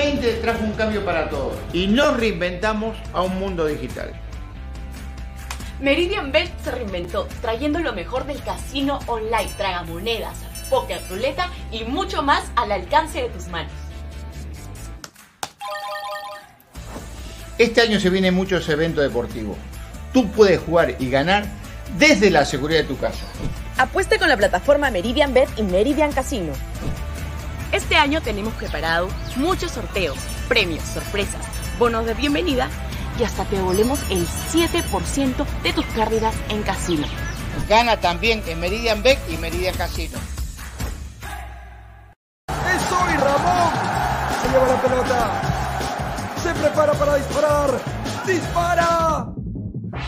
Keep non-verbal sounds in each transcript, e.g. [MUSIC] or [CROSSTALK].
2020 trajo un cambio para todos y nos reinventamos a un mundo digital. Meridian Bet se reinventó trayendo lo mejor del casino online, tragamonedas, poker, ruleta y mucho más al alcance de tus manos. Este año se vienen muchos eventos deportivos. Tú puedes jugar y ganar desde la seguridad de tu casa. Apueste con la plataforma Meridian Bet y Meridian Casino. Este año tenemos preparado muchos sorteos, premios, sorpresas, bonos de bienvenida y hasta te volvemos el 7% de tus pérdidas en casino. Gana también en Meridian Bet y Meridian Casino. ¡Es hoy Ramón! Se lleva la pelota. Se prepara para disparar. ¡Dispara!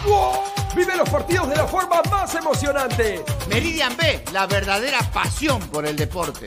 ¡Gol! Vive los partidos de la forma más emocionante. Meridian B, la verdadera pasión por el deporte.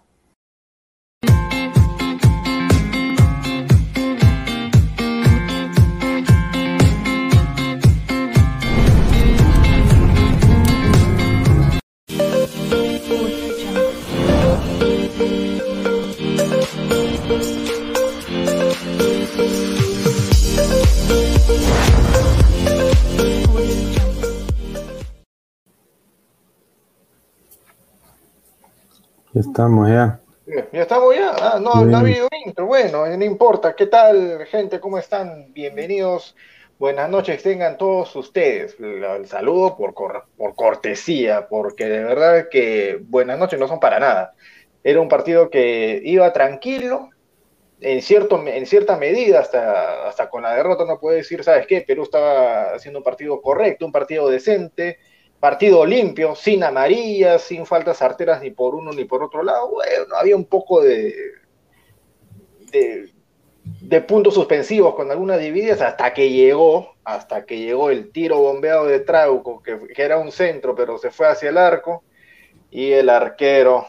Estamos ya. Ya estamos ya. Ah, no, no ha habido intro. Bueno, no importa. ¿Qué tal, gente? ¿Cómo están? Bienvenidos. Buenas noches tengan todos ustedes. El saludo por, por cortesía, porque de verdad que buenas noches no son para nada. Era un partido que iba tranquilo, en, cierto, en cierta medida, hasta, hasta con la derrota no puede decir, ¿sabes qué? Perú estaba haciendo un partido correcto, un partido decente, partido limpio, sin amarillas, sin faltas arteras ni por uno ni por otro lado. Bueno, había un poco de, de, puntos suspensivos con algunas divididas hasta que llegó, hasta que llegó el tiro bombeado de Trauco, que, era un centro, pero se fue hacia el arco, y el arquero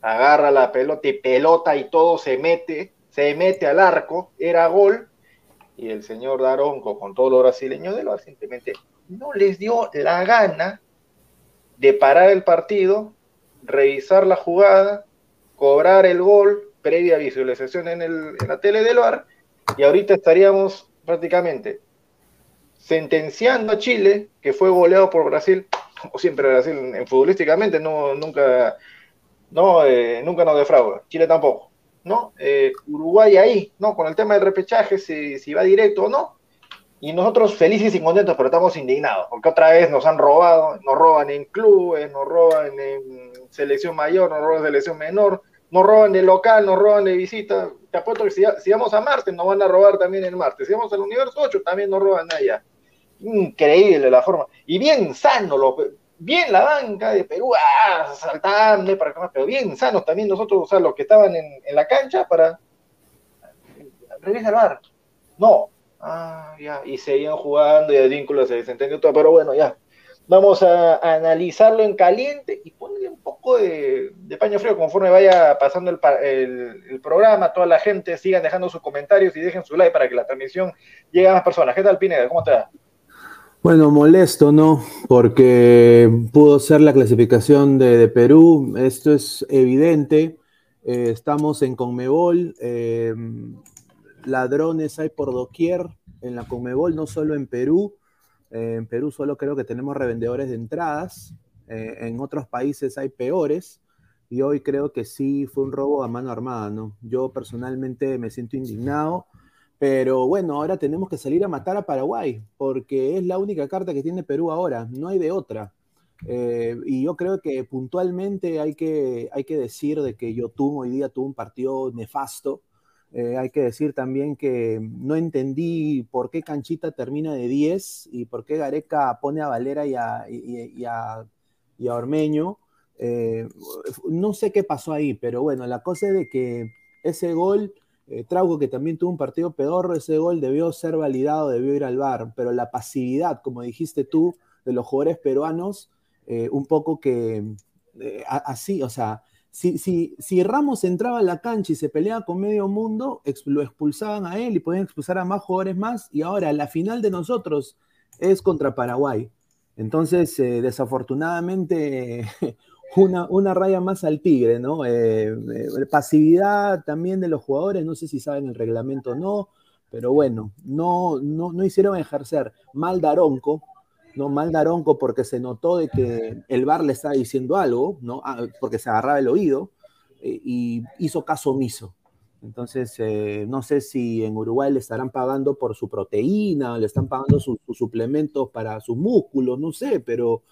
agarra la pelota y pelota y todo se mete, se mete al arco, era gol, y el señor Daronco, con todo lo brasileño de lo simplemente no les dio la gana de parar el partido, revisar la jugada, cobrar el gol previa visualización en, el, en la tele del VAR, y ahorita estaríamos prácticamente sentenciando a Chile, que fue goleado por Brasil, como siempre Brasil en, futbolísticamente no, nunca, ¿no? Eh, nunca nos defrauda, Chile tampoco, ¿no? Eh, Uruguay ahí, ¿no? Con el tema del repechaje, si, si va directo o no. Y nosotros felices y contentos, pero estamos indignados, porque otra vez nos han robado, nos roban en clubes, nos roban en selección mayor, nos roban en selección menor, nos roban de local, nos roban de visita. Te apuesto que si, vamos a Marte, nos van a robar también en Marte. Si vamos al universo 8, también nos roban allá. Increíble la forma. Y bien sano, lo, bien la banca de Perú, ah, saltando, para pero bien sanos también nosotros, o sea, los que estaban en, la cancha para revisa el bar. No, ah, ya, y seguían jugando y el vínculo se desentendió todo, pero bueno, ya. Vamos a, analizarlo en caliente y ponerle un poco de, paño frío conforme vaya pasando el, el, programa. Toda la gente sigan dejando sus comentarios y dejen su like para que la transmisión llegue a más personas. ¿Qué tal, Pineda? ¿Cómo te va? Bueno, molesto, ¿no? Porque pudo ser la clasificación de, Perú, esto es evidente. Eh, estamos en Conmebol, eh, ladrones hay por doquier en la Conmebol, no solo en Perú. Eh, en Perú solo creo que tenemos revendedores de entradas, en otros países hay peores. Y hoy creo que sí fue un robo a mano armada, ¿no? Yo personalmente me siento indignado pero bueno, ahora tenemos que salir a matar a Paraguay, porque es la única carta que tiene Perú ahora, no hay de otra. Eh, y yo creo que puntualmente hay que, hay que decir de que Yotun hoy día tuvo un partido nefasto. Eh, hay que decir también que no entendí por qué Canchita termina de 10 y por qué Gareca pone a Valera y a, y, a, Ormeño. Eh, no sé qué pasó ahí, pero bueno, la cosa es de que ese gol eh, Trauco, que también tuvo un partido peor, ese gol debió ser validado, debió ir al bar, pero la pasividad, como dijiste tú, de los jugadores peruanos, eh, un poco que eh, así, o sea, si, si, si, Ramos entraba a la cancha y se peleaba con medio mundo, lo expulsaban a él y podían expulsar a más jugadores más, y ahora la final de nosotros es contra Paraguay. Entonces, desafortunadamente, [LAUGHS] una, raya más al tigre, ¿no? Eh, eh, pasividad también de los jugadores, no sé si saben el reglamento o no, pero bueno, no, no, hicieron ejercer mal Daronco, ¿no? Mal Daronco porque se notó de que el bar le estaba diciendo algo, ¿no? Ah, porque se agarraba el oído eh, y hizo caso omiso. Entonces, no sé si en Uruguay le estarán pagando por su proteína, le están pagando sus suplementos para sus músculos, no sé, pero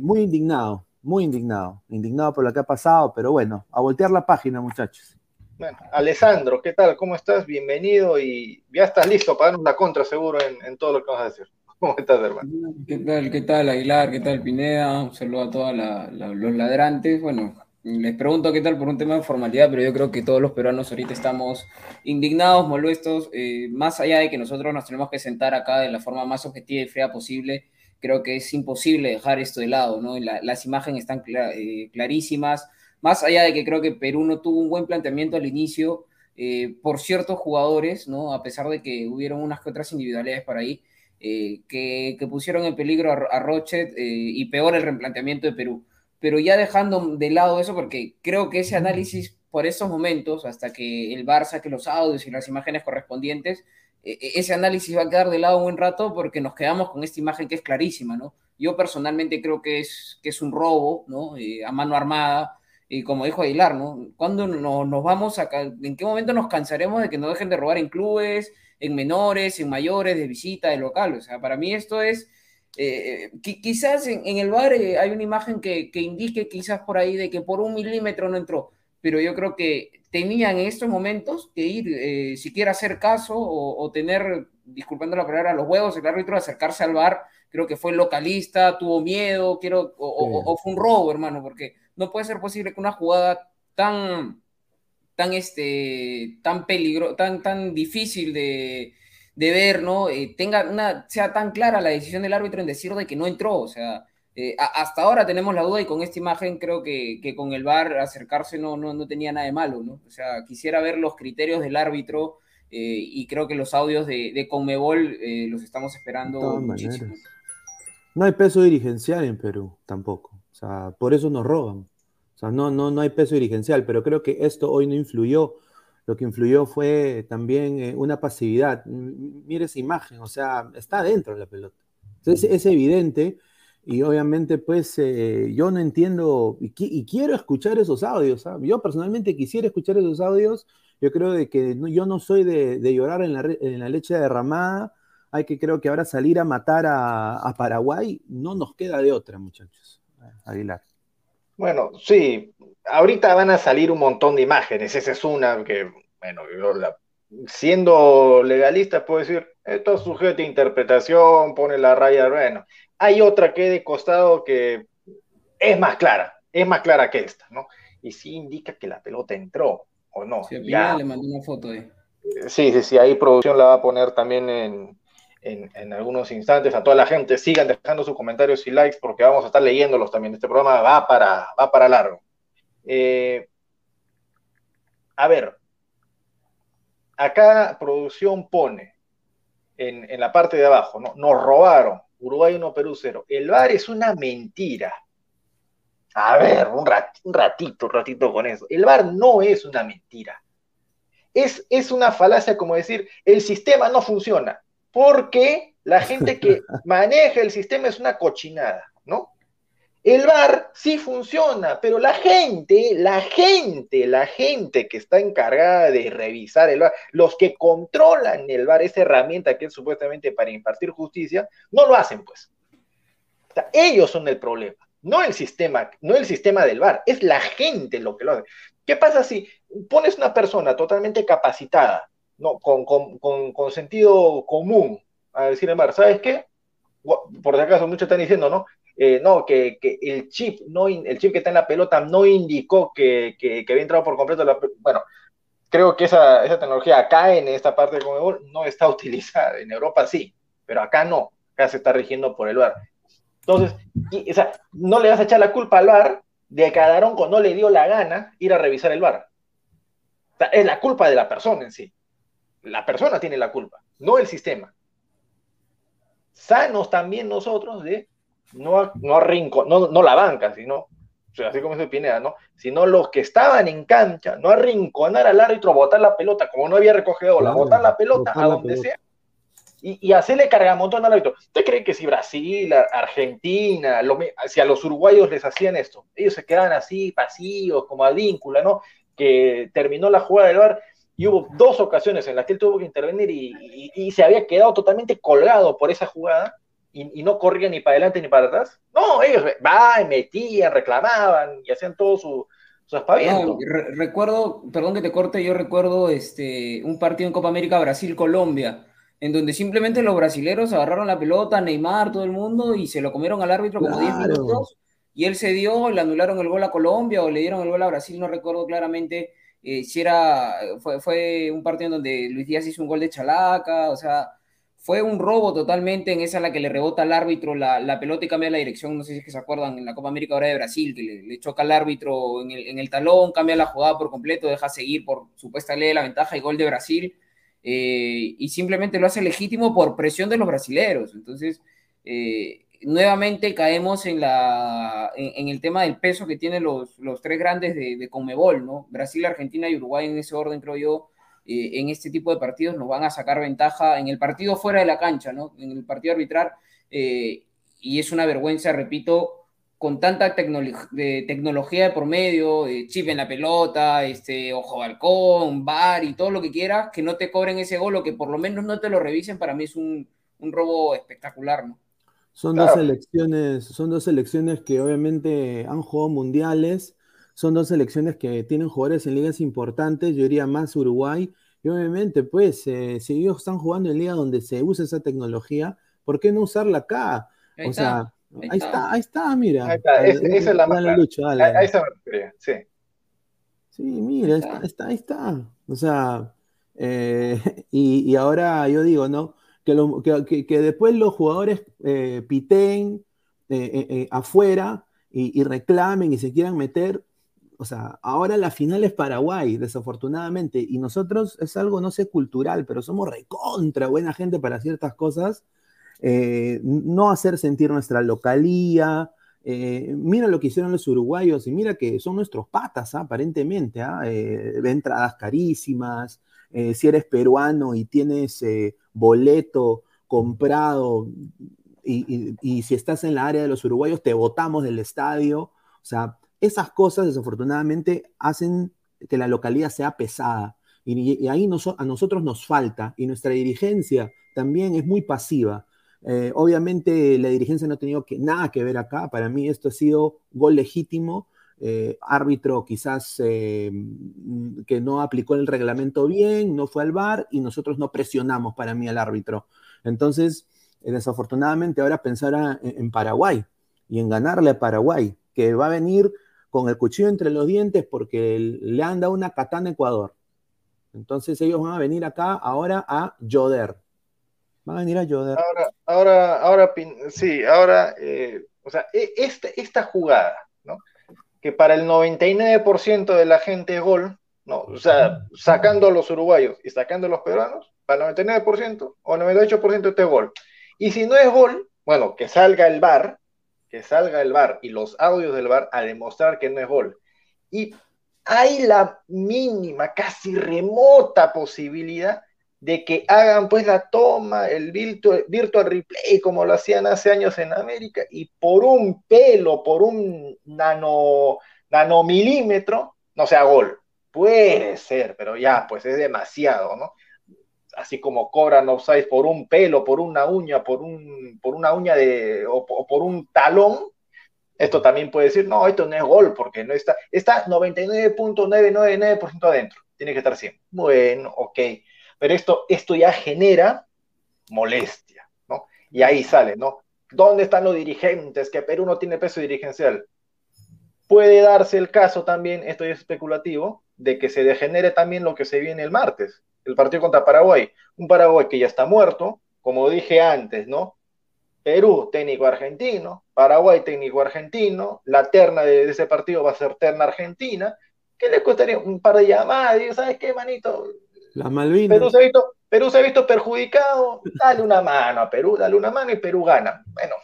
muy indignado, muy indignado, indignado por lo que ha pasado, pero bueno, a voltear la página, muchachos. Bueno, Alessandro, ¿qué tal? ¿Cómo estás? Bienvenido y ya estás listo para dar una contra seguro en, todo lo que vas a decir. ¿Cómo estás, hermano? ¿Qué tal? ¿Qué tal, Aguilar? ¿Qué tal, Pineda? Un saludo a todos los ladrantes. Bueno, les pregunto qué tal por un tema de formalidad, pero yo creo que todos los peruanos ahorita estamos indignados, molestos, eh, más allá de que nosotros nos tenemos que sentar acá de la forma más objetiva y fría posible creo que es imposible dejar esto de lado, ¿no? las imágenes están eh, clarísimas, más allá de que creo que Perú no tuvo un buen planteamiento al inicio eh, por ciertos jugadores, ¿no? A pesar de que hubieron unas que otras individualidades por ahí, eh, que, pusieron en peligro a, Rochet y peor el replanteamiento de Perú. Pero ya dejando de lado eso, porque creo que ese análisis por esos momentos, hasta que el Barça saque los audios y las imágenes correspondientes, e, e, ese análisis va a quedar de lado un buen rato porque nos quedamos con esta imagen que es clarísima, ¿no? Yo personalmente creo que es, que es un robo, ¿no? Eh, a mano armada, y como dijo Aguilar, ¿no? ¿Cuándo nos vamos a... ¿En qué momento nos cansaremos de que nos dejen de robar en clubes, en menores, en mayores, de visita, de local? O sea, para mí esto es... Eh, quizás en, el bar eh, hay una imagen que, que indique quizás por ahí de que por un milímetro no entró, pero yo creo que tenían en estos momentos que ir, eh, siquiera hacer caso o, tener, disculpando la palabra, los huevos, el árbitro acercarse al bar, creo que fue localista, tuvo miedo, quiero, o, fue un robo, hermano, porque no puede ser posible que una jugada tan, tan, este, tan peligro, tan, tan difícil de, ver, ¿no? Eh, tenga una, sea tan clara la decisión del árbitro en decir de que no entró, o sea, eh, hasta ahora tenemos la duda y con esta imagen creo que, con el VAR acercarse no, no, tenía nada de malo, ¿no? O sea, quisiera ver los criterios del árbitro eh, y creo que los audios de, de Conmebol eh, los estamos esperando muchísimo. No hay peso dirigencial en Perú tampoco, o sea, por eso nos roban. Sea, no, no, no hay peso dirigencial, pero creo que esto hoy no influyó. Lo que influyó fue también una pasividad. Mire esa imagen, o sea, está dentro de la pelota. Entonces es evidente Y obviamente, pues, eh, yo no entiendo y, quiero escuchar esos audios. ¿ah? Yo personalmente quisiera escuchar esos audios. Yo creo de que yo no soy de, llorar en la, en la, leche derramada. Hay que, creo que ahora salir a matar a, a Paraguay. No nos queda de otra, muchachos. Aguilar. Bueno, sí. Ahorita van a salir un montón de imágenes. Esa es una que, bueno, siendo legalista puedo decir, esto es sujeto a interpretación, pone la raya, bueno hay otra que de costado que es más clara, es más clara que esta, ¿no? Y sí indica que la pelota entró, ¿o no? Sí, ya le mandé una foto ahí. Sí, sí, sí, ahí producción la va a poner también en, en, algunos instantes. A toda la gente, sigan dejando sus comentarios y likes porque vamos a estar leyéndolos también. Este programa va para, va para largo. Eh, a ver, acá producción pone en, la parte de abajo, ¿no? Nos robaron. Uruguay 1, Perú 0. El VAR es una mentira. A ver, un, ratito, un ratito con eso. El VAR no es una mentira. Es, es una falacia como decir, el sistema no funciona, porque la [LAUGHS] gente que maneja el sistema es una cochinada, ¿no? El VAR sí funciona, pero la gente, la gente, la gente que está encargada de revisar el VAR, los que controlan el VAR, esa herramienta que es supuestamente para impartir justicia, no lo hacen, pues. ellos son el problema, no el sistema, no el sistema del VAR, es la gente lo que lo hace. ¿Qué pasa si pones una persona totalmente capacitada, ¿no? con, con sentido común, a decir el VAR, ¿sabes qué? Por si acaso, muchos están diciendo, ¿no? Eh, no, que, el chip, no, el chip que está en la pelota no indicó que, había entrado por completo la Bueno, creo que esa, tecnología acá en esta parte de Comebol no está [LAUGHS] utilizada. En Europa sí, pero acá no. Acá se está rigiendo por el VAR. Entonces, o sea, no le vas a echar la culpa al VAR de que a Daronco no le dio la gana ir a revisar el VAR. O sea, es la culpa de la persona en sí. La persona tiene la culpa, no el sistema. Sanos también nosotros de no, no, arrinco, no, no la banca, sino, o sea, así como dice Pineda, ¿no? Sino los que estaban en cancha, no arrinconar al árbitro, botar la pelota, como no había recogido la botar la pelota a donde sea, y, y, hacerle cargamontón al árbitro. ¿Usted cree que si Brasil, Argentina, si a los uruguayos les hacían esto, ellos se quedaban así, pasivos, como advíncula, ¿no? Que terminó la jugada del bar y hubo dos ocasiones en las que él tuvo que intervenir y, y se había quedado totalmente colgado por esa jugada y, no corrían ni para adelante ni para atrás. No, ellos van, metían, reclamaban y hacían todo su, su recuerdo, perdón que te corte, yo recuerdo este, un partido en Copa América Brasil-Colombia, en donde simplemente los brasileros agarraron la pelota, Neymar, todo el mundo, y se lo comieron al árbitro como 10 minutos, y él se dio, le anularon el gol a Colombia o le dieron el gol a Brasil, no recuerdo claramente eh, si era, fue, fue un partido en donde Luis Díaz hizo un gol de chalaca, o sea, fue un robo totalmente en esa la que le rebota al árbitro la, pelota y cambia la dirección. No sé si es que se acuerdan en la Copa América ahora de Brasil, que le, choca al árbitro en el, talón, cambia la jugada por completo, deja seguir por supuesta ley de la ventaja y gol de Brasil. Eh, y simplemente lo hace legítimo por presión de los brasileros. Entonces, eh, nuevamente caemos en, la, en, el tema del peso que tienen los, los tres grandes de, de Conmebol, ¿no? Brasil, Argentina y Uruguay en ese orden, creo yo eh, en este tipo de partidos nos van a sacar ventaja en el partido fuera de la cancha, ¿no? En el partido arbitrar, eh, y es una vergüenza, repito, con tanta de tecnología de por medio, chip en la pelota, este, ojo balcón, bar y todo lo que quieras, que no te cobren ese gol o que por lo menos no te lo revisen, para mí es un, robo espectacular, ¿no? Son dos selecciones, son dos selecciones que obviamente han jugado mundiales, son dos selecciones que tienen jugadores en ligas importantes, yo diría más Uruguay, y obviamente, pues, eh, si ellos están jugando en ligas donde se usa esa tecnología, ¿por qué no usarla acá? o sea, ahí está. ahí está, mira. Ahí está, esa es la más lucha, Ahí está, sí. Sí, mira, está, ahí está. O sea, eh, [LAUGHS] y, ahora yo digo, ¿no? Que, después los jugadores eh, piten afuera y, reclamen y se quieran meter, o sea, ahora la final es Paraguay, desafortunadamente, y nosotros es algo, no sé, cultural, pero somos recontra buena gente para ciertas cosas. Eh, no hacer sentir nuestra localía. Eh, mira lo que hicieron los uruguayos y mira que son nuestros patas, ¿ah? aparentemente. ¿ah? Eh, entradas carísimas. si eres peruano y tienes boleto comprado, y, si estás en la área de los uruguayos, te votamos del estadio. O sea, esas cosas desafortunadamente hacen que la localidad sea pesada. Y, ahí a nosotros nos falta, y nuestra dirigencia también es muy pasiva. Eh, obviamente la dirigencia no ha tenido nada que ver acá. Para mí esto ha sido gol legítimo. Eh, árbitro quizás eh, que no aplicó el reglamento bien, no fue al bar y nosotros no presionamos para mí al árbitro. Entonces, desafortunadamente ahora pensar en, Paraguay y en ganarle a Paraguay, que va a venir con el cuchillo entre los dientes porque le han dado una katana a Ecuador. Entonces ellos van a venir acá ahora a Joder. Van a venir a Joder. Ahora, ahora, ahora, sí, ahora, eh, o sea, e, esta, esta jugada. Que para el 99% de la gente es gol, ¿no? O sea, sacando a los uruguayos y sacando a los peruanos, para el 99% o el 98% este es gol. Y si no es gol, bueno, que salga el bar, que salga el bar y los audios del bar a demostrar que no es gol. Y hay la mínima, casi remota posibilidad de que hagan pues la toma, el virtual, replay, como lo hacían hace años en América, y por un pelo, por un nano, nanomilímetro, no sea gol. Puede ser, pero ya, pues es demasiado, ¿no? así como cobran offside por un pelo, por una uña, por, un, por una uña de, o, por un talón, esto también puede decir, no, esto no es gol, porque no está, está 99.999% adentro, tiene que estar 100. Bueno, ok, pero esto, esto ya genera molestia, ¿no? Y ahí sale, ¿no? ¿Dónde están los dirigentes? Que Perú no tiene peso dirigencial. Puede darse el caso también, esto es especulativo, de que se degenere también lo que se viene el martes, el partido contra Paraguay. Un Paraguay que ya está muerto, como dije antes, ¿no? Perú, técnico argentino, Paraguay, técnico argentino, la terna de, ese partido va a ser terna argentina, ¿qué le costaría un par de llamadas? ¿sabes qué, manito? Malvinas. Perú se, ha visto, Perú se ha visto perjudicado, dale una mano a Perú, dale una mano y Perú gana. Bueno,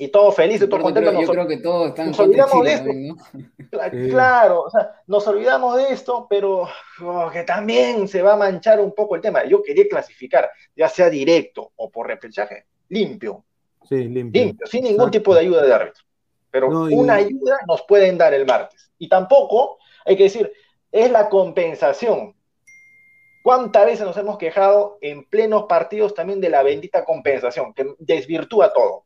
y todos felices, todos contentos. Yo creo que todos están nos olvidamos de esto. [LAUGHS] [LAUGHS] Claro, o sea, nos olvidamos de esto, pero oh, que también se va a manchar un poco el tema. Yo quería clasificar, ya sea directo o por repechaje, limpio. Sí, limpio. Limpio, sin ningún tipo de ayuda de árbitro. Pero una ayuda nos pueden dar el martes. Y tampoco, hay que decir, es la compensación. ¿Cuántas veces nos hemos quejado en plenos partidos también de la bendita compensación, que desvirtúa todo?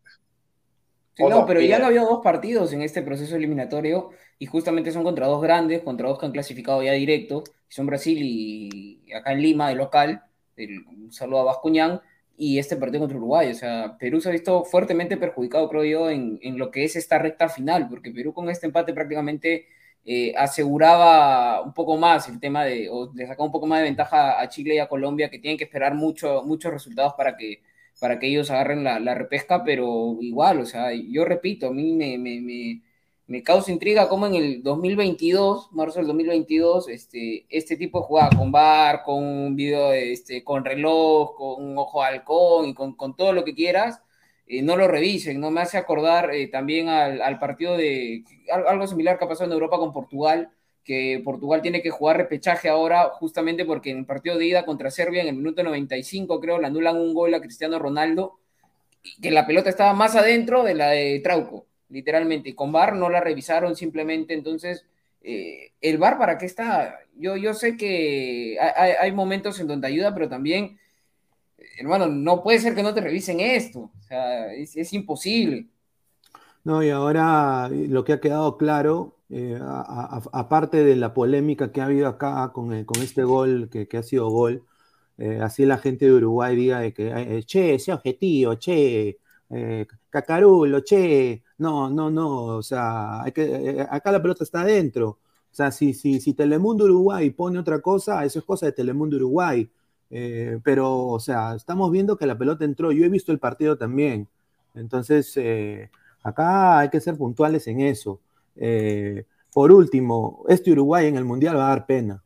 no, pero ya no había dos partidos en este proceso eliminatorio y justamente son contra dos grandes, contra dos que han clasificado ya directo, son Brasil y acá en Lima, de local, un saludo a Bascuñán, y este partido contra Uruguay. O sea, Perú se ha visto fuertemente perjudicado, creo yo, en, lo que es esta recta final, porque Perú con este empate prácticamente eh, aseguraba un poco más el tema de, o le sacaba un poco más de ventaja a Chile y a Colombia, que tienen que esperar mucho, muchos resultados para que para que ellos agarren la, repesca, pero igual, o sea, yo repito, a mí me, me, me, causa intriga cómo en el 2022, marzo del 2022, este, este tipo de con bar, con un video, este, con reloj, con un ojo de halcón y con, todo lo que quieras, eh, no lo revisen, no me hace acordar eh, también al, partido de algo similar que ha pasado en Europa con Portugal, que Portugal tiene que jugar repechaje ahora justamente porque en el partido de ida contra Serbia en el minuto 95 creo le anulan un gol a Cristiano Ronaldo que la pelota estaba más adentro de la de Trauco, literalmente, y con VAR no la revisaron simplemente, entonces eh, el VAR para qué está? Yo, yo sé que hay, momentos en donde ayuda, pero también, hermano, no puede ser que no te revisen esto, o sea, es, es imposible. No, y ahora lo que ha quedado claro eh, aparte de la polémica que ha habido acá con, eh, con este gol, que, que, ha sido gol, eh, así la gente de Uruguay diga de que, che, sea objetivo, che, cacarulo, che, no, no, no, o sea, acá la pelota está adentro. O sea, si, si, si Telemundo Uruguay pone otra cosa, eso es cosa de Telemundo Uruguay. Pero, o sea, estamos viendo que la pelota entró. Yo he visto el partido también. Entonces, acá hay que ser puntuales en eso. Eh, por último, este Uruguay en el Mundial va a dar pena.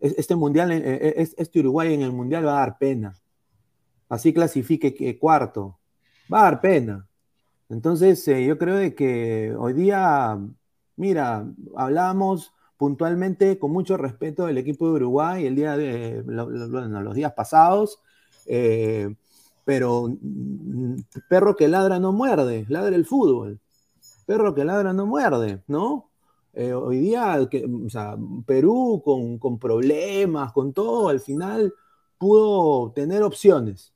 Este, mundial, eh, eh, este Uruguay en el Mundial va a dar pena. Así clasifique que cuarto. Va a dar pena. Entonces, yo creo de que hoy día, mira, hablamos puntualmente con mucho respeto del equipo de Uruguay el día de los días pasados, pero mm, perro que ladra no muerde, ladra el fútbol. Perro que ladra no muerde, ¿no? Eh, hoy día, que, o sea, Perú con, con, problemas, con todo, al final pudo tener opciones,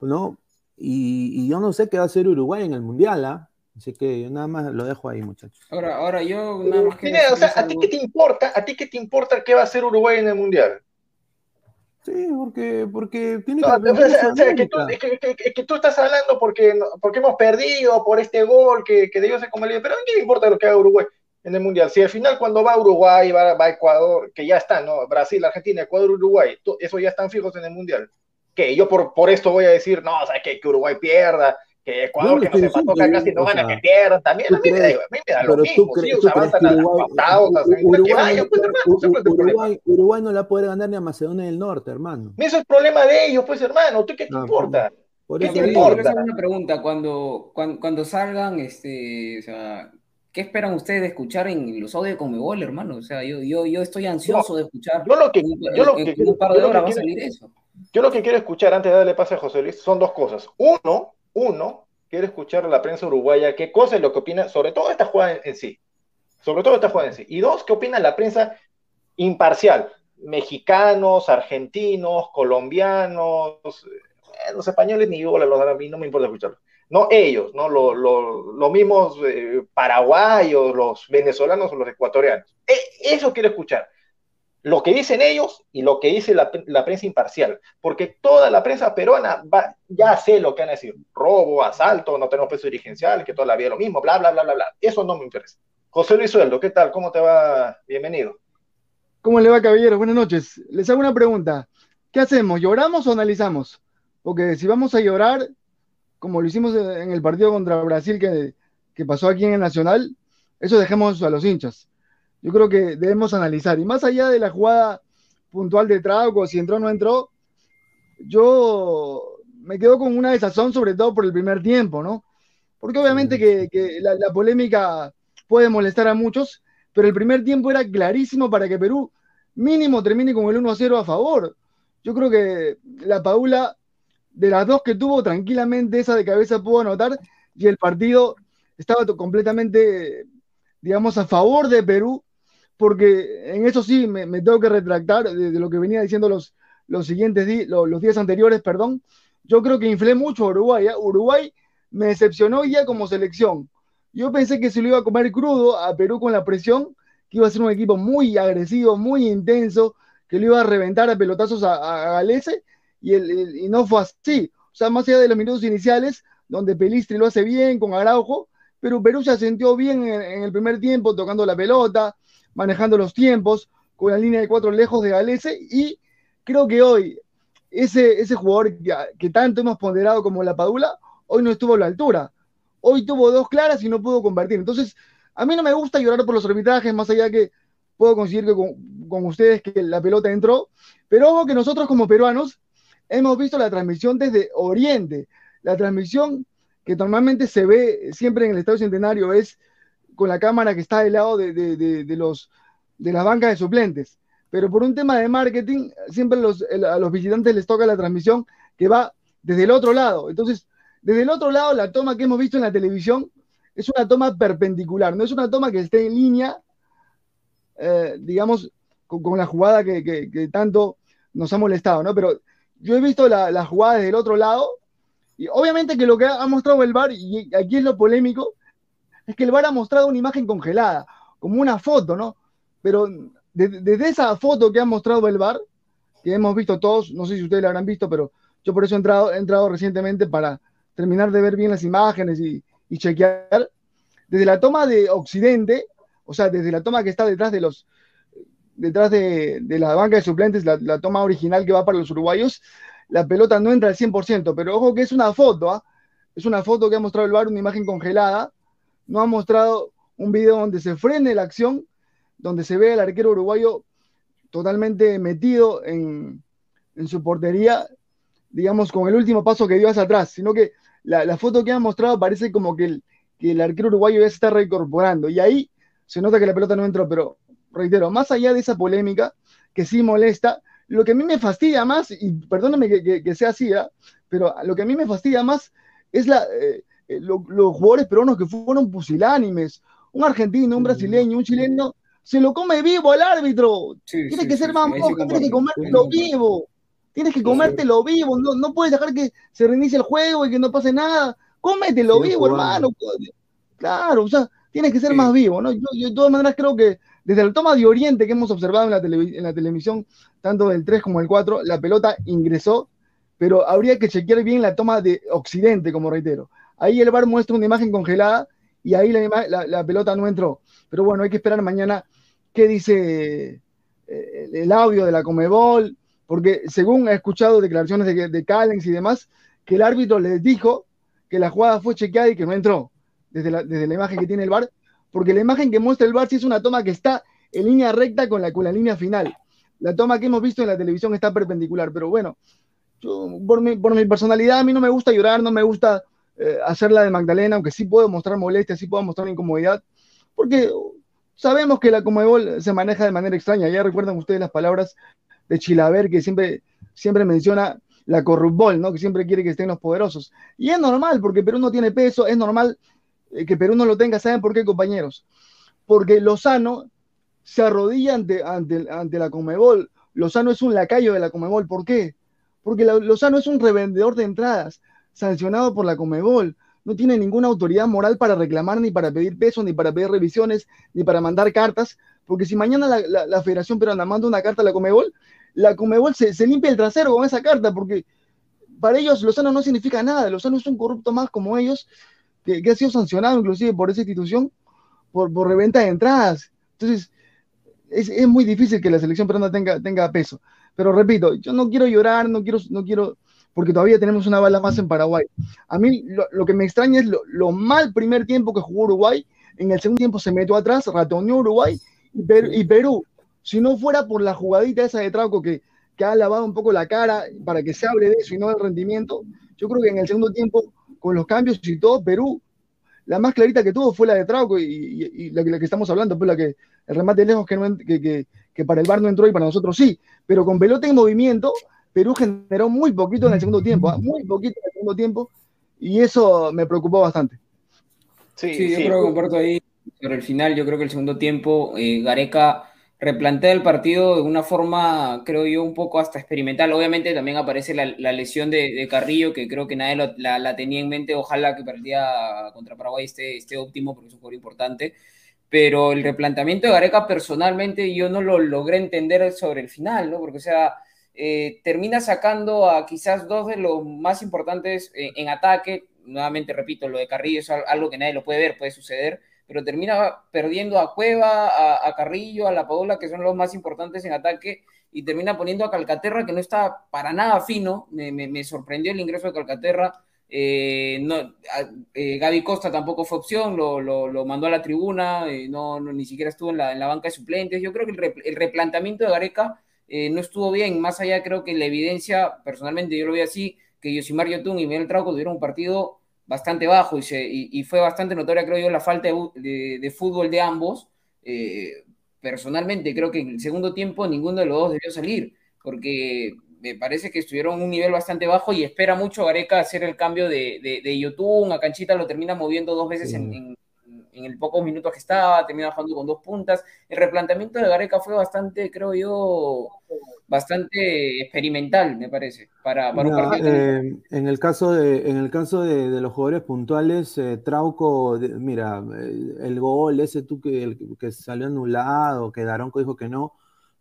¿no? Y, y, yo no sé qué va a hacer Uruguay en el Mundial, ¿ah? Así que yo nada más lo dejo ahí, muchachos. Ahora, ahora yo nada más que... o sea, ¿a ti qué te importa? ¿A ti qué te importa qué va a hacer Uruguay en el Mundial? Sí, porque, porque tiene que... No, o sea, que, tú, que, que, que, tú, estás hablando porque, porque hemos perdido por este gol que, que debió ser como el pero ¿a qué le importa lo que haga Uruguay en el Mundial? Si al final cuando va Uruguay, va, va Ecuador, que ya está, ¿no? Brasil, Argentina, Ecuador, Uruguay, eso ya están fijos en el Mundial. Que yo por, por esto voy a decir, no, o sea, que, que Uruguay pierda, que Ecuador, que no se pasó, que casi no gana, que pierda, también, a mí, me da, a mí me da lo mismo, sí, o sea, avanzan a Uruguay, Uruguay no la puede ganar ni a Macedonia del Norte, hermano. Eso es el problema de ellos, pues, hermano, ¿tú qué te importa? ¿Qué te importa? una pregunta, cuando, cuando, cuando salgan, este, o sea, ¿qué esperan ustedes de escuchar en los audios de Conmebol, hermano? O sea, yo, yo, yo estoy ansioso de escuchar. Yo lo que, yo lo que, un par de horas va a salir eso. Yo lo que quiero escuchar antes de darle pase a José Luis son dos cosas. Uno, uno, quiero escuchar a la prensa uruguaya qué cosa es lo que opina sobre todo esta jugada en, sí. Sobre todo esta jugada en sí. Y dos, qué opina la prensa imparcial. Mexicanos, argentinos, colombianos, eh, los españoles ni bola, los a mí no me importa escucharlo. No ellos, no los lo, mismos eh, paraguayos, los venezolanos o los ecuatorianos. E, eso quiero escuchar lo que dicen ellos y lo que dice la, prensa imparcial, porque toda la prensa peruana va, ya sé lo que van a decir, robo, asalto, no tenemos peso dirigencial, que toda la vida lo mismo, bla, bla, bla, bla, bla. Eso no me interesa. José Luis Sueldo, ¿qué tal? ¿Cómo te va? Bienvenido. ¿Cómo le va, caballero? Buenas noches. Les hago una pregunta. ¿Qué hacemos? ¿Lloramos o analizamos? Porque si vamos a llorar, como lo hicimos en el partido contra Brasil que, que pasó aquí en el Nacional, eso dejemos a los hinchas yo creo que debemos analizar. Y más allá de la jugada puntual de Trauco, si entró o no entró, yo me quedo con una desazón, sobre todo por el primer tiempo, ¿no? Porque obviamente que, la, polémica puede molestar a muchos, pero el primer tiempo era clarísimo para que Perú mínimo termine con el 1 0 a favor. Yo creo que la Paula, de las dos que tuvo, tranquilamente esa de cabeza pudo anotar y el partido estaba completamente, digamos, a favor de Perú porque en eso sí me, tengo que retractar de, lo que venía diciendo los, los siguientes los, días anteriores, perdón. Yo creo que inflé mucho a Uruguay. ¿eh? Uruguay me decepcionó ya como selección. Yo pensé que se lo iba a comer crudo a Perú con la presión, que iba a ser un equipo muy agresivo, muy intenso, que lo iba a reventar a pelotazos a, a Galese, y, el, y no fue así. O sea, más allá de los minutos iniciales, donde Pelistri lo hace bien con Araujo, pero Perú se sintió bien en el primer tiempo, tocando la pelota, manejando los tiempos, con la línea de cuatro lejos de Galese, y creo que hoy ese, ese jugador que, tanto hemos ponderado como la Padula, hoy no estuvo a la altura. Hoy tuvo dos claras y no pudo convertir. Entonces, a mí no me gusta llorar por los arbitrajes, más allá que puedo conseguir que con, con ustedes que la pelota entró, pero ojo que nosotros como peruanos hemos visto la transmisión desde Oriente. La transmisión que normalmente se ve siempre en el Estadio Centenario es con la cámara que está del lado de, los, de las bancas de suplentes. Pero por un tema de marketing, siempre a los visitantes les toca la transmisión que va desde el otro lado. Entonces, desde el otro lado, la toma que hemos visto en la televisión es una toma perpendicular, no es una toma que esté en línea, eh, digamos, con, la jugada que, tanto nos ha molestado, ¿no? Pero yo he visto la, la jugada desde el otro lado, y obviamente que lo que ha mostrado el VAR, y aquí es lo polémico, es que el VAR ha mostrado una imagen congelada, como una foto, ¿no? Pero desde esa foto que ha mostrado el VAR, que hemos visto todos, no sé si ustedes la habrán visto, pero yo por eso he entrado, recientemente para terminar de ver bien las imágenes y, chequear. Desde la toma de Occidente, o sea, desde la toma que está detrás de los detrás de, la banca de suplentes, la, toma original que va para los uruguayos, la pelota no entra al 100%, pero ojo que es una foto, ¿ah? es una foto que ha mostrado el VAR, una imagen congelada, no ha mostrado un video donde se frene la acción, donde se ve al arquero uruguayo totalmente metido en, su portería, digamos, con el último paso que dio hacia atrás, sino que la, foto que ha mostrado parece como que el, que el arquero uruguayo ya se está reincorporando. Y ahí se nota que la pelota no entró, pero reitero, más allá de esa polémica que sí molesta, lo que a mí me fastidia más, y perdóname que, sea así, pero lo que a mí me fastidia más es la, eh, eh, los jugadores peruanos que fueron pusilánimes. Un argentino, un brasileño, un chileno, se lo come vivo al árbitro. Tiene que ser más moja, tienes que comértelo vivo. Tienes que comértelo vivo. No, no puedes dejar que se reinicie el juego y que no pase nada. Cómetelo vivo, hermano. Claro, o sea, tienes que ser más vivo, ¿no? Yo, de todas maneras creo que desde el toma de Oriente que hemos observado en la, en la televisión, tanto del 3 como del 4, la pelota ingresó, pero habría que chequear bien la toma de Occidente, como reitero. Ahí el bar muestra una imagen congelada y ahí la, pelota no entró. Pero bueno, hay que esperar mañana qué dice eh, el audio de la Comebol, porque según he escuchado declaraciones de, de y demás, que el árbitro les dijo que la jugada fue chequeada y que no entró desde la, desde la imagen que tiene el bar, porque la imagen que muestra el bar sí es una toma que está en línea recta con la, con la línea final. La toma que hemos visto en la televisión está perpendicular, pero bueno, por, mi, por mi personalidad a mí no me gusta llorar, no me gusta eh, hacerla de Magdalena, aunque sí puedo mostrar molestia, sí puedo mostrar incomodidad, porque sabemos que la Comebol se maneja de manera extraña. Ya recuerdan ustedes las palabras de Chilaver, que siempre, siempre menciona la corrupbol, ¿no? que siempre quiere que estén los poderosos. Y es normal, porque Perú no tiene peso, es normal eh, que Perú no lo tenga. ¿Saben por qué, compañeros? Porque Lozano se arrodilla ante, ante, la Comebol. Lozano es un lacayo de la Comebol. ¿Por qué? Porque Lozano es un revendedor de entradas, sancionado por la Comebol. No tiene ninguna autoridad moral para reclamar, ni para pedir peso, ni para pedir revisiones, ni para mandar cartas. Porque si mañana la, Federación Peruana manda una carta a la Comebol, la Comebol se, se limpia el trasero con esa carta, porque para ellos Lozano no significa nada. Lozano es un corrupto más como ellos que, ha sido sancionado inclusive por esa institución por, por reventa de entradas. Entonces, es, es, muy difícil que la selección peruana tenga, tenga peso. Pero repito, yo no quiero llorar, no quiero, no quiero, porque todavía tenemos una bala más en Paraguay. A mí lo, lo que me extraña es lo, mal primer tiempo que jugó Uruguay, en el segundo tiempo se metió atrás, ratoneó Uruguay y, y Perú. Si no fuera por la jugadita esa de Trauco que, que ha lavado un poco la cara para que se hable de eso y no del rendimiento, yo creo que en el segundo tiempo con los cambios y todo, Perú, la más clarita que tuvo fue la de Trauco y, la, que estamos hablando, pues la que el remate lejos que, que, para el bar no entró y para nosotros sí, pero con pelota en movimiento, Perú generó muy poquito en el segundo tiempo, ¿ah? muy poquito en el segundo tiempo, y eso me preocupó bastante. Sí, yo creo que comparto ahí, pero el final, yo creo que el segundo tiempo, eh, Gareca replantea el partido de una forma, creo yo, un poco hasta experimental. Obviamente también aparece la, lesión de, Carrillo, que creo que nadie la, tenía en mente. Ojalá que partía contra Paraguay esté, esté óptimo, porque es un jugador importante. Pero el replanteamiento de Gareca, personalmente, yo no lo logré entender sobre el final, ¿no? Porque, o sea, eh, termina sacando a quizás dos de los más importantes en, en ataque. Nuevamente, repito, lo de Carrillo es algo que nadie lo puede ver, puede suceder pero termina perdiendo a Cueva, a, Carrillo, a La Padula, que son los más importantes en ataque, y termina poniendo a Calcaterra, que no está para nada fino. Me, sorprendió el ingreso de Calcaterra. Eh, no, eh, Gaby Costa tampoco fue opción, lo, mandó a la tribuna, eh, no, ni siquiera estuvo en la, banca de suplentes. Yo creo que el, el replanteamiento de Gareca no estuvo bien, más allá creo que la evidencia, personalmente yo lo veo así, que Yosimar Yotun y Miguel Trauco tuvieron un partido bastante bajo y, y, fue bastante notoria, creo yo, la falta de, fútbol de ambos. Eh, personalmente, creo que en el segundo tiempo ninguno de los dos debió salir, porque me parece que estuvieron en un nivel bastante bajo y espera mucho Gareca hacer el cambio de, de, YouTube. A Canchita lo termina moviendo dos veces en, en, en, el pocos minutos que estaba, termina jugando con dos puntas. El replanteamiento de Gareca fue bastante, creo yo, bastante experimental, me parece, para, para eh, en el caso de, en el caso de, los jugadores puntuales, eh, Trauco, mira, eh, el gol ese tú que, que salió anulado, que Daronco dijo que no,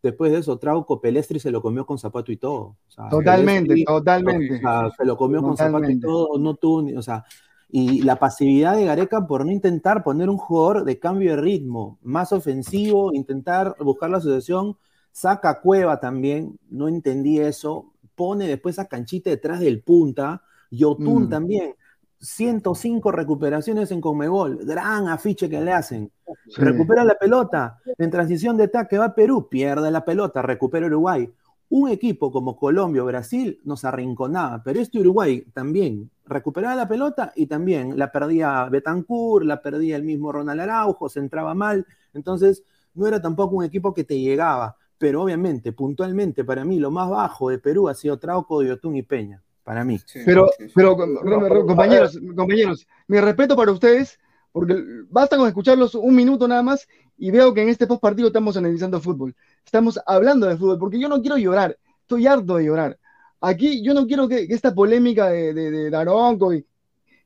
después de eso, Trauco, Pelestri se lo comió con zapato y todo. totalmente, totalmente. se lo comió con zapato y todo, no tuvo, o sea, y la pasividad de Gareca por no intentar poner un jugador de cambio de ritmo, más ofensivo, intentar buscar la asociación saca Cueva también, no entendí eso, pone después a Canchita detrás del punta, Yotun mm. también, 105 recuperaciones en Conmebol, gran afiche que le hacen. Recupera la pelota, en transición de ataque va Perú, pierde la pelota, recupera Uruguay. Un equipo como Colombia o Brasil nos arrinconaba, pero este Uruguay también recuperaba la pelota y también la perdía Betancourt, la perdía el mismo Ronald Araujo, se entraba mal. Entonces, no era tampoco un equipo que te llegaba pero obviamente, puntualmente, para mí lo más bajo de Perú ha sido Trauco, Yotun y Peña. para mí. pero, pero compañeros, compañeros, mi respeto para ustedes, porque basta con escucharlos un minuto nada más y veo que en este post partido estamos analizando fútbol. Estamos hablando de fútbol, porque yo no quiero llorar, estoy harto de llorar. Aquí yo no quiero que, esta polémica de, de, Daronco y,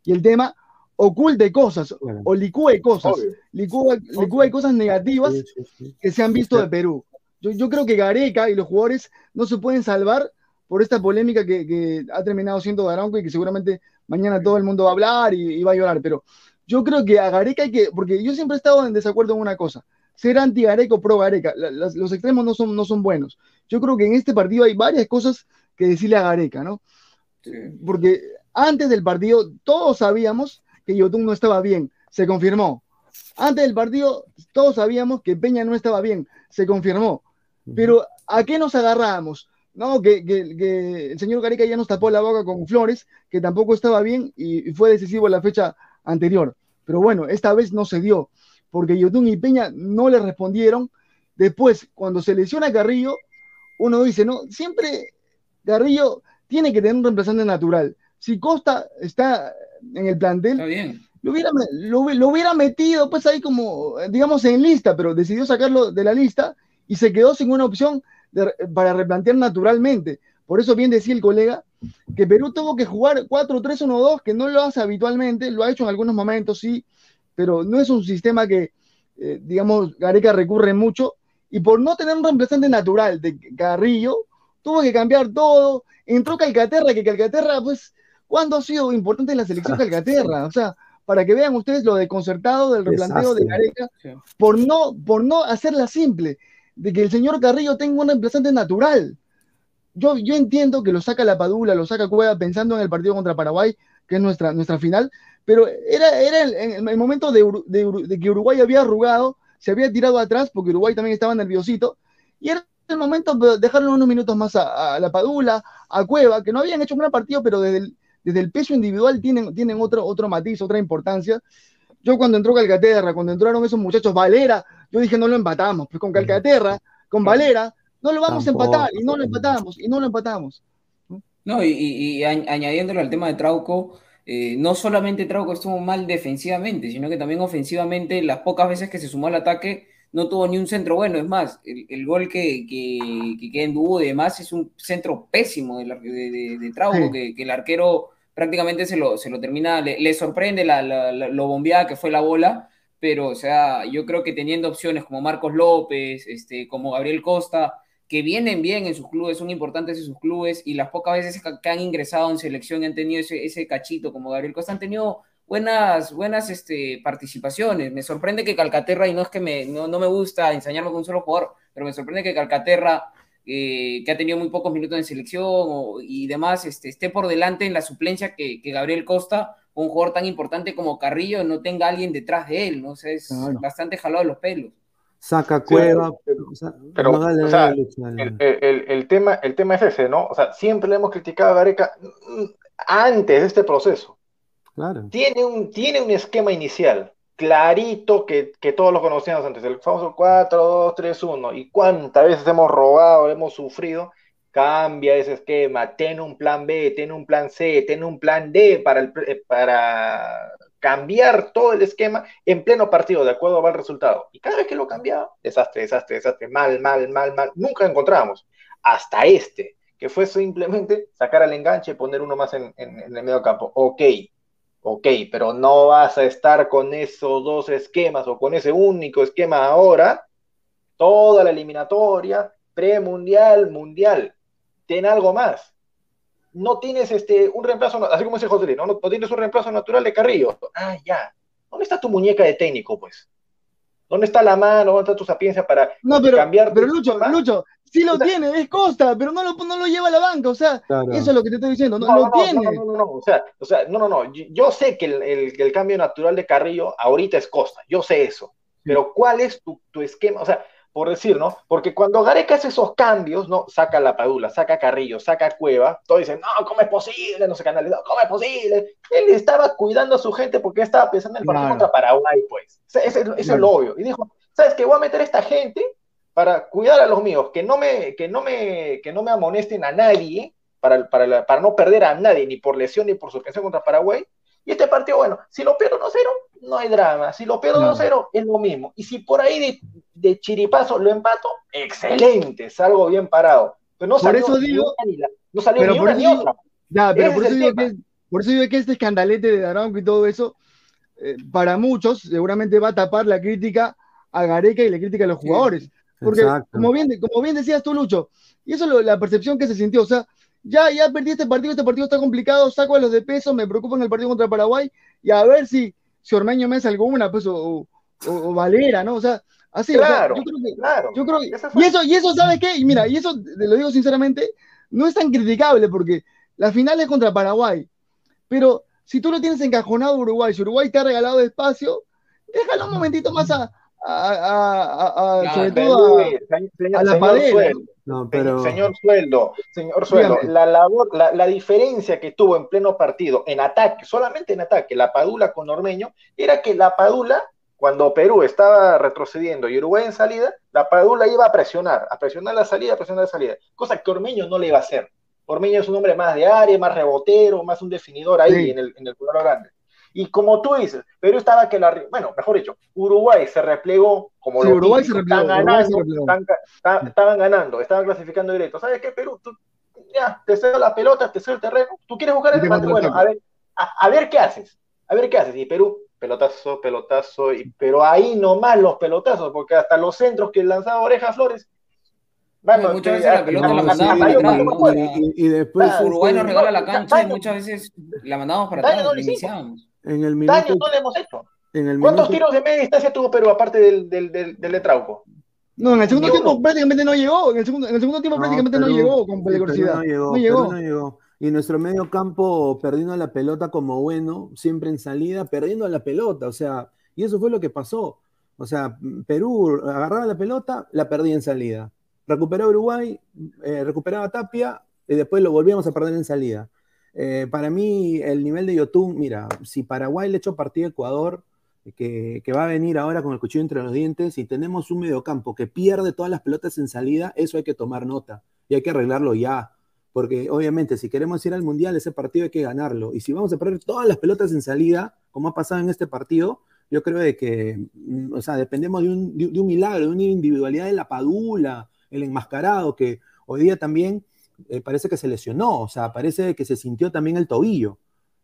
el tema oculte cosas o licúe cosas, licúe, cosas negativas que se han visto de Perú. Yo, yo, creo que Gareca y los jugadores no se pueden salvar por esta polémica que, ha terminado siendo Daronco y que seguramente mañana todo el mundo va a hablar y, va a llorar, pero yo creo que a Gareca hay que, porque yo siempre he estado en desacuerdo en una cosa, ser anti-Gareca o pro-Gareca, los extremos no son, no son buenos. Yo creo que en este partido hay varias cosas que decirle a Gareca, ¿no? Porque antes del partido todos sabíamos que Yotun no estaba bien, se confirmó. Antes del partido todos sabíamos que Peña no estaba bien, se confirmó. Pero ¿a qué nos agarramos? No, que, el señor Gareca ya nos tapó la boca con Flores, que tampoco estaba bien y, fue decisivo la fecha anterior. Pero bueno, esta vez no se dio, porque Yotun y Peña no le respondieron. Después, cuando se lesiona Carrillo, uno dice, no, siempre Carrillo tiene que tener un reemplazante natural. Si Costa está en el plantel, Lo, hubiera, lo, hubiera metido pues ahí como, digamos, en lista, pero decidió sacarlo de la lista y se quedó sin una opción para replantear naturalmente. Por eso bien decía el colega que Perú tuvo que jugar 4-3-1-2, que no lo hace habitualmente, lo ha hecho en algunos momentos, sí, pero no es un sistema que, eh, digamos, Gareca recurre mucho. Y por no tener un reemplazante natural de Carrillo, tuvo que cambiar todo. Entró Calcaterra, que Calcaterra, pues, ¿cuándo ha sido importante en la selección Calcaterra? O sea, para que vean ustedes lo desconcertado del replanteo de Gareca, por no, por no hacerla simple de que el señor Carrillo tenga un reemplazante natural. Yo, yo entiendo que lo saca la Padula, lo saca Cueva pensando en el partido contra Paraguay, que es nuestra, nuestra final, pero era, era el, el, momento de, de, que Uruguay había arrugado, se había tirado atrás, porque Uruguay también estaba nerviosito, y era el momento de dejarle unos minutos más a, la Padula, a Cueva, que no habían hecho un gran partido, pero desde el, desde el peso individual tienen, tienen otro, otro matiz, otra importancia. Yo cuando entró Calcaterra, cuando entraron esos muchachos, Valera, yo dije no lo empatamos, pues con Calcaterra, con Valera, no lo vamos a empatar, y no lo empatamos, y no lo empatamos. No, y, añadiéndolo al tema de Trauco, eh, no solamente Trauco estuvo mal defensivamente, sino que también ofensivamente, las pocas veces que se sumó al ataque, no tuvo ni un centro bueno. Es más, el, gol que, que, queda en dúo y demás es un centro pésimo de, de, Trauco, que, el arquero prácticamente se lo, se lo termina, le, sorprende la, lo bombeada que fue la bola, pero o sea, yo creo que teniendo opciones como Marcos López, este, como Gabriel Costa, que vienen bien en sus clubes, son importantes en sus clubes, y las pocas veces que han ingresado en selección y han tenido ese, ese cachito como Gabriel Costa, han tenido buenas, buenas este, participaciones. Me sorprende que Calcaterra, y no es que me, no, no me gusta enseñarme con un solo jugador, pero me sorprende que Calcaterra eh, que ha tenido muy pocos minutos en selección y demás, este, esté por delante en la suplencia que, Gabriel Costa, un jugador tan importante como Carrillo, no tenga alguien detrás de él, ¿no? es bastante jalado de los pelos. Saca cueva, pero, el, tema, el tema es ese, ¿no? O sea, siempre le hemos criticado a Gareca mm, antes de este proceso. Claro. Tiene un, tiene un esquema inicial, clarito que, todos lo conocíamos antes, el famoso 4, 2, 3, 1. Y cuántas veces hemos robado, hemos sufrido. Cambia ese esquema, ten un plan B, ten un plan C, ten un plan D para, el, eh, para cambiar todo el esquema en pleno partido, de acuerdo al resultado. Y cada vez que lo cambiaba, desastre, desastre, desastre, mal, mal, mal, mal, nunca encontramos. Hasta este, que fue simplemente sacar al enganche y poner uno más en, el medio campo. Ok, Ok, pero no vas a estar con esos dos esquemas o con ese único esquema ahora, toda la eliminatoria, premundial, mundial. Ten algo más. No tienes este, un reemplazo, así como dice José ¿no? ¿no? tienes un reemplazo natural de Carrillo. Ah, ya. ¿Dónde está tu muñeca de técnico, pues? ¿Dónde está la mano? ¿Dónde está tu sapiencia para no, pero, cambiar? Pero Lucho, Lucho, sí lo tiene, es Costa, pero no lo, no lo lleva a la banca, o sea, eso es lo que te estoy diciendo, no, lo tiene. No, no, no, o sea, o sea, no, no, no, yo, sé que el, el, cambio natural de Carrillo ahorita es Costa, yo sé eso, pero ¿cuál es tu, tu, esquema? O sea, por decir, ¿no? Porque cuando Gareca hace esos cambios, ¿no? Saca la Padula, saca Carrillo, saca Cueva, todos dicen, no, ¿cómo es posible? No sé, canales, ¿cómo es posible? Él estaba cuidando a su gente porque estaba pensando en el partido contra Paraguay, pues. Ese, es lo obvio. Y dijo, ¿sabes qué? Voy a meter a esta gente para cuidar a los míos, que no me, que no me, que no me amonesten a nadie, para, para, para no perder a nadie, ni por lesión ni por suspensión contra Paraguay. Y este partido, bueno, si lo pierdo 1-0, no hay drama. Si lo pierdo 2-0, es lo mismo. Y si por ahí de, de, chiripazo lo empato, excelente, salgo bien parado. Pero no por eso digo, ni no salió ni una ni otra. Ya, pero por eso, digo que, por eso, digo que, este escandalete de Aranco y todo eso, eh, para muchos seguramente va a tapar la crítica a Gareca y la crítica a los jugadores. Porque, como bien, como bien decías tú, Lucho, y eso es la percepción que se sintió, o sea, ya, ya perdí este partido, este partido está complicado, saco a los de peso, me preocupa en el partido contra Paraguay, y a ver si, si Ormeño me hace alguna, pues, o, o, Valera, ¿no? O sea, así, claro, yo creo que, claro. yo creo que, y eso, y eso, ¿sabe qué? Y mira, y eso, te lo digo sinceramente, no es tan criticable, porque la final es contra Paraguay, pero si tú lo tienes encajonado Uruguay, si Uruguay te ha regalado espacio, déjalo un momentito más a, a, a, sobre todo a, la padera. No, pero... Señor Sueldo, señor Sueldo, la, labor, la, diferencia que tuvo en pleno partido, en ataque, solamente en ataque, la Padula con Ormeño, era que la Padula, cuando Perú estaba retrocediendo y Uruguay en salida, la Padula iba a presionar, a presionar la salida, a presionar la salida, cosa que Ormeño no le iba a hacer. Ormeño es un hombre más de área, más rebotero, más un definidor ahí en el, en el grande. Y como tú dices, Perú estaba que la. Bueno, mejor dicho, Uruguay se replegó como sí, lo Uruguay se replegó, estaban ganando, estaban, ganando, estaban clasificando directo. ¿Sabes qué, Perú? Tú, ya, te cedo la pelota, te cedo el terreno. ¿Tú quieres jugar el partido? Bueno, a ver, a, ver qué haces. A ver qué haces. Y Perú, pelotazo, pelotazo, y, pero ahí nomás los pelotazos, porque hasta los centros que lanzaba Oreja Flores bueno, muchas veces la pelota la mandamos. Y, después Uruguay nos regala la cancha y muchas veces la mandamos para atrás, la iniciamos. En el minuto, daño no le hemos hecho. ¿Cuántos tiros de media distancia tuvo Perú aparte del, del, del, del de Trauco? No, en el segundo tiempo prácticamente no llegó. En el segundo, en el segundo tiempo prácticamente no llegó con peligrosidad. No llegó, no llegó. no llegó. Y nuestro medio campo perdiendo la pelota como bueno, siempre en salida, perdiendo la pelota. O sea, y eso fue lo que pasó. O sea, Perú agarraba la pelota, la perdía en salida. Recuperaba Uruguay, eh, recuperaba Tapia y después lo volvíamos a perder en salida. Eh, para mí, el nivel de Yotun, mira, si Paraguay le echó partido a Ecuador, que, va a venir ahora con el cuchillo entre los dientes, y tenemos un mediocampo que pierde todas las pelotas en salida, eso hay que tomar nota y hay que arreglarlo ya. Porque obviamente, si queremos ir al mundial, ese partido hay que ganarlo. Y si vamos a perder todas las pelotas en salida, como ha pasado en este partido, yo creo de que, mm, o sea, dependemos de un, de un milagro, de una individualidad de la Padula, el enmascarado, que hoy día también eh, parece que se lesionó, o sea, parece que se sintió también el tobillo.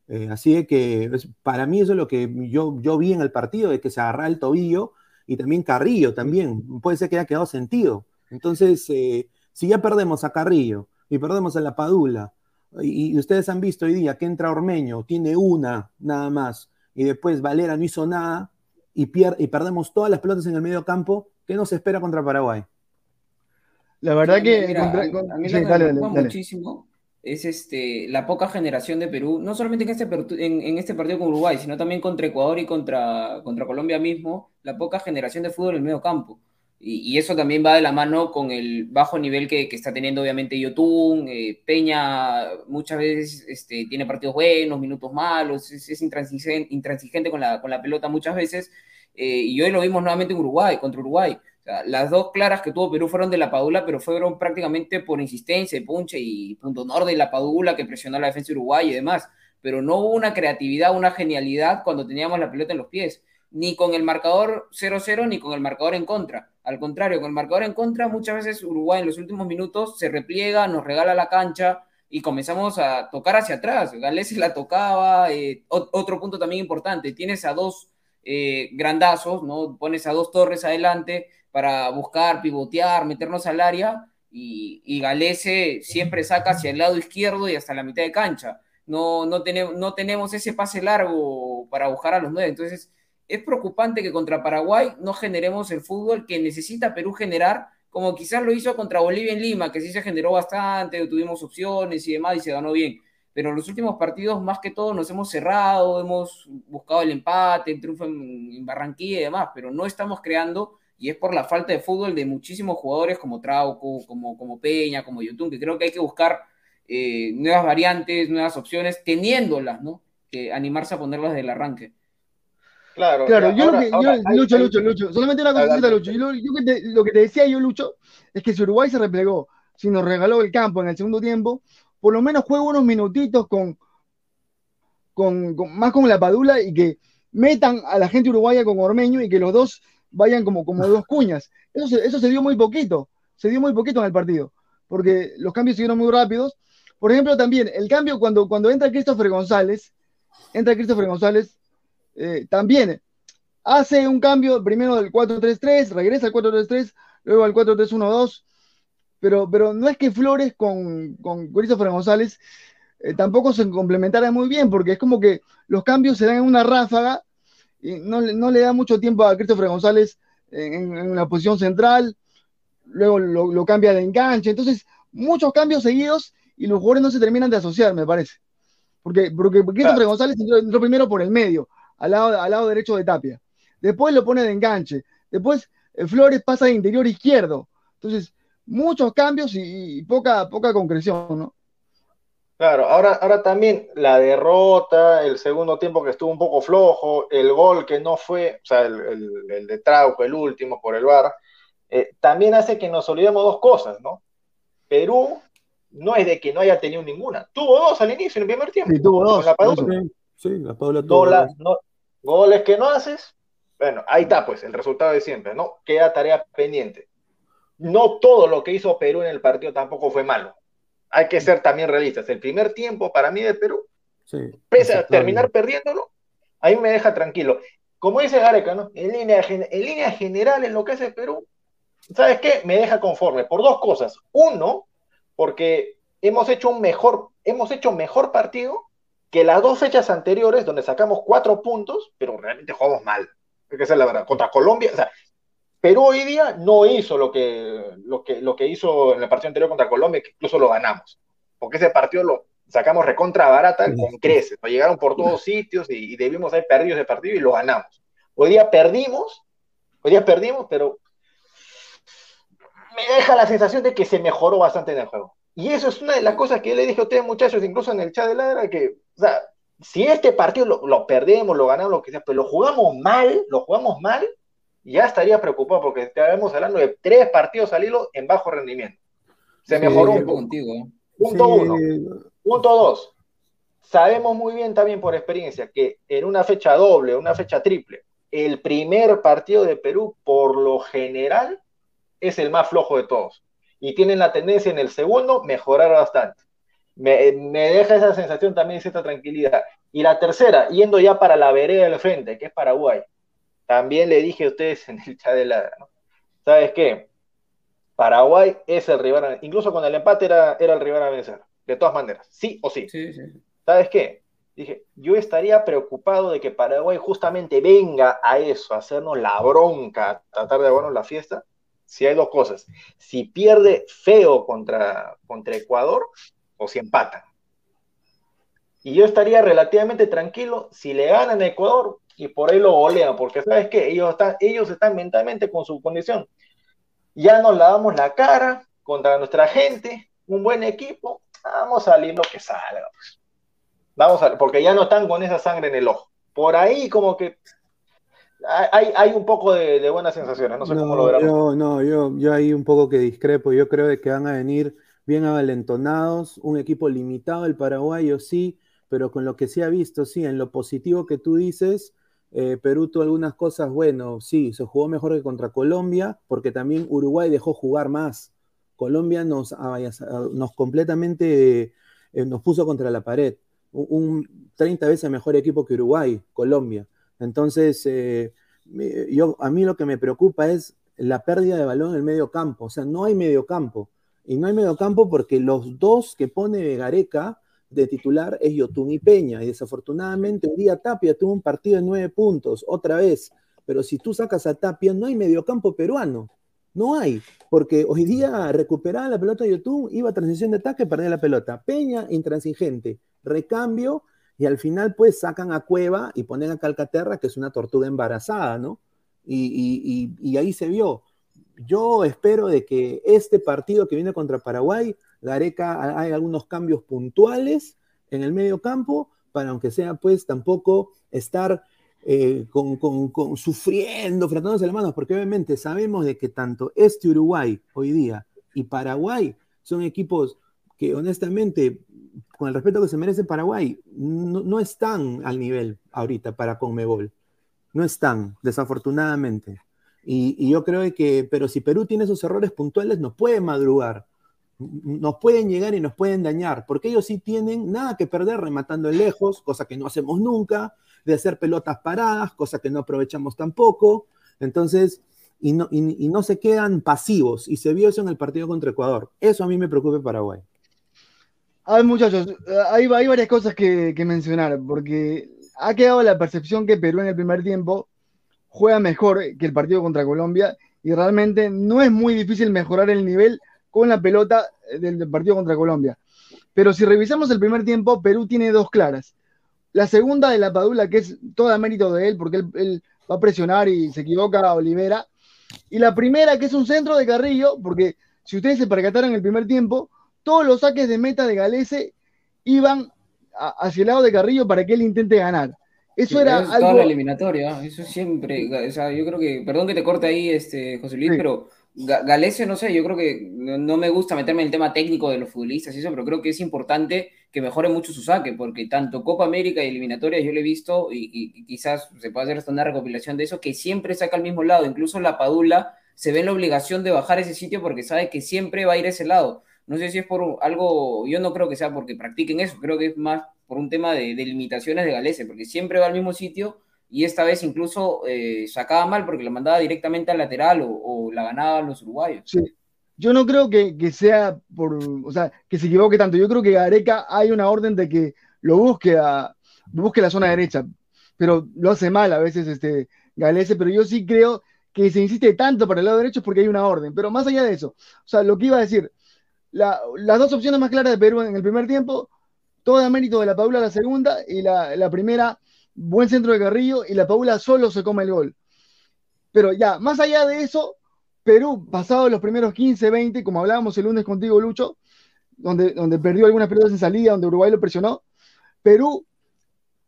Eh, así que para mí eso es lo que yo, yo vi en el partido, de que se agarra el tobillo y también Carrillo también, puede ser que haya quedado sentido. Entonces, eh, si ya perdemos a Carrillo y perdemos a la Padula, y, ustedes han visto hoy día que entra Ormeño, tiene una nada más, y después Valera no hizo nada, y, y perdemos todas las pelotas en el medio campo, ¿qué nos espera contra Paraguay? La verdad que a mí me preocupa muchísimo es este, la poca generación de Perú, no solamente en este, en, este partido con Uruguay, sino también contra Ecuador y contra, contra Colombia mismo, la poca generación de fútbol en el medio campo. Y, eso también va de la mano con el bajo nivel que, que está teniendo obviamente Yotun, eh, Peña muchas veces este, tiene partidos buenos, minutos malos, es, intransigente, intransigente con, la, con la pelota muchas veces, eh, y hoy lo vimos nuevamente en Uruguay, contra Uruguay las dos claras que tuvo Perú fueron de la Padula, pero fueron prácticamente por insistencia punche y punto norte de la Padula que presionó a la defensa uruguaya y demás. Pero no hubo una creatividad, una genialidad cuando teníamos la pelota en los pies, ni con el marcador 0-0 ni con el marcador en contra. Al contrario, con el marcador en contra, muchas veces Uruguay en los últimos minutos se repliega, nos regala la cancha y comenzamos a tocar hacia atrás. Gales la tocaba. Eh, otro punto también importante: tienes a dos eh, grandazos, ¿no? Pones a dos torres adelante para buscar, pivotear, meternos al área y, y Galese siempre saca hacia el lado izquierdo y hasta la mitad de cancha. No, no, tenemos, no tenemos ese pase largo para buscar a los nueve. Entonces, es preocupante que contra Paraguay no generemos el fútbol que necesita Perú generar, como quizás lo hizo contra Bolivia en Lima, que sí se generó bastante, tuvimos opciones y demás y se ganó bien. Pero en los últimos partidos, más que todo, nos hemos cerrado, hemos buscado el empate, el triunfo en, en Barranquilla y demás, pero no estamos creando y es por la falta de fútbol de muchísimos jugadores como Trauco, como, como Peña, como Yotun, que creo que hay que buscar eh, nuevas variantes, nuevas opciones, teniéndolas, ¿no? Que animarse a ponerlas del arranque. Claro, claro, yo, lo que, yo Lucho, Lucho, Lucho, solamente una cosita, Lucho. Yo, lo que te decía yo, Lucho, es que si Uruguay se replegó, si nos regaló el campo en el segundo tiempo, por lo menos juegue unos minutitos con, con, más con la Padula y que metan a la gente uruguaya con Ormeño y que los dos vayan como, como dos cuñas. Eso se, eso se dio muy poquito, se dio muy poquito en el partido, porque los cambios siguieron muy rápidos. Por ejemplo, también el cambio cuando, cuando entra Christopher González, entra Christopher González, eh, también hace un cambio primero del 4-3-3, regresa al 4-3-3, luego al 4-3-1-2, pero, pero no es que Flores con, con Christopher González eh, tampoco se complementaran muy bien, porque es como que los cambios se dan en una ráfaga y no, no le da mucho tiempo a Christopher González en, en la posición central, luego lo, cambia de enganche, entonces muchos cambios seguidos y los jugadores no se terminan de asociar, me parece. Porque, porque Christopher González entró, primero por el medio, al lado, al lado derecho de Tapia. Después lo pone de enganche. Después eh, Flores pasa de interior izquierdo. Entonces, muchos cambios y, y, poca, poca concreción, ¿no? Claro, ahora, ahora también la derrota, el segundo tiempo que estuvo un poco flojo, el gol que no fue, o sea, el, el, de Trauco, el último por el VAR, eh, también hace que nos olvidemos dos cosas, ¿no? Perú no es de que no haya tenido ninguna, tuvo dos al inicio en el primer tiempo. Sí, tuvo dos. La sí, la Paula tuvo dos. No, goles que no haces, bueno, ahí está pues el resultado de siempre, ¿no? Queda tarea pendiente. No todo lo que hizo Perú en el partido tampoco fue malo hay que ser también realistas. El primer tiempo para mí de Perú, pese a terminar perdiéndolo, ahí me deja tranquilo. Como dice Gareca, ¿no? En línea, en línea general, en lo que hace Perú, ¿sabes qué? Me deja conforme por dos cosas. Uno, porque hemos hecho un mejor, hemos hecho mejor partido que las dos fechas anteriores, donde sacamos cuatro puntos, pero realmente jugamos mal. Hay que ser la verdad. Contra Colombia, o sea, Perú hoy día no hizo lo que, lo que, lo que hizo en el partido anterior contra Colombia, que incluso lo ganamos. Porque ese partido lo sacamos recontra barata con creces. Nos llegaron por todos sitios y, debimos haber perdido ese partido y lo ganamos. Hoy día perdimos, hoy día perdimos, pero me deja la sensación de que se mejoró bastante en el juego. Y eso es una de las cosas que yo le dije a ustedes, muchachos, incluso en el chat de Ladra, que, o sea, si este partido lo, lo perdemos, lo ganamos, lo que sea, pero lo jugamos mal, lo jugamos mal, ya estaría preocupado porque estábamos hablando de tres partidos al hilo en bajo rendimiento. Se mejoró un poco. Punto uno. Punto dos. Sabemos muy bien también por experiencia que en una fecha doble, una fecha triple, el primer partido de Perú, por lo general, es el más flojo de todos. Y tienen la tendencia en el segundo mejorar bastante. Me, me deja esa sensación también, esta tranquilidad. Y la tercera, yendo ya para la vereda del frente, que es Paraguay también le dije a ustedes en el chat de la, ¿sabes qué? Paraguay es el rival, incluso con el empate era, era el rival a vencer, de todas maneras, sí o sí. ¿Sabes qué? Dije, yo estaría preocupado de que Paraguay justamente venga a eso, a hacernos la bronca, a tratar de aguarnos la fiesta, si hay dos cosas. Si pierde feo contra, contra Ecuador o si empatan. Y yo estaría relativamente tranquilo si le ganan a Ecuador, y por ahí lo golean, porque sabes que ellos están, ellos están mentalmente con su condición. Ya nos lavamos la cara contra nuestra gente, un buen equipo, vamos a salir lo que salga. Pues. Vamos a, porque ya no están con esa sangre en el ojo. Por ahí como que hay, hay un poco de, buenas sensaciones, no sé cómo lo verán. Yo, no, yo, yo ahí un poco que discrepo, yo creo que van a venir bien avalentonados, un equipo limitado el paraguayo sí, pero con lo que se ha visto, sí, en lo positivo que tú dices, eh, Perú tuvo algunas cosas, bueno, sí, se jugó mejor que contra Colombia, porque también Uruguay dejó jugar más. Colombia nos, ah, nos completamente eh, nos puso contra la pared. Un, 30 veces mejor equipo que Uruguay, Colombia. Entonces, eh, yo, a mí lo que me preocupa es la pérdida de balón en el medio campo. O sea, no hay medio campo. Y no hay medio campo porque los dos que pone Gareca de titular es Yotun y Peña. Y desafortunadamente hoy día Tapia tuvo un partido de nueve puntos, otra vez. Pero si tú sacas a Tapia, no hay mediocampo peruano. No hay, porque hoy día recuperaba la pelota de Yotun, iba a transición de ataque, perdía la pelota. Peña, intransigente, recambio, y al final pues sacan a Cueva y ponen a Calcaterra, que es una tortuga embarazada, ¿no? Y, y ahí se vio. Yo espero de que este partido que viene contra Paraguay Gareca hay algunos cambios puntuales en el medio campo, para aunque sea pues tampoco estar eh, con, sufriendo, fratándose las manos, porque obviamente sabemos de que tanto este Uruguay hoy día y Paraguay son equipos que honestamente, con el respeto que se merece Paraguay, no, están al nivel ahorita para Conmebol. No están, desafortunadamente. Y, yo creo que, pero si Perú tiene esos errores puntuales, nos puede madrugar, nos pueden llegar y nos pueden dañar, porque ellos sí tienen nada que perder rematando lejos, cosa que no hacemos nunca, de hacer pelotas paradas, cosa que no aprovechamos tampoco. Entonces, y no, y, no se quedan pasivos. Y se vio eso en el partido contra Ecuador. Eso a mí me preocupa Paraguay. A ver, muchachos, hay, hay varias cosas que, mencionar, porque ha quedado la percepción que Perú en el primer tiempo juega mejor que el partido contra Colombia y realmente no es muy difícil mejorar el nivel con la pelota del, partido contra Colombia. Pero si revisamos el primer tiempo, Perú tiene dos claras. La segunda de la Padula, que es toda mérito de él, porque él, él va a presionar y se equivoca a Olivera, y la primera, que es un centro de Carrillo, porque si ustedes se percataron el primer tiempo, todos los saques de meta de Galese iban hacia el lado de Carrillo para que él intente ganar. Eso era algo... Toda la eliminatoria, eso siempre, o sea, yo creo que, perdón que te corte ahí, este, José Luis, pero Galese, no sé, yo creo que no, me gusta meterme en el tema técnico de los futbolistas y eso, pero creo que es importante que mejore mucho su saque, porque tanto Copa América y eliminatorias yo lo he visto y, quizás se puede hacer hasta una recopilación de eso, que siempre saca al mismo lado, incluso la Padula se ve en la obligación de bajar ese sitio porque sabe que siempre va a ir a ese lado. No sé si es por algo, yo no creo que sea porque practiquen eso, creo que es más por un tema de, de limitaciones de Galese, porque siempre va al mismo sitio y esta vez incluso eh, sacaba mal porque la mandaba directamente al lateral o, la ganaban los uruguayos. Sí. Yo no creo que, sea por, o sea, que se equivoque tanto. Yo creo que Gareca hay una orden de que lo busque a, busque la zona derecha, pero lo hace mal a veces este Galese, pero yo sí creo que se insiste tanto para el lado derecho porque hay una orden. Pero más allá de eso, o sea, lo que iba a decir, las dos opciones más claras de Perú en el primer tiempo, todo el mérito de la Paula la segunda y la primera buen centro de Carrillo y la Paula solo se come el gol. Pero ya, más allá de eso, Perú, pasado los primeros 15, 20, como hablábamos el lunes contigo, Lucho, donde, donde perdió algunas pelotas en salida, donde Uruguay lo presionó, Perú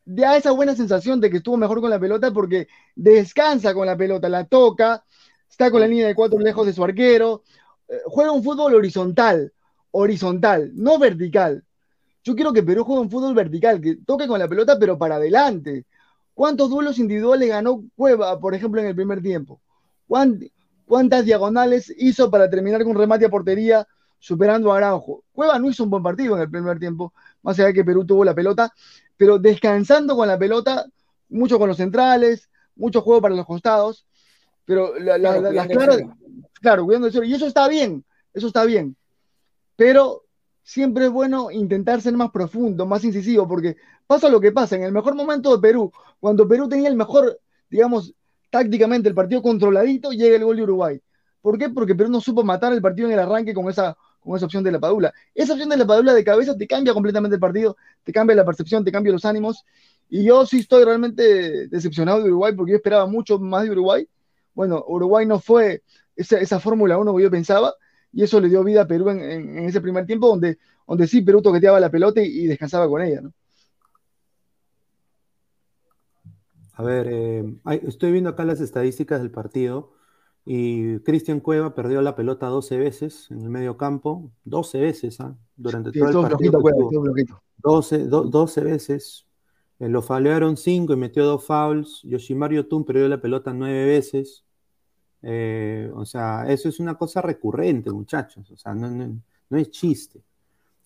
da esa buena sensación de que estuvo mejor con la pelota porque descansa con la pelota, la toca, está con la línea de cuatro lejos de su arquero, eh, juega un fútbol horizontal, horizontal, no vertical. Yo quiero que Perú juegue un fútbol vertical, que toque con la pelota, pero para adelante. ¿Cuántos duelos individuales ganó Cueva, por ejemplo, en el primer tiempo? ¿Cuántas diagonales hizo para terminar con remate a portería superando a Araujo? Cueva no hizo un buen partido en el primer tiempo, más allá de que Perú tuvo la pelota, pero descansando con la pelota, mucho con los centrales, mucho juego para los costados, pero las claras, claro, cuidando el y eso está bien, eso está bien, pero siempre es bueno intentar ser más profundo, más incisivo, porque pasa lo que pasa. En el mejor momento de Perú, cuando Perú tenía el mejor, digamos, tácticamente el partido controladito, llega el gol de Uruguay. ¿Por qué? Porque Perú no supo matar el partido en el arranque con esa, con esa opción de la Padula. Esa opción de la Padula de cabeza te cambia completamente el partido, te cambia la percepción, te cambia los ánimos. Y yo sí estoy realmente decepcionado de Uruguay porque yo esperaba mucho más de Uruguay. Bueno, Uruguay no fue esa, esa Fórmula 1 que yo pensaba y eso le dio vida a Perú en, ese primer tiempo donde, donde sí Perú toqueteaba la pelota y, descansaba con ella, ¿no? A ver, eh, estoy viendo acá las estadísticas del partido y Cristian Cueva perdió la pelota 12 veces en el medio campo, 12 veces ¿ah? durante todo el partido. 12, 12 veces. Eh, lo falearon 5 y metió dos fouls. Yoshimaru Tun perdió la pelota 9 veces. Eh, o sea, eso es una cosa recurrente, muchachos. O sea, no, es chiste.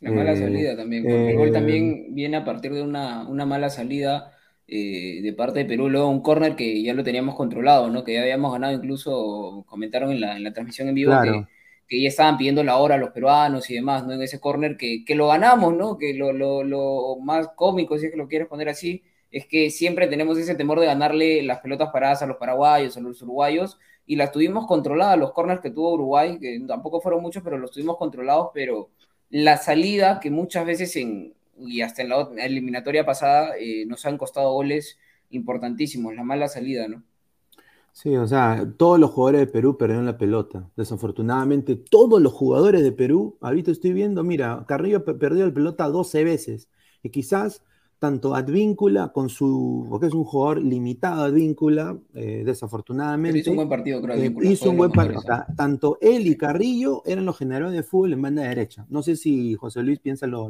La mala eh, salida también, porque el gol también eh, viene a partir de una, mala salida de parte de Perú, luego un córner que ya lo teníamos controlado, ¿no? Que ya habíamos ganado, incluso comentaron en la, transmisión en vivo que, ya estaban pidiendo la hora a los peruanos y demás, ¿no? En ese córner que, lo ganamos, ¿no? Que lo, lo, más cómico, si es que lo quieres poner así, es que siempre tenemos ese temor de ganarle las pelotas paradas a los paraguayos, a los uruguayos, y las tuvimos controladas, los corners que tuvo Uruguay, que tampoco fueron muchos, pero los tuvimos controlados, pero la salida que muchas veces en, y hasta en la eliminatoria pasada eh, nos han costado goles importantísimos, la mala salida, ¿no? Sí, o sea, todos los jugadores de Perú perdieron la pelota. Desafortunadamente, todos los jugadores de Perú, ahorita estoy viendo, mira, Carrillo perdió la pelota 12 veces. Y quizás tanto Advíncula con su, porque es un jugador limitado Advíncula, eh, desafortunadamente. hizo un buen partido, creo. Eh, hizo un buen partido. tanto él y Carrillo eran los generadores de fútbol en banda derecha. No sé si José Luis piensa lo,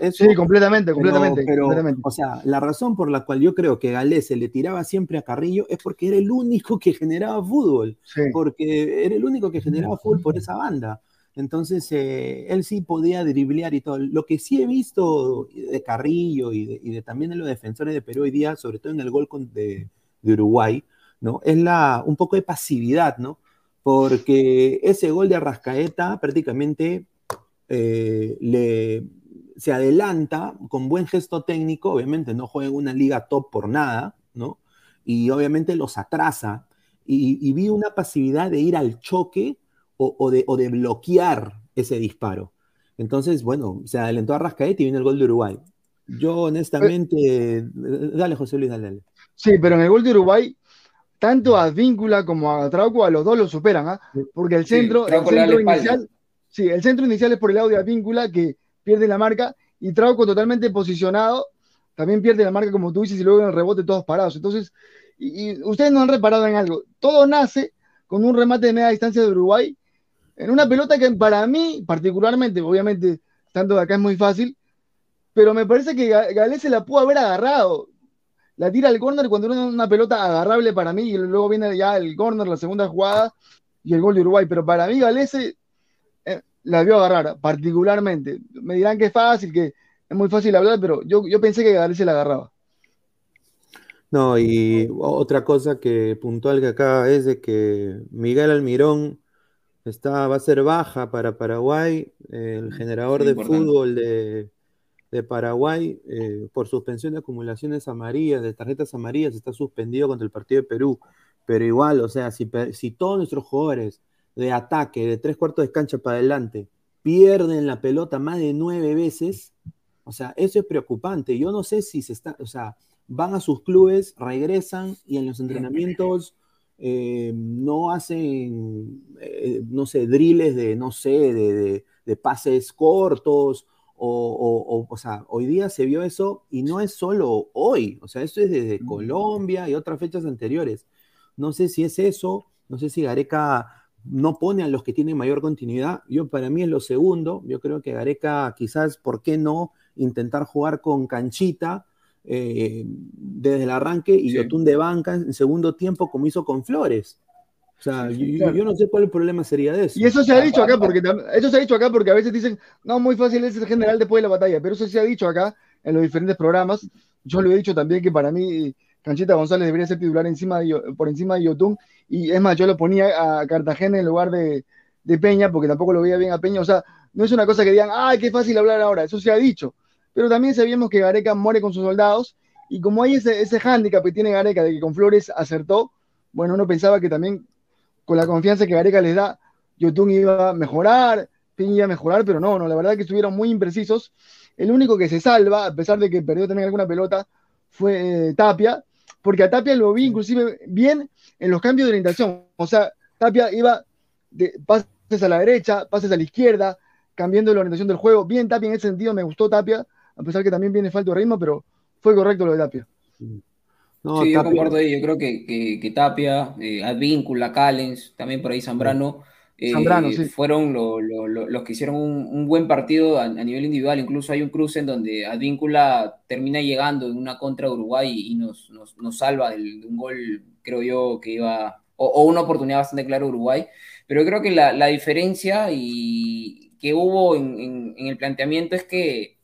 eso. Sí, completamente, completamente, pero, O sea, la razón por la cual yo creo que Galés se le tiraba siempre a Carrillo es porque era el único que generaba fútbol. Porque era el único que generaba fútbol por esa banda. Entonces, eh, él sí podía driblear y todo. Lo que sí he visto de Carrillo y de, también de los defensores de Perú hoy día, sobre todo en el gol de, Uruguay, ¿no? Es la, un poco de pasividad, ¿no? Porque ese gol de Arrascaeta prácticamente eh, le, se adelanta con buen gesto técnico, obviamente no juega en una liga top por nada, ¿no? Y obviamente los atrasa. y vi una pasividad de ir al choque o, de, bloquear ese disparo. Entonces, bueno, se adelantó a Rascaete y viene el gol de Uruguay. Yo honestamente, dale José Luis, dale, Sí, pero en el gol de Uruguay, tanto a Víncula como a Trauco, a los dos lo superan, ¿ah? porque el centro, el centro inicial, sí, el centro inicial es por el lado de Advíncula que pierde la marca y Trauco totalmente posicionado también pierde la marca como tú dices y luego en el rebote todos parados. Entonces, y ustedes no han reparado en algo, todo nace con un remate de media distancia de Uruguay en una pelota que para mí, particularmente, obviamente, tanto de acá es muy fácil, pero me parece que Galés se la pudo haber agarrado. La tira al córner cuando era una pelota agarrable para mí, y luego viene ya el córner, la segunda jugada y el gol de Uruguay. Pero para mí, Galés eh, la vio agarrar, particularmente. Me dirán que es fácil, que es muy fácil hablar, pero yo, yo pensé que Galés la agarraba. No, y otra cosa que puntual que acá es de que Miguel Almirón Está, va a ser baja para Paraguay, el generador de fútbol de, Paraguay, eh, por suspensión de acumulaciones amarillas, de tarjetas amarillas, está suspendido contra el partido de Perú. Pero igual, o sea, si, si todos nuestros jugadores de ataque, de tres cuartos de cancha para adelante, pierden la pelota más de nueve veces, o sea, eso es preocupante. Yo no sé si se está, o sea, van a sus clubes, regresan y en los entrenamientos eh, no hacen, eh, no sé, driles de, no sé, de, pases cortos, o, o, sea, hoy día se vio eso y no es solo hoy, o sea, eso es desde mm. Colombia y otras fechas anteriores. No sé si es eso, no sé si Gareca no pone a los que tienen mayor continuidad. Yo para mí es lo segundo, yo creo que Gareca quizás, ¿por qué no intentar jugar con canchita? Eh, desde el arranque y Yotun de banca en segundo tiempo como hizo con Flores. O sea, yo, no sé cuál el problema sería de eso. Y eso se ha dicho acá porque eso se ha dicho acá porque a veces dicen, no, muy fácil es el general después de la batalla, pero eso se ha dicho acá en los diferentes programas. Yo lo he dicho también que para mí Canchita González debería ser titular encima por encima de Yotun y es más, yo lo ponía a Cartagena en lugar de, de Peña porque tampoco lo veía bien a Peña. O sea, no es una cosa que digan, ay, qué fácil hablar ahora, eso se ha dicho pero también sabíamos que Gareca muere con sus soldados, y como hay ese, ese hándicap que tiene Gareca de que con Flores acertó, bueno, uno pensaba que también con la confianza que Gareca les da, Yotun iba a mejorar, iba a mejorar, pero no, no, la verdad que estuvieron muy imprecisos. El único que se salva, a pesar de que perdió también alguna pelota, fue eh, Tapia, porque a Tapia lo vi inclusive bien en los cambios de orientación. O sea, Tapia iba de pases a la derecha, pases a la izquierda, cambiando la orientación del juego. Bien Tapia en ese sentido, me gustó Tapia a pesar que también viene falta de ritmo, pero fue correcto lo de Tapia. sí, yo concuerdo ahí, yo creo que, Tapia, eh, Advíncula, Callens, también por ahí Zambrano, eh, fueron los que hicieron un, buen partido a, nivel individual. Incluso hay un cruce en donde Advíncula termina llegando en una contra Uruguay y, nos, salva de, un gol, creo yo, que iba, o, una oportunidad bastante clara Uruguay. Pero creo que la, diferencia y que hubo en el planteamiento es que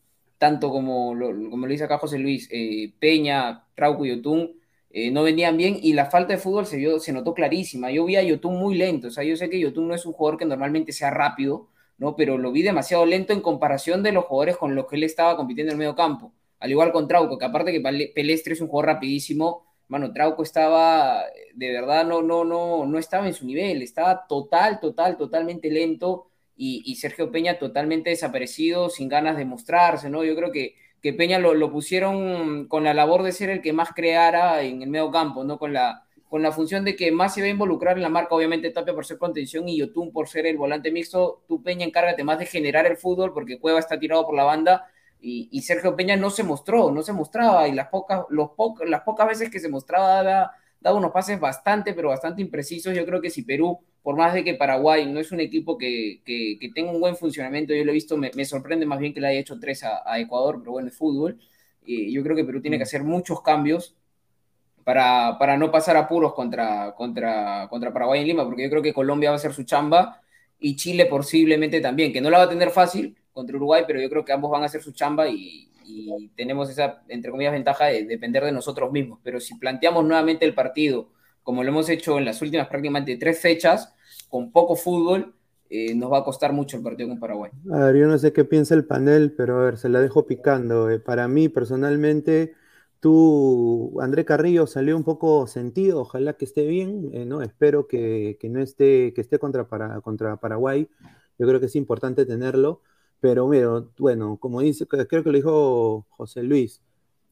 tanto como lo, como lo dice acá José Luis, eh, Peña, Trauco y Yotun, eh, no venían bien y la falta de fútbol se, vio, se notó clarísima. Yo vi a Yotun muy lento, o sea, yo sé que Yotun no es un jugador que normalmente sea rápido, ¿no? Pero lo vi demasiado lento en comparación de los jugadores con los que él estaba compitiendo en el medio campo. Al igual con Trauco, que aparte que Pelestre es un jugador rapidísimo, bueno, Trauco estaba, de verdad, no, no, no, no estaba en su nivel, estaba total, total, totalmente lento y, Sergio Peña totalmente desaparecido, sin ganas de mostrarse, ¿no? Yo creo que, que Peña lo, lo, pusieron con la labor de ser el que más creara en el medio campo, ¿no? Con la, con la función de que más se va a involucrar en la marca, obviamente Tapia por ser contención y Yotun por ser el volante mixto, tú Peña encárgate más de generar el fútbol porque Cueva está tirado por la banda Y, Sergio Peña no se mostró, no se mostraba, y las pocas, los las pocas veces que se mostraba daba, unos pases bastante, pero bastante imprecisos. Yo creo que si Perú, por más de que Paraguay no es un equipo que, que, tenga un buen funcionamiento, yo lo he visto, me, sorprende más bien que le haya hecho tres a, Ecuador, pero bueno, es fútbol. Y yo creo que Perú tiene que hacer muchos cambios para, para no pasar apuros contra, contra, contra Paraguay en Lima, porque yo creo que Colombia va a hacer su chamba y Chile posiblemente también, que no la va a tener fácil contra Uruguay, pero yo creo que ambos van a hacer su chamba y, tenemos esa, entre comillas, ventaja de depender de nosotros mismos. Pero si planteamos nuevamente el partido, como lo hemos hecho en las últimas prácticamente tres fechas, con poco fútbol, eh, nos va a costar mucho el partido con Paraguay. A ver, yo no sé qué piensa el panel, pero a ver, se la dejo picando. Eh, para mí, personalmente, Tú, André Carrillo salió un poco sentido, ojalá que esté bien, eh, ¿no? Espero que, no esté, que esté contra, para, contra Paraguay. Yo creo que es importante tenerlo, pero bueno, como dice, creo que lo dijo José Luis,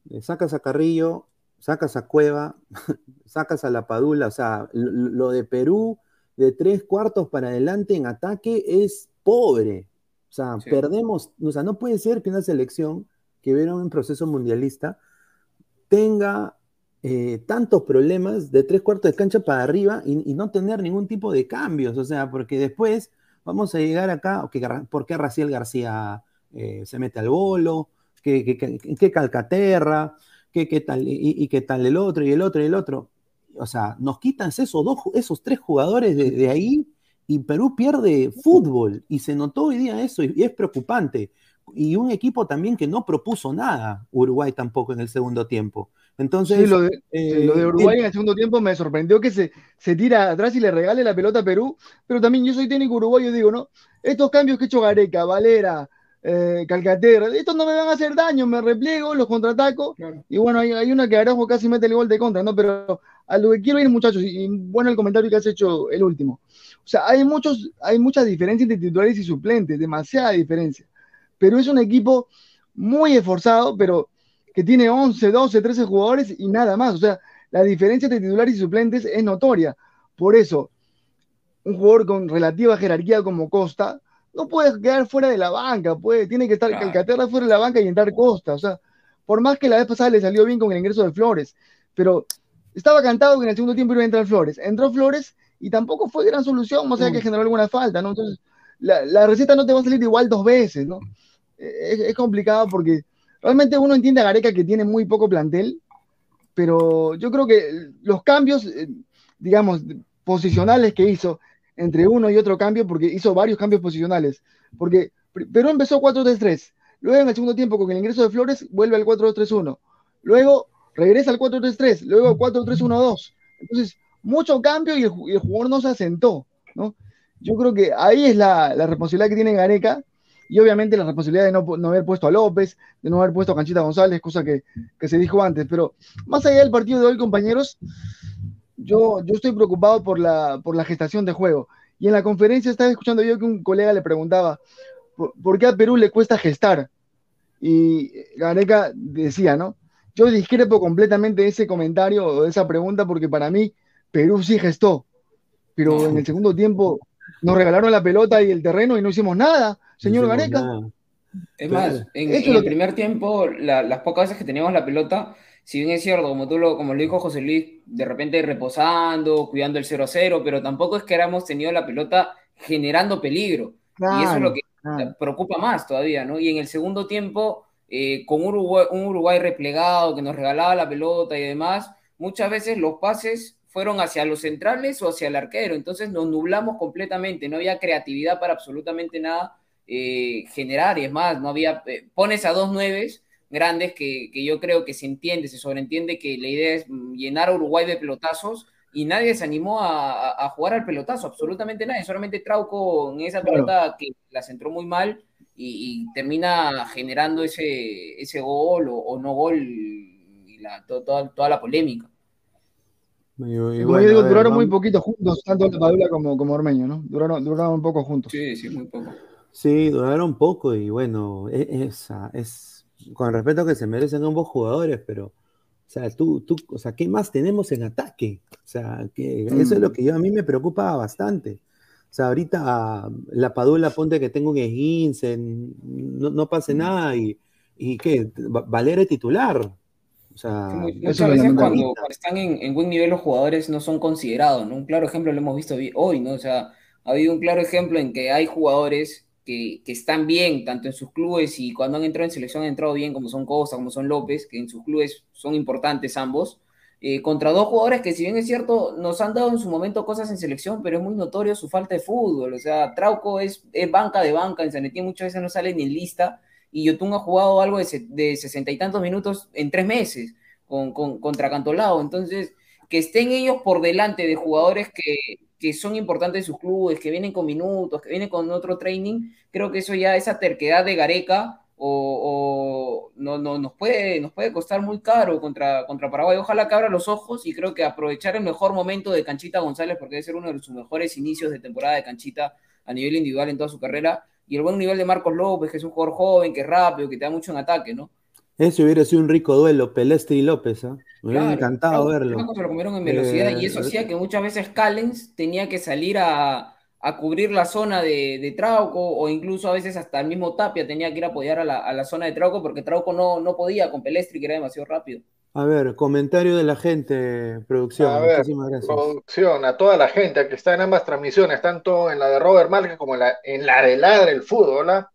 eh, sacas a Carrillo, sacas a Cueva, [LAUGHS] sacas a la Padula, o sea, lo, de Perú de tres cuartos para adelante en ataque es pobre. O sea, perdemos, o sea, no puede ser que una selección que viene un proceso mundialista tenga eh, tantos problemas de tres cuartos de cancha para arriba y, no tener ningún tipo de cambios, o sea, porque después vamos a llegar acá, ¿por qué Raciel García eh, se mete al bolo? ¿Qué, qué, Calcaterra? ¿Qué, qué tal, y, qué tal el otro, y el otro, y el otro? O sea, nos quitan esos, dos, esos tres jugadores de, ahí y Perú pierde fútbol, y se notó hoy día eso, y es preocupante y un equipo también que no propuso nada, Uruguay tampoco en el segundo tiempo. Entonces, lo, de, eh, lo de Uruguay en el segundo tiempo me sorprendió que se, se tira atrás y le regale la pelota a Perú, pero también yo soy técnico uruguayo, digo, ¿no? Estos cambios que ha hecho Gareca, Valera, eh, Calcaterra, estos no me van a hacer daño, me repliego, los contraataco, y bueno, hay, hay, una que Araujo casi mete el gol de contra, ¿no? Pero a lo que quiero ir, muchachos, y, bueno el comentario que has hecho el último. O sea, hay, muchos, hay muchas diferencias entre titulares y suplentes, demasiada diferencia. Perú es un equipo muy esforzado, pero que tiene 11, 12, 13 jugadores y nada más. O sea, la diferencia entre titulares y suplentes es notoria. Por eso, un jugador con relativa jerarquía como Costa no puede quedar fuera de la banca, puede, tiene que estar Calcaterra fuera de la banca y entrar Costa. O sea, por más que la vez pasada le salió bien con el ingreso de Flores, pero estaba cantado que en el segundo tiempo iba a entrar Flores. Entró Flores y tampoco fue gran solución, o sea que generó alguna falta, ¿no? Entonces, la, la receta no te va a salir igual dos veces, ¿no? es, complicado porque realmente uno entiende a Gareca que tiene muy poco plantel, pero yo creo que los cambios, eh, digamos, posicionales que hizo entre uno y otro cambio, porque hizo varios cambios posicionales, porque Perú empezó 4-3-3, luego en el segundo tiempo con el ingreso de Flores vuelve al 4-2-3-1, luego regresa al 4-3-3, luego 4-3-1-2, entonces mucho cambio y el, jugador no se asentó, ¿no? Yo creo que ahí es la, la responsabilidad que tiene Gareca, y obviamente la responsabilidad de no, haber puesto a López, de no haber puesto a Canchita González, cosa que, se dijo antes. Pero más allá del partido de hoy, compañeros, yo, yo estoy preocupado por la, por la gestación de juego. Y en la conferencia estaba escuchando yo que un colega le preguntaba, ¿por, qué a Perú le cuesta gestar? Y Gareca decía, ¿no? Yo discrepo completamente de ese comentario o de esa pregunta porque para mí Perú sí gestó, pero en el segundo tiempo nos regalaron la pelota y el terreno y no hicimos nada señor Gareca. Es más, en, el primer tiempo, las pocas veces que teníamos la pelota, si bien es cierto, como tú lo, como lo dijo José Luis, de repente reposando, cuidando el 0 0, pero tampoco es que éramos tenido la pelota generando peligro. y eso es lo que preocupa más todavía, ¿no? Y en el segundo tiempo, eh, con Uruguay, un Uruguay replegado que nos regalaba la pelota y demás, muchas veces los pases fueron hacia los centrales o hacia el arquero, entonces nos nublamos completamente, no había creatividad para absolutamente nada eh, generar, y es más, no había, eh, pones a dos nueves grandes que, yo creo que se entiende, se sobreentiende que la idea es llenar a Uruguay de pelotazos y nadie se animó a, jugar al pelotazo, absolutamente nadie, solamente Trauco en esa pelota que la centró muy mal y, termina generando ese, ese gol o, no gol y la, toda, la polémica. duraron muy poquito juntos, tanto Padula como, como Ormeño, ¿no? Duraron, duraron un poco juntos. Sí, sí, muy poco. Sí, duraron poco y bueno, e, es, es, con respeto a que se merecen ambos jugadores, pero, o sea, tú, tú, o sea, ¿qué más tenemos en ataque? O sea, que eso es lo mm. que yo, a mí me preocupa bastante. O sea, ahorita la Padula ponte que tengo un esguince, no, no pase mm. nada y, ¿Y qué? Va- Valera es titular. O sea, Muchas me veces cuando, cuando están en, en buen nivel los jugadores no son considerados, ¿no? Un claro ejemplo lo hemos visto vi- hoy, ¿no? O sea, ha habido un claro ejemplo en que hay jugadores que, están bien, tanto en sus clubes y cuando han entrado en selección han entrado bien, como son Costa, como son López, que en sus clubes son importantes ambos, eh, contra dos jugadores que si bien es cierto, nos han dado en su momento cosas en selección, pero es muy notorio su falta de fútbol, o sea, Trauco es, es banca de banca, en Sanetín muchas veces no sale ni en lista, y Yotun ha jugado algo de, de sesenta y tantos minutos en tres meses con, con- contra Cantolao. Entonces, que estén ellos por delante de jugadores que, que son importantes sus clubes, que vienen con minutos, que vienen con otro training, creo que eso ya, esa terquedad de Gareca, o, o no, no, nos, puede, nos puede costar muy caro contra, contra Paraguay. Ojalá que abra los ojos y creo que aprovechar el mejor momento de Canchita González, porque debe ser uno de sus mejores inicios de temporada de Canchita a nivel individual en toda su carrera, y el buen nivel de Marcos López, que es un jugador joven, que es rápido, que te da mucho en ataque, ¿no? Ese hubiera sido un rico duelo, Pelestri y López, ¿ah? Me hubiera Claro, encantado claro, verlo. Se lo comieron en velocidad Eh, y eso hacía que muchas veces Callens tenía que salir a, a cubrir la zona de, de Trauco o incluso a veces hasta el mismo Tapia tenía que ir a apoyar a la, a la zona de Trauco porque Trauco no, no podía con Pelestri que era demasiado rápido. A ver, comentario de la gente, producción. A ver, Muchísimas gracias. producción, a toda la gente que está en ambas transmisiones, tanto en la de Robert Márquez como en la, en la de Ladre el Fútbol. ¿ah?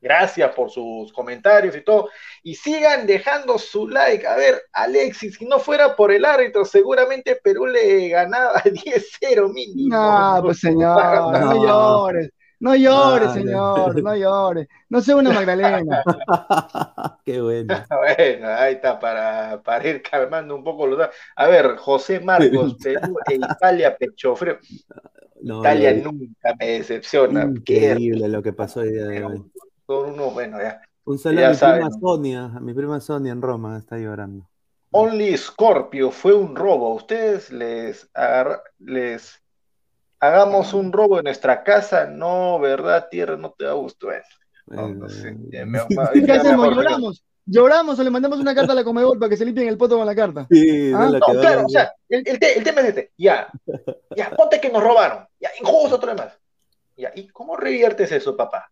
Gracias por sus comentarios y todo. Y sigan dejando su like. A ver, Alexis, si no fuera por el árbitro, seguramente Perú le ganaba [LAUGHS] 10-0 mínimo. No, pues [LAUGHS] señor, no, No. llores. No llores, Vale. señor, no llores. No sea una Magdalena. [LAUGHS] Qué bueno. Bueno, ahí está, para, para ir calmando un poco los... A ver, José Marcos, Perú e Italia, pecho frío. No, Italia no, nunca me decepciona. Qué Increíble lo que pasó el día de hoy. Son unos, bueno, ya. Un saludo Ya a mi saben, prima. Sonia, a mi prima Sonia en Roma, está llorando. Only Scorpio fue un robo. Ustedes les, les hagamos un robo en nuestra casa. No, ¿verdad? Tierra, no te da gusto. Bueno, no, no sé. Ya me- [LAUGHS] ¿Qué ya hacemos? ¿Lloramos? ¿Lloramos o le mandamos una carta a la Comebol para que se limpien el poto con la carta? Sí, Ah, no No, claro, la- o sea, el, el te- el tema es este. Ya, ya, ponte que nos robaron. Ya, injusto otro más. Ya, ¿y cómo reviertes eso, papá?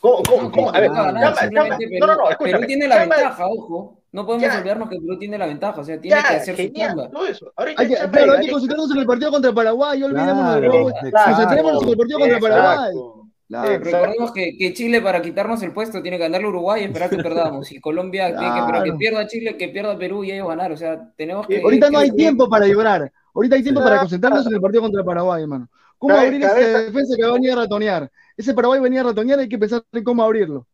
¿Cómo, cómo, cómo? A ver, No, no, llama, llama- no, no, no, Perú- escúchame. Perú tiene la llama- ventaja, ojo. No podemos Ya. olvidarnos que Perú tiene la ventaja, o sea, tiene Ya, que hacer su genial, chamba. todo eso. Ahorita Hay que, llama claro, y hay que concentrarnos en el partido contra Paraguay, olvidémonos Claro, robo. exacto. Concentrémonos en el partido contra Paraguay. Claro. Exacto. Recordemos que, que Chile para quitarnos el puesto tiene que ganarle a Uruguay y esperar que [LAUGHS] perdamos. Y Colombia tiene que esperar que Claro. pierda Chile, que pierda Perú y ellos ganar. O sea, tenemos que. Ahorita no que- hay tiempo para llorar. Ahorita hay tiempo Claro. para concentrarnos en el partido contra Paraguay, hermano. ¿Cómo Cabe- abrir esa defensa que va a venir a ratonear? Ese Paraguay venía a ratonear, hay que pensar en cómo abrirlo.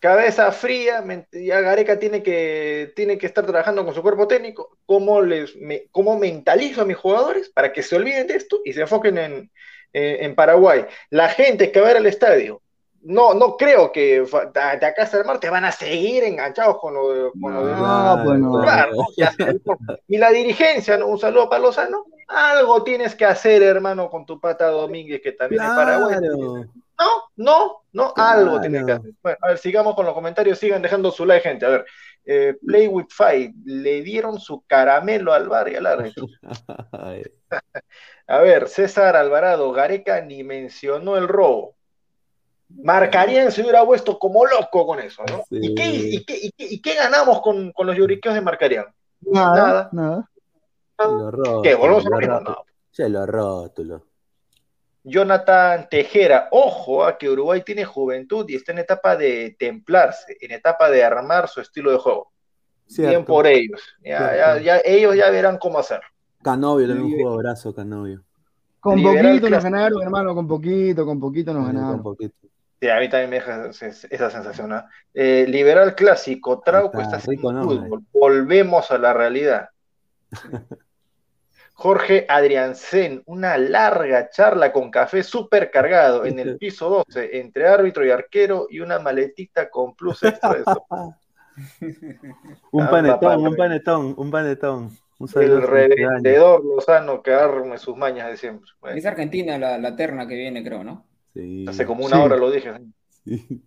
cabeza fría, ya Gareca tiene que, tiene que estar trabajando con su cuerpo técnico, cómo, les, me- cómo mentalizo a mis jugadores para que se olviden de esto y se enfoquen en, eh, en Paraguay. La gente que va a ir al estadio, no, no creo que de, de acá hasta el martes van a seguir enganchados con lo de... Con lo de- No, no. Claro, ¿no? Ya se- y la dirigencia, ¿no? un saludo para Lozano, algo tienes que hacer, hermano, con tu pata Domínguez, que también es Paraguay. Claro. No, no, no, Claro. algo tiene que hacer. Bueno, a ver, sigamos con los comentarios, sigan dejando su like, gente. A ver, eh, Play with Fight, le dieron su caramelo al bar y al árbitro. [LAUGHS] A ver, César Alvarado, Gareca ni mencionó el robo. Marcarían se hubiera puesto como loco con eso, ¿no? Sí. ¿Y, qué, y, qué, y, qué, y qué ganamos con, con los lloriqueos de Marcarían? Nada, Nada. nada. los rótulos, ¿Qué? ¿Volvemos a lo mismo? No. Che, los rótulos. Jonathan Tejera, ojo a que Uruguay tiene juventud y está en etapa de templarse, en etapa de armar su estilo de juego. Bien por ellos. Ya, ya, Cierto. ya, ellos ya verán cómo hacer. Canovio también Sí. jugó brazo, Canovio. Con Liberal poquito nos ganaron, hermano, con poquito, con poquito nos Sí, ganaron. un poquito. Sí, a mí también me deja esa sensación. Eh, liberal clásico, Trauco está, está sin fútbol. Volvemos a la realidad. [LAUGHS] Jorge Adriancén, una larga charla con café súper cargado en el piso 12, entre árbitro y arquero, y una maletita con plus extra de sopa. [LAUGHS] Un Ah, panetón, papá, un panetón, un panetón. Un El revendedor Lozano que arme sus mañas de siempre. Bueno, Es Argentina la, la terna que viene, creo, ¿no? Sí, hace como una Sí. hora lo dije. sí.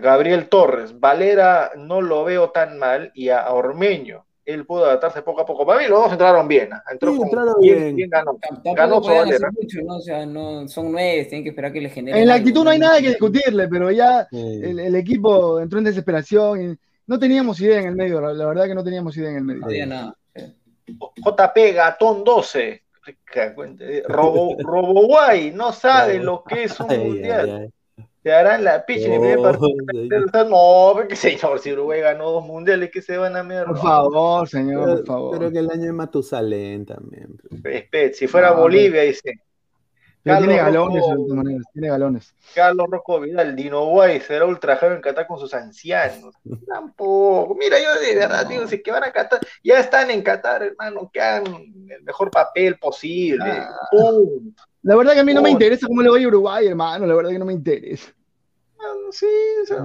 Gabriel Torres, Valera no lo veo tan mal y a Ormeño él pudo adaptarse poco a poco. Para mí los dos entraron bien. Entró Sí, con, entraron bien, bien. bien ganó. Tampoco Ganó bandera. mucho, ¿no? O sea, no, son nueve, tienen que esperar que les generen. En la algo, actitud no hay nada que discutirle, pero ya Sí. el, el equipo entró en desesperación y no teníamos idea en el medio, la, la verdad que no teníamos idea en el medio. No había nada. JP Gatón 12. Eh, Robo, Roboguay no sabe lo que es un Ay, mundial. ay. Te harán la picha en el primer Oh, partido. No, porque señor, si Uruguay ganó dos mundiales, que se van a meter. Por favor, señor, Pero, por favor. pero que el año de Matusalén también. si fuera No, Bolivia, dice Pero tiene galones, Rojo. de todas maneras, tiene galones. Carlos Rocco Vidal, Dino Guay será ultrajado en Qatar con sus ancianos. [LAUGHS] Tampoco. Mira, yo de verdad digo, si que van a Qatar, ya están en Qatar, hermano, que hagan el mejor papel posible. Ah. Punto. La verdad que a mí no me interesa cómo le vaya a Uruguay, hermano, la verdad que no me interesa. Sí, o sea,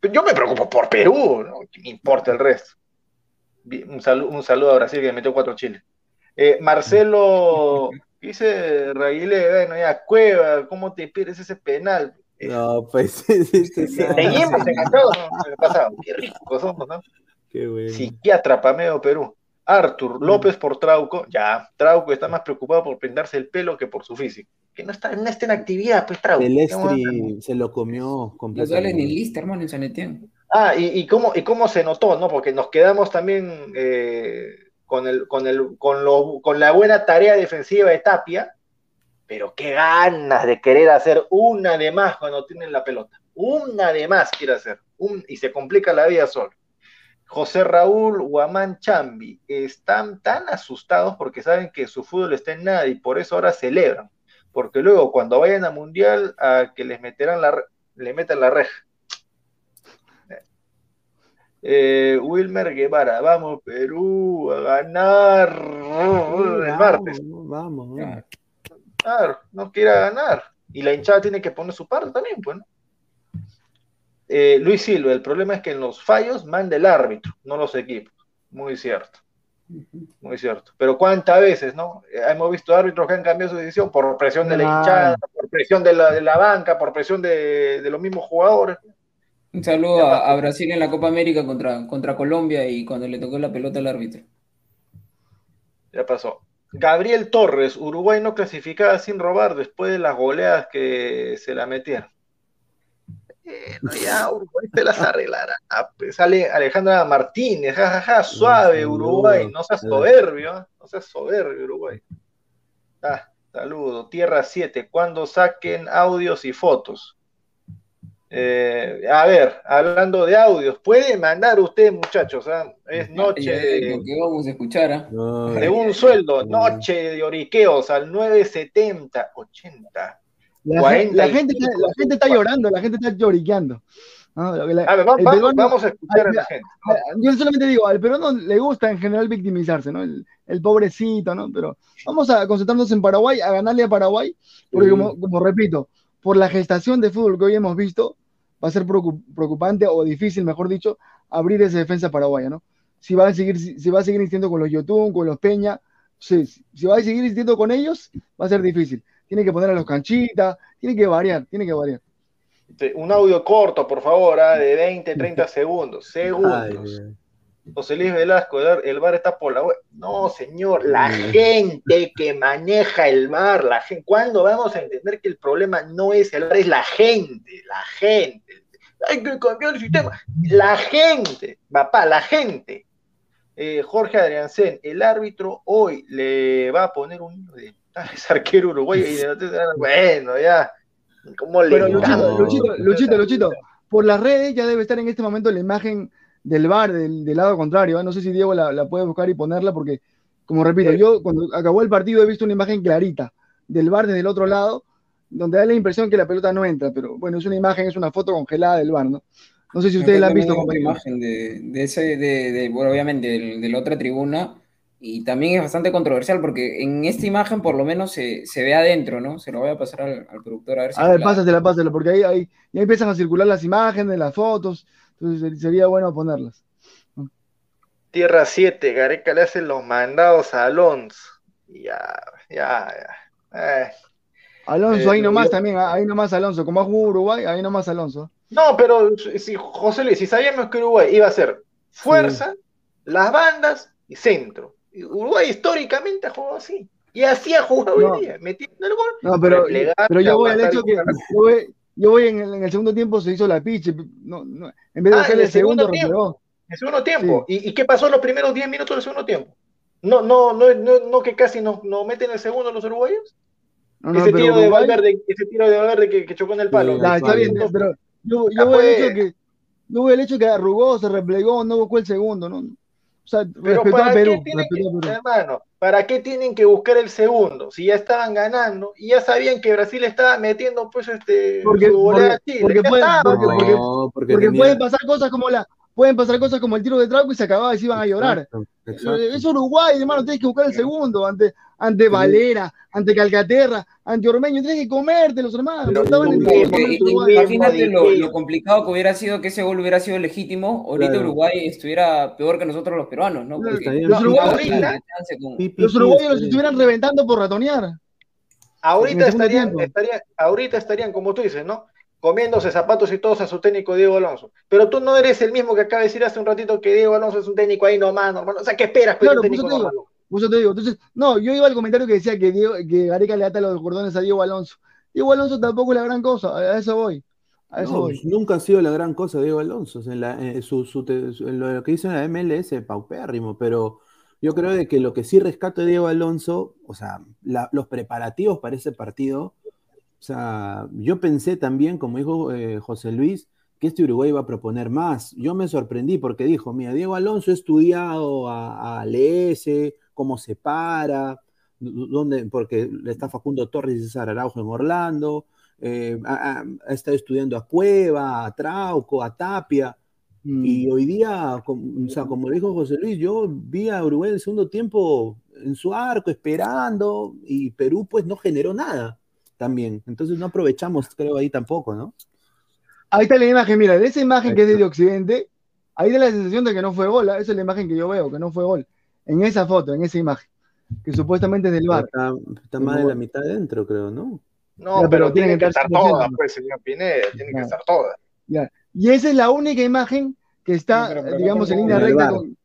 pero yo me preocupo por Perú, ¿no? ¿Qué me importa el resto? Un saludo, un saludo a Brasil que metió cuatro chiles. Eh, Marcelo, dice Raguile, bueno, ya, Cueva, ¿cómo te pierdes ese penal? No, pues sí, [LAUGHS] sí, sí, sí. Seguimos enganchados, ¿no? ¿Qué pasa? Qué ricos somos, ¿no? Qué bueno. Psiquiatra Pameo Perú. Arthur López por Trauco. Ya, Trauco está más preocupado por pintarse el pelo que por su físico. Que no está, no está en actividad, pues Trauco. El. Estri se lo comió completamente. en lista, hermano, en San Etienne. Ah, y, y cómo, y cómo se notó, ¿no? Porque nos quedamos también eh, con, el, con, el, con, lo, con la buena tarea defensiva de Tapia, pero qué ganas de querer hacer una de más cuando tienen la pelota. Una de más quiere hacer. Y se complica la vida solo. José Raúl Guamán Chambi están tan asustados porque saben que su fútbol está en nada y por eso ahora celebran. Porque luego cuando vayan a Mundial a que les meterán la, le metan la reja. Eh, Wilmer Guevara, vamos Perú a ganar el martes. Vamos, vamos, vamos. Claro, no quiera ganar. Y la hinchada tiene que poner su parte también, pues, ¿no? Eh, Luis Silva, el problema es que en los fallos manda el árbitro, no los equipos. Muy cierto. Muy cierto. Pero cuántas veces, ¿no? Eh, hemos visto árbitros que han cambiado su decisión por presión de la hinchada, por presión de la, de la banca, por presión de, de los mismos jugadores. Un saludo a, a Brasil en la Copa América contra, contra Colombia y cuando le tocó la pelota al árbitro. Ya pasó. Gabriel Torres, Uruguay no clasificaba sin robar después de las goleadas que se la metieron. Eh, ya Uruguay se las arreglará. Ah, pues sale Alejandra Martínez, jajaja, suave saludo. Uruguay, no seas soberbio, ¿ah? no seas soberbio Uruguay. Ah, saludo. Tierra 7, cuando saquen audios y fotos. Eh, a ver, hablando de audios, puede mandar usted, muchachos, ¿ah? es noche de, Lo que vamos a escuchar, ¿ah? De un sueldo, noche de oriqueos al 970, 80. La, 45. la gente, está- la gente está llorando, la gente está lloriqueando. ¿no? La- A ver, va- el va- peruano- vamos a escuchar a la gente. Yo solamente digo, al peruano le gusta en general victimizarse, ¿no? El, el pobrecito, ¿no? Pero vamos a concentrarnos en Paraguay, a ganarle a Paraguay, porque Sí. como, como repito, por la gestación de fútbol que hoy hemos visto, va a ser preocup- preocupante o difícil, mejor dicho, abrir esa defensa paraguaya, ¿no? Si va a seguir, si, si va a seguir insistiendo con los Yotun, con los Peña, si, si va a seguir insistiendo con ellos, va a ser difícil. Tiene que poner a los canchitas, tiene que variar, tiene que variar. Un audio corto, por favor, ah, de 20, 30 [LAUGHS] segundos. Segundos. José Luis Velasco, el bar, está por la web. No, señor, la Mm. gente que maneja el bar, la gente. ¿Cuándo vamos a entender que el problema no es el bar, es la gente? La gente. Hay que cambiar el sistema. La gente, papá, la gente. Eh, Jorge Adriancén, el árbitro hoy le va a poner un de ah, es arquero uruguayo y de- bueno, ya. ¿Cómo le Pero? Luchito, Luchito, Luchito, por las redes ya debe estar en este momento la imagen del bar del, del lado contrario. ¿eh? No sé si Diego la, la puede buscar y ponerla porque, como repito, Sí. yo cuando acabó el partido he visto una imagen clarita del bar desde el otro lado, donde da la impresión que la pelota no entra, pero bueno, es una imagen, es una foto congelada del bar, ¿no? No sé si ustedes la han visto, imagen de, de ese, de, de- bueno, obviamente, del- de, la otra tribuna, y también es bastante controversial, porque en esta imagen por lo menos se, se ve adentro, ¿no? Se lo voy a pasar al, al productor a ver si A ver, la- pásatela, pásatela, porque ahí, ahí ya empiezan a circular las imágenes, las fotos, entonces sería bueno ponerlas. Tierra 7, Gareca le hace los mandados a Alonso. Ya, ya, ya. Eh. Alonso, Eh, ahí nomás yo- también, ah, ahí nomás Alonso, como ha jugado Uruguay, ahí nomás Alonso. No, pero si José Luis, si sabíamos que Uruguay iba a ser fuerza, las bandas y centro. Uruguay históricamente ha jugado así. Y así ha jugado hoy día, metiendo el gol. No, pero, pero yo voy al hecho que yo voy, en, el, segundo tiempo se hizo la piche. No, no, en vez de ah, hacer el, segundo, tiempo. El segundo tiempo. ¿Y, ¿Y, qué pasó en los primeros 10 minutos del segundo tiempo? No, no, no, no, no que casi no, no meten el segundo los uruguayos. ese, tiro de Valverde, ese tiro de Valverde que, que chocó en el palo. está bien, pero yo, yo voy al hecho que yo voy al hecho que arrugó, se replegó, no buscó el segundo, ¿no? O sea, Pero para Perú, qué Hermano, ¿para qué tienen que buscar el segundo? Si ya estaban ganando y ya sabían que Brasil estaba metiendo pues este porque, porque, porque, porque, pueden pasar cosas como la pueden pasar cosas como el tiro de Trauco y se acababa y se iban a llorar. Es Uruguay, hermano, tienes que buscar el segundo ante, ante Valera, ante Calcaterra, ante Ormeño, tienes que comerte los hermanos. imagínate lo, complicado que hubiera sido que ese gol hubiera sido legítimo, ahorita Uruguay estuviera peor que nosotros los peruanos, ¿no? los, uruguayos, los uruguayos los estuvieran reventando por ratonear. Ahorita estarían, estarían, ahorita estarían, como tú dices, ¿no? comiéndose zapatos y todos a su técnico Diego Alonso. Pero tú no eres el mismo que acaba de decir hace un ratito que Diego Alonso es un técnico ahí nomás, normal. O sea, ¿qué esperas? Claro, un técnico te te digo. Entonces, no, yo iba al comentario que decía que, Diego, que Gareca le ata los cordones a Diego Alonso. Diego Alonso tampoco es la gran cosa, a eso voy. A eso voy. Nunca ha sido la gran cosa Diego Alonso. En, la, su, lo que hizo en la MLS, paupérrimo, pero yo creo de que lo que sí rescato de Diego Alonso, o sea, los preparativos para ese partido o sea, yo pensé también, como dijo eh, José Luis, que este Uruguay iba a proponer más. Yo me sorprendí porque dijo, mira, Diego Alonso ha estudiado a, a LS, cómo se para, dónde, porque está Facundo Torres y César Araujo en Orlando, eh, ha, estado estudiando a Cueva, a Trauco, a Tapia. Y mm. hoy día, o sea, como dijo José Luis, yo vi a Uruguay en el segundo tiempo en su arco, esperando, y Perú pues no generó nada también. Entonces no aprovechamos, creo, ahí tampoco, ¿no? Ahí está la imagen, mira, de esa imagen que es de Occidente, ahí da la sensación de que no fue gol, ¿ah? esa es la imagen que yo veo, que no fue gol. En esa foto, en esa imagen, que supuestamente es del bar. Está, más de la mitad dentro, creo, ¿no? No, pero, tiene que estar toda, pues, señor Pineda, tiene que estar toda. Y esa es la única imagen que está, digamos, en línea recta con...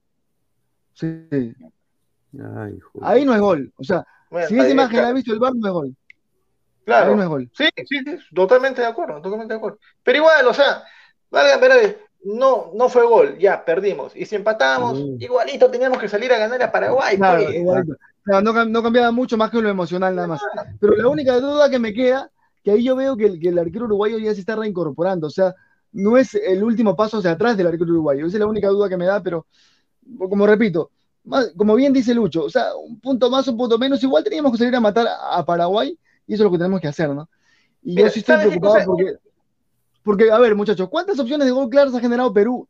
Sí. ahí no es gol. O sea, si esa imagen la ha visto el bar, no es gol. Claro. Sí, sí, sí, totalmente de acuerdo, totalmente de acuerdo. Pero igual, o sea, valga, no, no fue gol, ya perdimos. Y si empatamos, igualito teníamos que salir a ganar a Paraguay. Pues. no, cambiaba mucho más que lo emocional nada más. Pero la única duda que me queda, que ahí yo veo que el, que el arquero uruguayo ya se está reincorporando, o sea, no es el último paso hacia atrás del arquero uruguayo. Esa es la única duda que me da, pero como repito, como bien dice Lucho, o sea, un punto más, un punto menos, igual teníamos que salir a matar a Paraguay y eso es lo que tenemos que hacer, ¿no? Y yo sí estoy preocupado porque, porque, a ver, muchachos, ¿cuántas opciones de gol claras ha generado Perú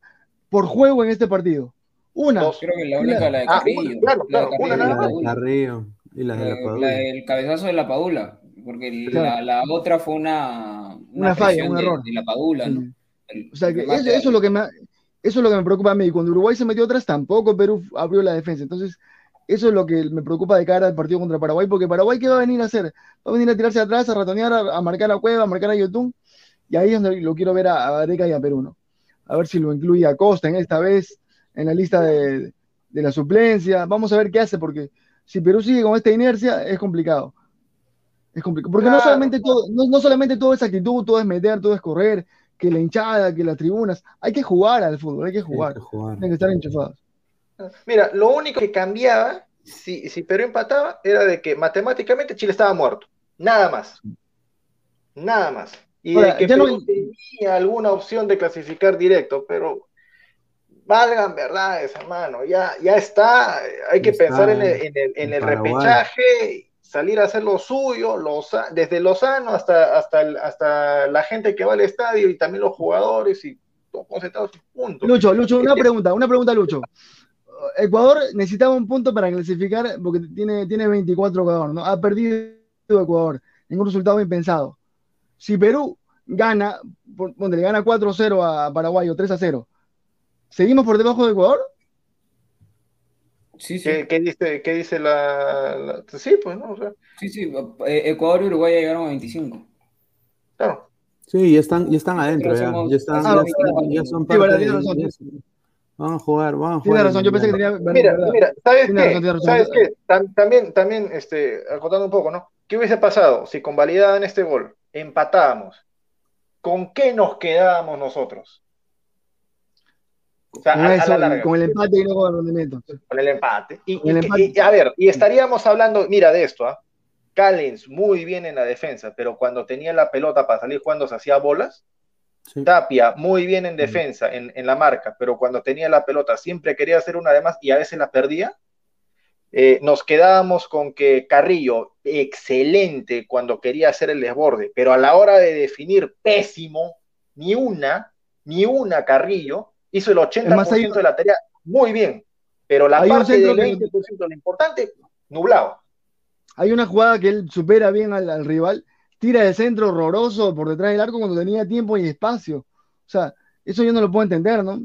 por juego en este partido? Una. Dos. Creo que la única, la de ah, Carrillo. claro, claro, una, la de Carrillo. Y la, de la Padula. La del cabezazo de la Padula. Porque la, la, otra fue una, una, falla, un error. De la Padula, ¿no? o sea, que eso, eso, es lo que me, eso es lo que me preocupa a mí. Cuando Uruguay se metió atrás, tampoco Perú abrió la defensa. Entonces, eso es lo que me preocupa de cara al partido contra Paraguay, porque Paraguay, ¿qué va a venir a hacer? Va a venir a tirarse atrás, a ratonear, a, marcar a Cueva, a marcar a Yotun, y ahí es donde lo quiero ver a, Areca y a Perú, ¿no? A ver si lo incluye a Costa en esta vez, en la lista de, la suplencia. Vamos a ver qué hace, porque si Perú sigue con esta inercia, es complicado. Es complicado. Porque no, solamente todo, no, solamente todo es actitud, todo es meter, todo es correr, que la hinchada, que las tribunas. Hay que jugar al fútbol, hay que jugar. Hay que, jugar. que estar enchufados. Mira, lo único que cambiaba, si, si Perú empataba, era de que matemáticamente Chile estaba muerto. Nada más. Nada más. Y de que Perú tenía alguna opción de clasificar directo, pero valgan verdades, hermano. Ya, ya está. Hay que pensar en el, en el, repechaje, salir a hacer lo suyo, los, desde Lozano hasta, hasta, hasta la gente que va al estadio y también los jugadores y todos concentrados. Punto. Lucho, Lucho, una pregunta, una pregunta, Lucho. Ecuador necesitaba un punto para clasificar porque tiene, tiene 24 Ecuador, ¿no? Ha perdido Ecuador en un resultado impensado. Si Perú gana, donde le gana 4-0 a Paraguay o 3-0, ¿seguimos por debajo de Ecuador? Sí, sí. ¿Qué, dice, qué dice la, Sí, pues, ¿no? Sí, sí, eh, Ecuador y Uruguay llegaron a 25. Claro. Sí, ya están, ya están adentro, ya, ya, están, ya, son parte Vamos a jugar, vamos a Tiene jugar. razón, yo pensé que tenía. Mira, verdad. mira, ¿sabes Tiene qué? razón, tiene razón. ¿Sabes qué? Tam- también, también, este, acotando un poco, ¿no? ¿Qué hubiese pasado si convalidaban este gol, empatábamos? ¿Con qué nos quedábamos nosotros? O sea, Con, a, a eso, la larga, con el empate y no con el rendimiento. con el empate. Y, Con el y- empate. y- a ver, y estaríamos hablando, mira de esto, ¿ah? Callens muy bien en la defensa, pero cuando tenía la pelota para salir jugando se hacía bolas. Sí. Tapia muy bien en defensa, en, en la marca, pero cuando tenía la pelota siempre quería hacer una de más y a veces la perdía. Eh, nos quedábamos con que Carrillo, excelente cuando quería hacer el desborde, pero a la hora de definir, pésimo, ni una, ni una Carrillo, hizo el 80% más, hay- de la tarea muy bien, pero la parte del que- 20% de lo importante, nublado. Hay una jugada que él supera bien al, al rival, tira de centro horroroso por detrás del arco cuando tenía tiempo y espacio. O sea, eso yo no lo puedo entender, ¿no?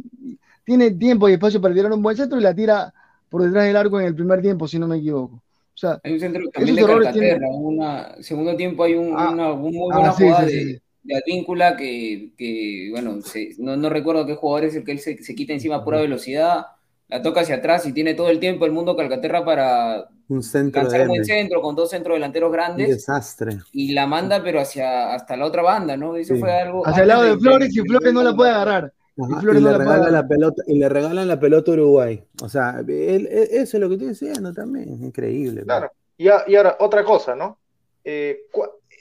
Tiene tiempo y espacio para tirar un buen centro y la tira por detrás del arco en el primer tiempo, si no me equivoco. O sea, Hay un centro también de Calcaterra. tienen- Una, segundo tiempo hay un, Ah, una un muy ah, buena sí, jugada sí, de, sí. de Advíncula que, que, bueno, se- no, no recuerdo qué jugador es el que él se, se quita encima a pura velocidad, la toca hacia atrás y tiene todo el tiempo el mundo Calcaterra para Un centro lanzar de un buen centro con dos centros delanteros Un grandes desastre. y la manda pero hacia hasta la otra banda, ¿no? Eso Sí. fue algo hacia el lado de Flores y Flores no la puede agarrar. Ajá, Y Flores y, no le la regala la agarrar. pelota, y le regalan la pelota a Uruguay. O sea, él- él- eso es lo que estoy diciendo también. Es increíble. Claro. Y, a- y ahora, otra cosa, ¿no? Eh,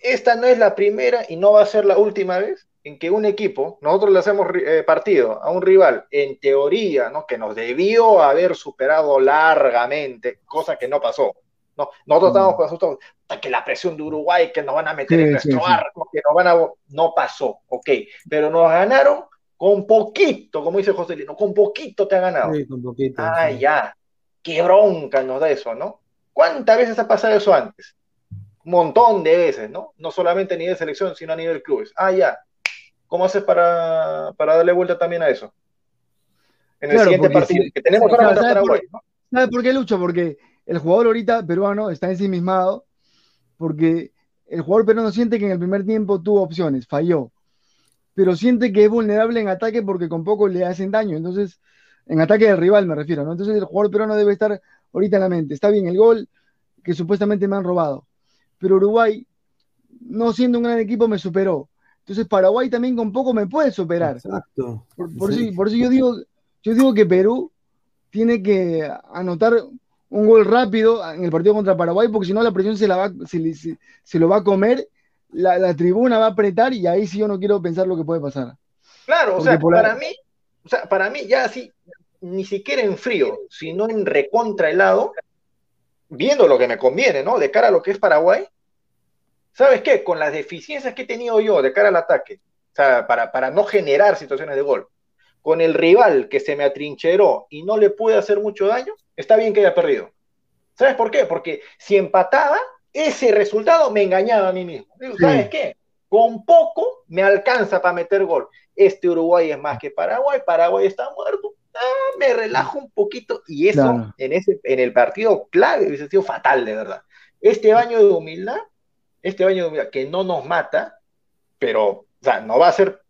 esta no es la primera y no va a ser la última vez en que un equipo, nosotros le hacemos eh, partido a un rival, en teoría, ¿no? Que nos debió haber superado largamente, cosa que no pasó. ¿no? Nosotros Mm. estábamos con nosotros, que la presión de Uruguay, que nos van a meter Sí, en sí, nuestro sí. arco, que nos van a... No pasó, ok. Pero nos ganaron con poquito, como dice José Lino, con poquito te ha ganado. Sí, con poquito. Ah, sí. ya. Qué bronca nos da eso, ¿no? ¿Cuántas veces ha pasado eso antes? Un montón de veces, ¿no? No solamente a nivel selección, sino a nivel clubes. Ah, ya. ¿Cómo haces para, para darle vuelta también a eso? En el Claro, siguiente partido que tenemos o sea, ahora contra ¿sabes por- Paraguay, ¿no? ¿Sabes por qué Lucho? Porque el jugador ahorita peruano está ensimismado, porque el jugador peruano siente que en el primer tiempo tuvo opciones, falló, pero siente que es vulnerable en ataque porque con poco le hacen daño. Entonces, en ataque del rival me refiero, ¿no? Entonces el jugador peruano debe estar ahorita en la mente. Está bien el gol que supuestamente me han robado, pero Uruguay, no siendo un gran equipo, me superó. Entonces Paraguay también con poco me puede superar. Exacto. Por, por Sí. eso, por eso yo digo, yo digo que Perú tiene que anotar un gol rápido en el partido contra Paraguay, porque si no la presión se la va, se, le- se- se lo va a comer, la, la tribuna va a apretar y ahí sí yo no quiero pensar lo que puede pasar. Claro, o sea, la- para mí, o sea, para mí ya así, ni siquiera en frío, sino en recontra helado, viendo lo que me conviene, ¿no? De cara a lo que es Paraguay, ¿sabes qué? Con las deficiencias que he tenido yo de cara al ataque, o sea, para, para no generar situaciones de gol, con el rival que se me atrincheró y no le pude hacer mucho daño, está bien que haya perdido. ¿Sabes por qué? Porque si empataba, ese resultado me engañaba a mí mismo. Digo, Sí. ¿Sabes qué? Con poco me alcanza para meter gol. Este Uruguay es más que Paraguay, Paraguay está muerto. Ah, me relajo un poquito y eso Claro. en, ese, en el partido clave hubiese sido fatal, de verdad. Este baño de humildad, este baño de humildad que no nos mata, pero, o sea, no va a ser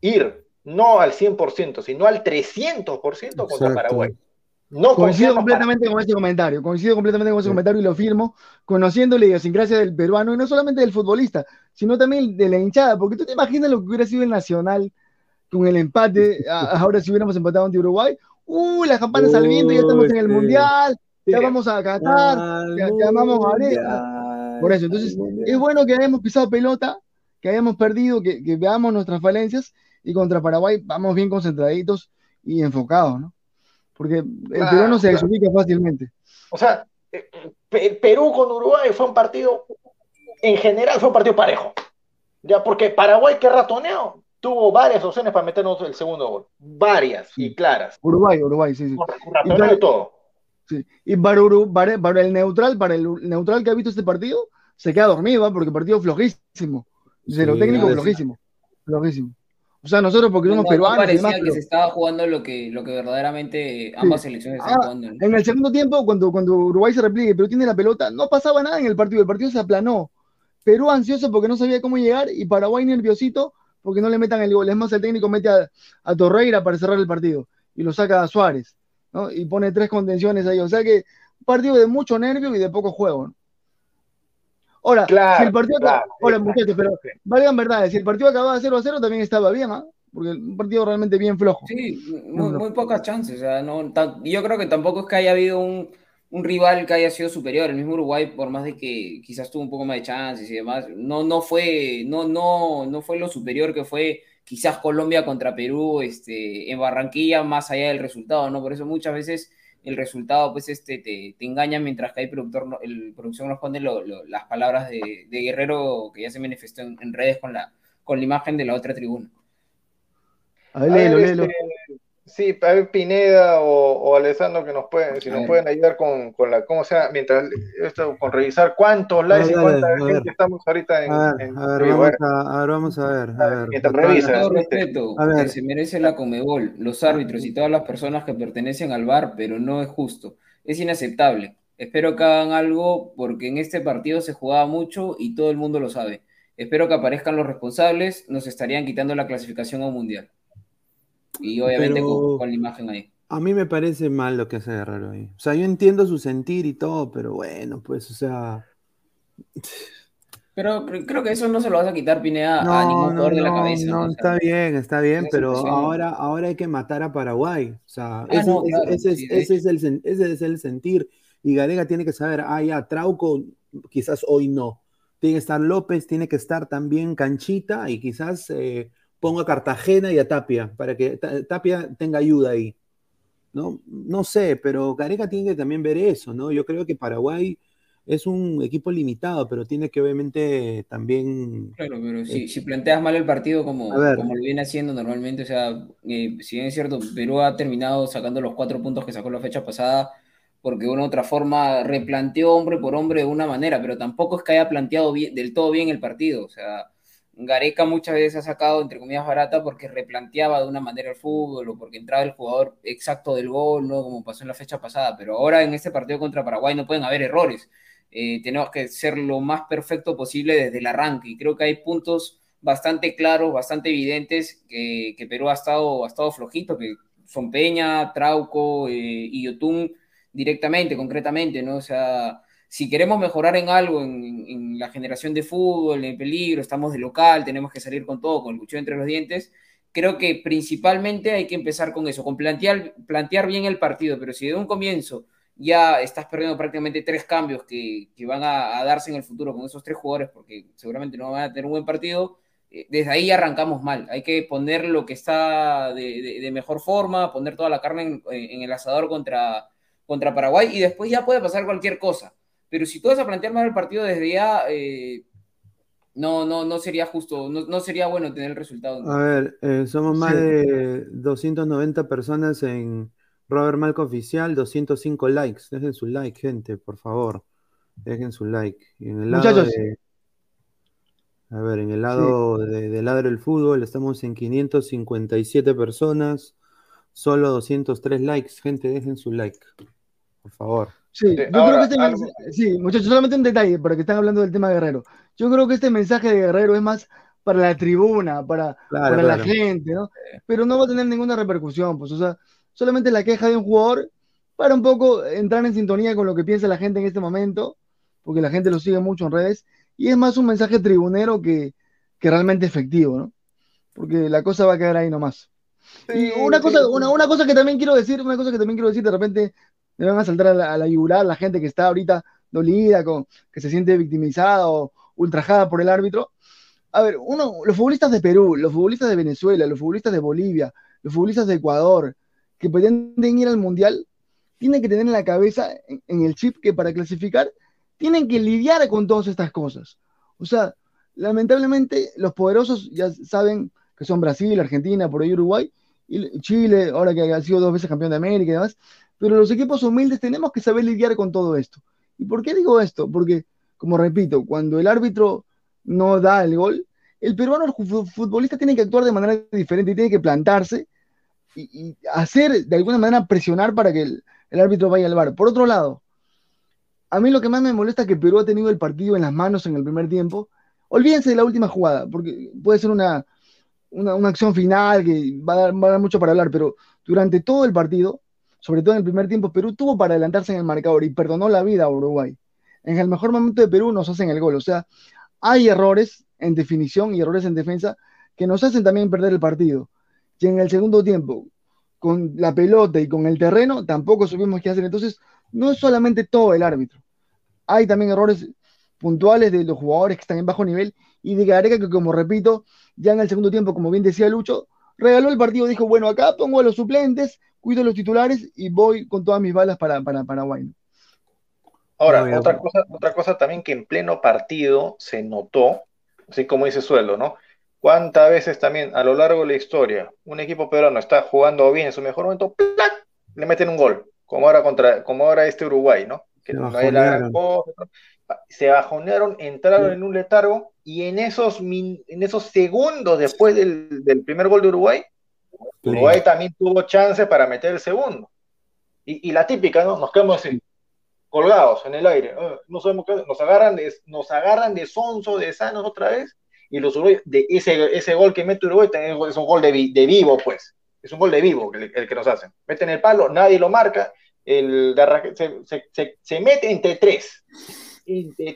ir no al 100%, sino al 300% contra Exacto. Paraguay. No Coincido para- completamente con ese comentario, coincido completamente con ese Sí. comentario y lo firmo, conociendo la idiosincrasia del peruano y no solamente del futbolista, sino también de la hinchada, porque tú te imaginas lo que hubiera sido el Nacional con el empate, a- ahora si hubiéramos empatado ante Uruguay, ¡uh! Las campanas al viento, ya estamos en el. Mundial, ya vamos a Qatar, ya- ya vamos a ver. mundial, Por eso, entonces, es bueno que hayamos pisado pelota, que hayamos perdido, que, que veamos nuestras falencias y contra Paraguay vamos bien concentraditos y enfocados, ¿no? Porque el Claro, peruano se claro. desubica fácilmente. O sea, eh, Pe- Perú con Uruguay fue un partido, en general fue un partido parejo. Ya, porque Paraguay, que ratoneo, tuvo varias opciones para meternos el segundo gol. Varias y claras. Uruguay, Uruguay, sí, sí. Ratoneo para- y todo. sí. Y para, Uru- para, para el neutral, para el neutral que ha visto este partido, se queda dormido, ¿ah? porque partido flojísimo. De lo Sí, técnico, sí. flojísimo. Flojísimo. O sea, nosotros porque somos no peruanos parecía demás, que pero- se estaba jugando lo que, lo que verdaderamente ambas selecciones Ah, están jugando. ¿no? En el segundo tiempo, cuando, cuando Uruguay se repliegue, pero tiene la pelota, no pasaba nada en el partido, el partido se aplanó. Perú ansioso porque no sabía cómo llegar y Paraguay nerviosito porque no le metan el gol. Es más, el técnico mete a, a Torreira para cerrar el partido. y lo saca a Suárez, ¿no? Y pone tres contenciones ahí. O sea que un partido de mucho nervio y de poco juego. ¿no? Ahora, si el partido. ahora, muchachos, pero valgan verdad, si el partido acababa 0 a 0 también estaba bien, ¿ah? Porque un partido realmente bien flojo. Sí, muy, pocas chances. O sea, no, yo creo que tampoco es que haya habido un, un, rival que haya sido superior. El mismo Uruguay, por más de que quizás tuvo un poco más de chances y demás, no, no, fue, no, no, no fue lo superior que fue quizás Colombia contra Perú este, en Barranquilla, más allá del resultado, ¿no? Por eso muchas veces el resultado pues este te, te engaña mientras que hay productor el producción nos pone las palabras de, Guerrero que ya se manifestó en, redes con la con la imagen de la otra tribuna. A ver, léelo, Sí, a ver, Pineda o, o, Alessandro que nos pueden, si nos pueden ayudar con, con, la, ¿cómo sea? Mientras esto, con revisar cuántos likes y cuánta gente estamos ahorita en. A ver, a, ver, vamos a, vamos a ver. A ver. Mientras revisas. Todo respeto, a ver. que se merece la Comebol, los árbitros y todas las personas que pertenecen al bar, pero no es justo. Es inaceptable. Espero que hagan algo porque en este partido se jugaba mucho y todo el mundo lo sabe. Espero que aparezcan los responsables, nos estarían quitando la clasificación a un mundial. Y obviamente con, la imagen ahí. A mí me parece mal lo que hace Guerrero ahí. O sea, yo entiendo su sentir y todo, pero bueno, pues, o sea. Pero creo que eso no se lo vas a quitar, Pineda, a ningún jugador de la cabeza. No, está bien, está bien, pero ahora, ahora hay que matar a Paraguay. O sea, ese, es, el, ese es el sentir. Y Garega tiene que saber, ah, ya, Trauco, quizás hoy no. Tiene que estar López, tiene que estar también Canchita y quizás eh, pongo a Cartagena y a Tapia, para que Tapia tenga ayuda ahí. ¿no? no sé, pero Gareca tiene que también ver eso, ¿no? Yo creo que Paraguay es un equipo limitado, pero tiene que obviamente también... Claro, pero si, eh, planteas mal el partido como, como lo viene haciendo normalmente, o sea, eh, si bien es cierto, Perú ha terminado sacando los cuatro puntos que sacó la fecha pasada, porque de una u otra forma replanteó hombre por hombre de una manera, pero tampoco es que haya planteado del todo bien el partido, o sea, Gareca muchas veces ha sacado, entre comillas, barata porque replanteaba de una manera el fútbol o porque entraba el jugador exacto del gol, ¿no? Como pasó en la fecha pasada. Pero ahora en este partido contra Paraguay no pueden haber errores. Eh, tenemos que ser lo más perfecto posible desde el arranque. Y creo que hay puntos bastante claros, bastante evidentes que, Perú ha estado, ha estado flojito, que son Peña, Trauco eh, y Yotun directamente, concretamente, ¿no? O sea, si queremos mejorar en algo, en, la generación de fútbol, en peligro, estamos de local, tenemos que salir con todo, con el cuchillo entre los dientes, creo que principalmente hay que empezar con eso, con plantear, plantear bien el partido, pero si de un comienzo ya estás perdiendo prácticamente tres cambios que, van a, darse en el futuro con esos tres jugadores, porque seguramente no van a tener un buen partido, eh, desde ahí arrancamos mal. Hay que poner lo que está de, mejor forma, poner toda la carne en, el asador contra, contra Paraguay y después ya puede pasar cualquier cosa pero si tú vas a plantear mal el partido desde ya, eh, no, no, no sería justo, no, sería bueno tener el resultado. A ver, eh, somos más de 290 personas en Robert Malco Oficial, 205 likes. Dejen su like, gente, por favor. Dejen su like. en el lado De, a ver, en el lado de, del lado del fútbol estamos en 557 personas, solo 203 likes. Gente, dejen su like, por favor. Sí, yo creo que este sí, muchachos, solamente un detalle, para que están hablando del tema de Guerrero. Yo creo que este mensaje de Guerrero es más para la tribuna, para, para la gente, ¿no? Pero no va a tener ninguna repercusión, pues, o sea, solamente la queja de un jugador para un poco entrar en sintonía con lo que piensa la gente en este momento, porque la gente lo sigue mucho en redes, y es más un mensaje tribunero que, que realmente efectivo, ¿no? Porque la cosa va a quedar ahí nomás. y una cosa, una, una, cosa que también quiero decir, una cosa que también quiero decir, de repente me van a saltar a la, a yugular la gente que está ahorita dolida, con, que se siente victimizada o ultrajada por el árbitro. A ver, uno, los futbolistas de Perú, los futbolistas de Venezuela, los futbolistas de Bolivia, los futbolistas de Ecuador, que pretenden ir al Mundial, tienen que tener en la cabeza, en, el chip, que para clasificar tienen que lidiar con todas estas cosas. O sea, lamentablemente los poderosos ya saben que son Brasil, Argentina, por ahí Uruguay, y Chile, ahora que ha sido dos veces campeón de América y demás, pero los equipos humildes tenemos que saber lidiar con todo esto. ¿Y por qué digo esto? Porque, como repito, cuando el árbitro no da el gol, el peruano el futbolista tiene que actuar de manera diferente y tiene que plantarse y, hacer, de alguna manera, presionar para que el, árbitro vaya al bar. Por otro lado, a mí lo que más me molesta es que Perú ha tenido el partido en las manos en el primer tiempo. Olvídense de la última jugada, porque puede ser una, una, acción final que va a, dar, va a dar mucho para hablar, pero durante todo el partido, sobre todo en el primer tiempo, Perú tuvo para adelantarse en el marcador y perdonó la vida a Uruguay. En el mejor momento de Perú nos hacen el gol, o sea, hay errores en definición y errores en defensa que nos hacen también perder el partido. Y en el segundo tiempo, con la pelota y con el terreno, tampoco supimos qué hacer. Entonces, no es solamente todo el árbitro. Hay también errores puntuales de los jugadores que están en bajo nivel y de Gareca que, como repito, ya en el segundo tiempo, como bien decía Lucho, regaló el partido, dijo, bueno, acá pongo a los suplentes, cuido a los titulares y voy con todas mis balas para, para Paraguay. Ahora, otra cosa, otra cosa también que en pleno partido se notó, así como dice Suelo, ¿no? ¿Cuántas veces también a lo largo de la historia un equipo peruano está jugando bien en su mejor momento, ¡plac! le meten un gol, como ahora contra, como ahora este Uruguay, ¿no? Que no hay la gran cosa, se bajonearon, entraron sí. en un letargo y en esos, min, en esos segundos después del, del, primer gol de Uruguay. Uruguay también tuvo chance para meter el segundo. Y, y la típica, ¿no? Nos quedamos así, colgados en el aire. Uh, no sabemos qué, nos agarran de, nos agarran de sonso, de sanos otra vez. Y los Uruguay, de ese, ese gol que mete Uruguay es un gol de, de vivo, pues. Es un gol de vivo el, el, que nos hacen. Meten el palo, nadie lo marca, el se, se, se, se mete entre tres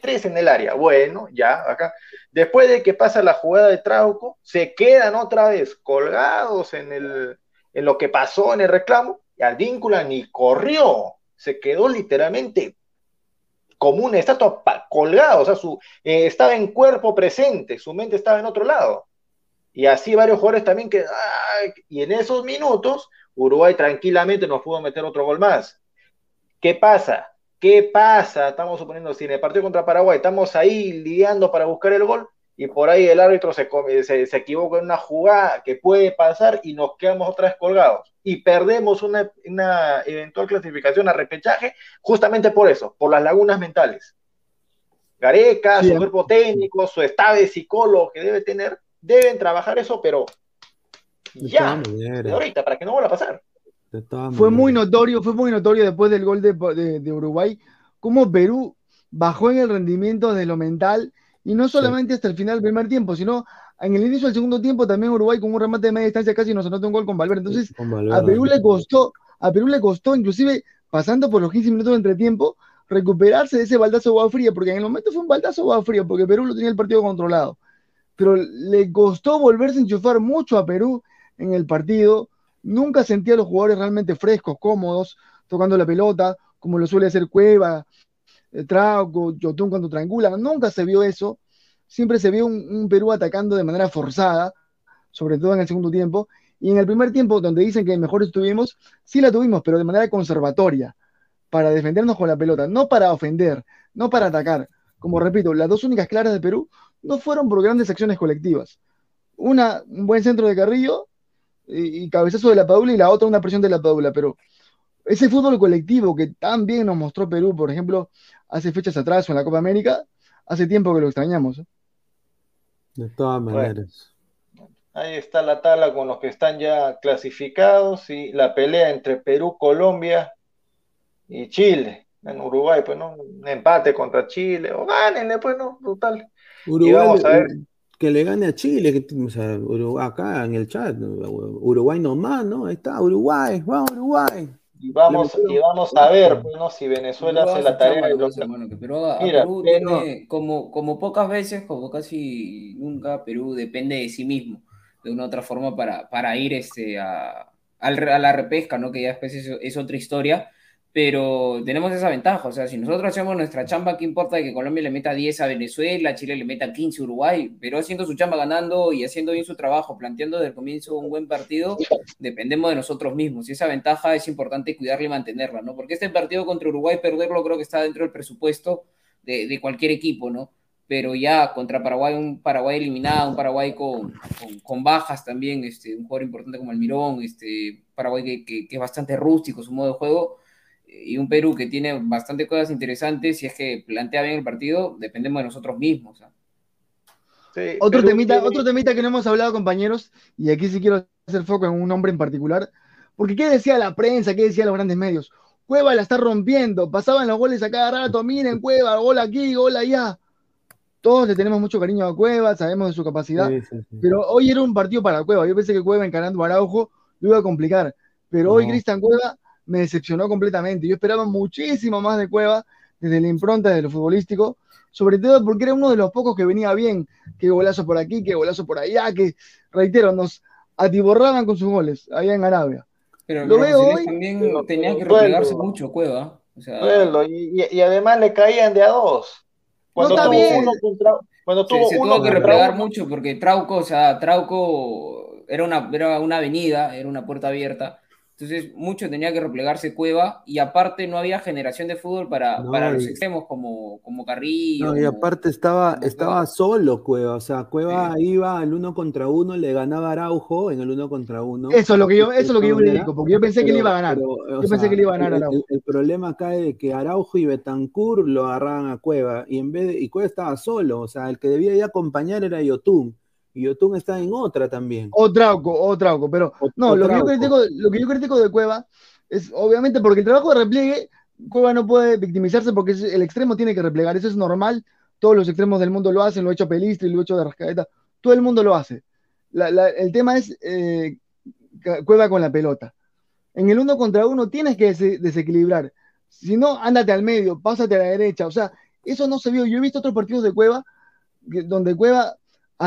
tres en el área. Bueno, ya, acá. Después de que pasa la jugada de Trauco, se quedan otra vez colgados en, el, en lo que pasó en el reclamo, y Advíncula ni corrió, se quedó literalmente como una estatua colgado, o sea, su, eh, estaba en cuerpo presente, su mente estaba en otro lado. Y así varios jugadores también que, y en esos minutos, Uruguay tranquilamente nos pudo meter otro gol más. ¿Qué pasa? ¿Qué pasa? Estamos suponiendo, si en el partido contra Paraguay estamos ahí lidiando para buscar el gol y por ahí el árbitro se, se, se equivoca en una jugada que puede pasar y nos quedamos otra vez colgados y perdemos una, una eventual clasificación a repechaje justamente por eso, por las lagunas mentales. Gareca, sí, su cuerpo técnico, su estado de psicólogo que debe tener, deben trabajar eso, pero ya, de ahorita, para que no vuelva a pasar. Fue muy notorio, fue muy notorio después del gol de, de, de, Uruguay, cómo Perú bajó en el rendimiento de lo mental, y no solamente sí. hasta el final del primer tiempo, sino en el inicio del segundo tiempo también Uruguay con un remate de media distancia casi nos anotó un gol con Valverde. Entonces, sí, con Valverde. a Perú le costó, a Perú le costó, inclusive pasando por los 15 minutos de entretiempo, recuperarse de ese baldazo de agua fría, porque en el momento fue un baldazo de agua fría, porque Perú lo tenía el partido controlado. Pero le costó volverse a enchufar mucho a Perú en el partido Nunca sentía a los jugadores realmente frescos, cómodos, tocando la pelota, como lo suele hacer Cueva, eh, Trauco, Yotun cuando triangulan. Nunca se vio eso. Siempre se vio un, un, Perú atacando de manera forzada, sobre todo en el segundo tiempo. Y en el primer tiempo, donde dicen que mejor estuvimos, sí la tuvimos, pero de manera conservatoria, para defendernos con la pelota, no para ofender, no para atacar. Como repito, las dos únicas claras de Perú no fueron por grandes acciones colectivas. Una, un buen centro de Carrillo y, y, cabezazo de la Padula y la otra una presión de la Padula, pero ese fútbol colectivo que tan bien nos mostró Perú, por ejemplo, hace fechas atrás o en la Copa América, hace tiempo que lo extrañamos. ¿eh? De todas maneras. Bueno, ahí está la tabla con los que están ya clasificados y la pelea entre Perú, Colombia y Chile. En Uruguay, pues no, un empate contra Chile, o gánenle, pues no, brutal. Uruguay, y vamos a ver que le gane a Chile, que, o sea, Uruguay, acá en el chat, Uruguay nomás, ¿no? Ahí está, Uruguay, vamos Uruguay. Y vamos, y vamos a ver, bueno, si Venezuela hace la tarea de los bueno, que Perú, Mira, Perú pero... tiene, como, como pocas veces, como casi nunca, Perú depende de sí mismo, de una u otra forma, para, para ir este, a, a la repesca, ¿no? Que ya después es, es otra historia pero tenemos esa ventaja, o sea, si nosotros hacemos nuestra chamba, ¿qué importa que Colombia le meta 10 a Venezuela, Chile le meta 15 a Uruguay? Pero haciendo su chamba ganando y haciendo bien su trabajo, planteando desde el comienzo un buen partido, dependemos de nosotros mismos. Y esa ventaja es importante cuidarla y mantenerla, ¿no? Porque este partido contra Uruguay, perderlo creo que está dentro del presupuesto de, de cualquier equipo, ¿no? Pero ya contra Paraguay, un Paraguay eliminado, un Paraguay con, con, con bajas también, este, un jugador importante como Almirón, este, Paraguay que, que, que es bastante rústico su modo de juego, y un Perú que tiene bastante cosas interesantes, si es que plantea bien el partido, dependemos de nosotros mismos. ¿eh? Sí, otro, Perú temita, tiene... otro temita que no hemos hablado, compañeros, y aquí sí quiero hacer foco en un hombre en particular, porque ¿qué decía la prensa? ¿Qué decían los grandes medios? Cueva la está rompiendo, pasaban los goles a cada rato, miren Cueva, gol aquí, gol allá. todos le tenemos mucho cariño a Cueva, sabemos de su capacidad, Sí, sí, sí. pero hoy era un partido para Cueva. Yo pensé que Cueva encarando a Araujo lo iba a complicar, pero hoy. Cristian Cueva me decepcionó completamente. Yo esperaba muchísimo más de Cueva desde la impronta de lo futbolístico, sobre todo porque era uno de los pocos que venía bien, que golazo por aquí, que golazo por allá, que, reitero, nos atiborraban con sus goles allá en Arabia. Pero, Lo pero veo hoy, también pero- tenía que replegarse mucho, Cueva. O sea, Y, y- y además le caían de a dos. Cuando está tuvo bien. uno contra, cuando se, tuvo se uno tuvo que replegar uno, mucho porque Trauco, o sea, Trauco era una, era una avenida, era una puerta abierta. Entonces, mucho tenía que replegarse Cueva y aparte no había generación de fútbol para, No, para los y- extremos como, como Carrillo. No, y como- aparte estaba, como estaba Cueva. solo Cueva, o sea, Cueva iba al uno contra uno, le ganaba a Araujo en el uno contra uno. Eso es lo que yo, eso es lo que yo Pero- critico, porque yo pensé que le iba a ganar. pero, Yo pensé sea, que le iba a ganar a el, Araujo. el- el problema acá es de que Araujo y Betancourt lo agarraban a Cueva y en vez de, y Cueva estaba solo, o sea, el que debía ya acompañar era Yotun y Yotun está en otra también. O Trauco, o Trauco, pero O- no, o lo que, yo critico, lo que yo critico de Cueva es obviamente porque el trabajo de repliegue, Cueva no puede victimizarse porque el extremo tiene que replegar, eso es normal, todos los extremos del mundo lo hacen, lo ha hecho Pelistri, lo ha hecho de Rascaeta, todo el mundo lo hace. La- la- el tema es eh, Cueva con la pelota. En el uno contra uno tienes que dese- desequilibrar, si no, ándate al medio, pásate a la derecha, o sea, eso no se vio. Yo he visto otros partidos de Cueva donde Cueva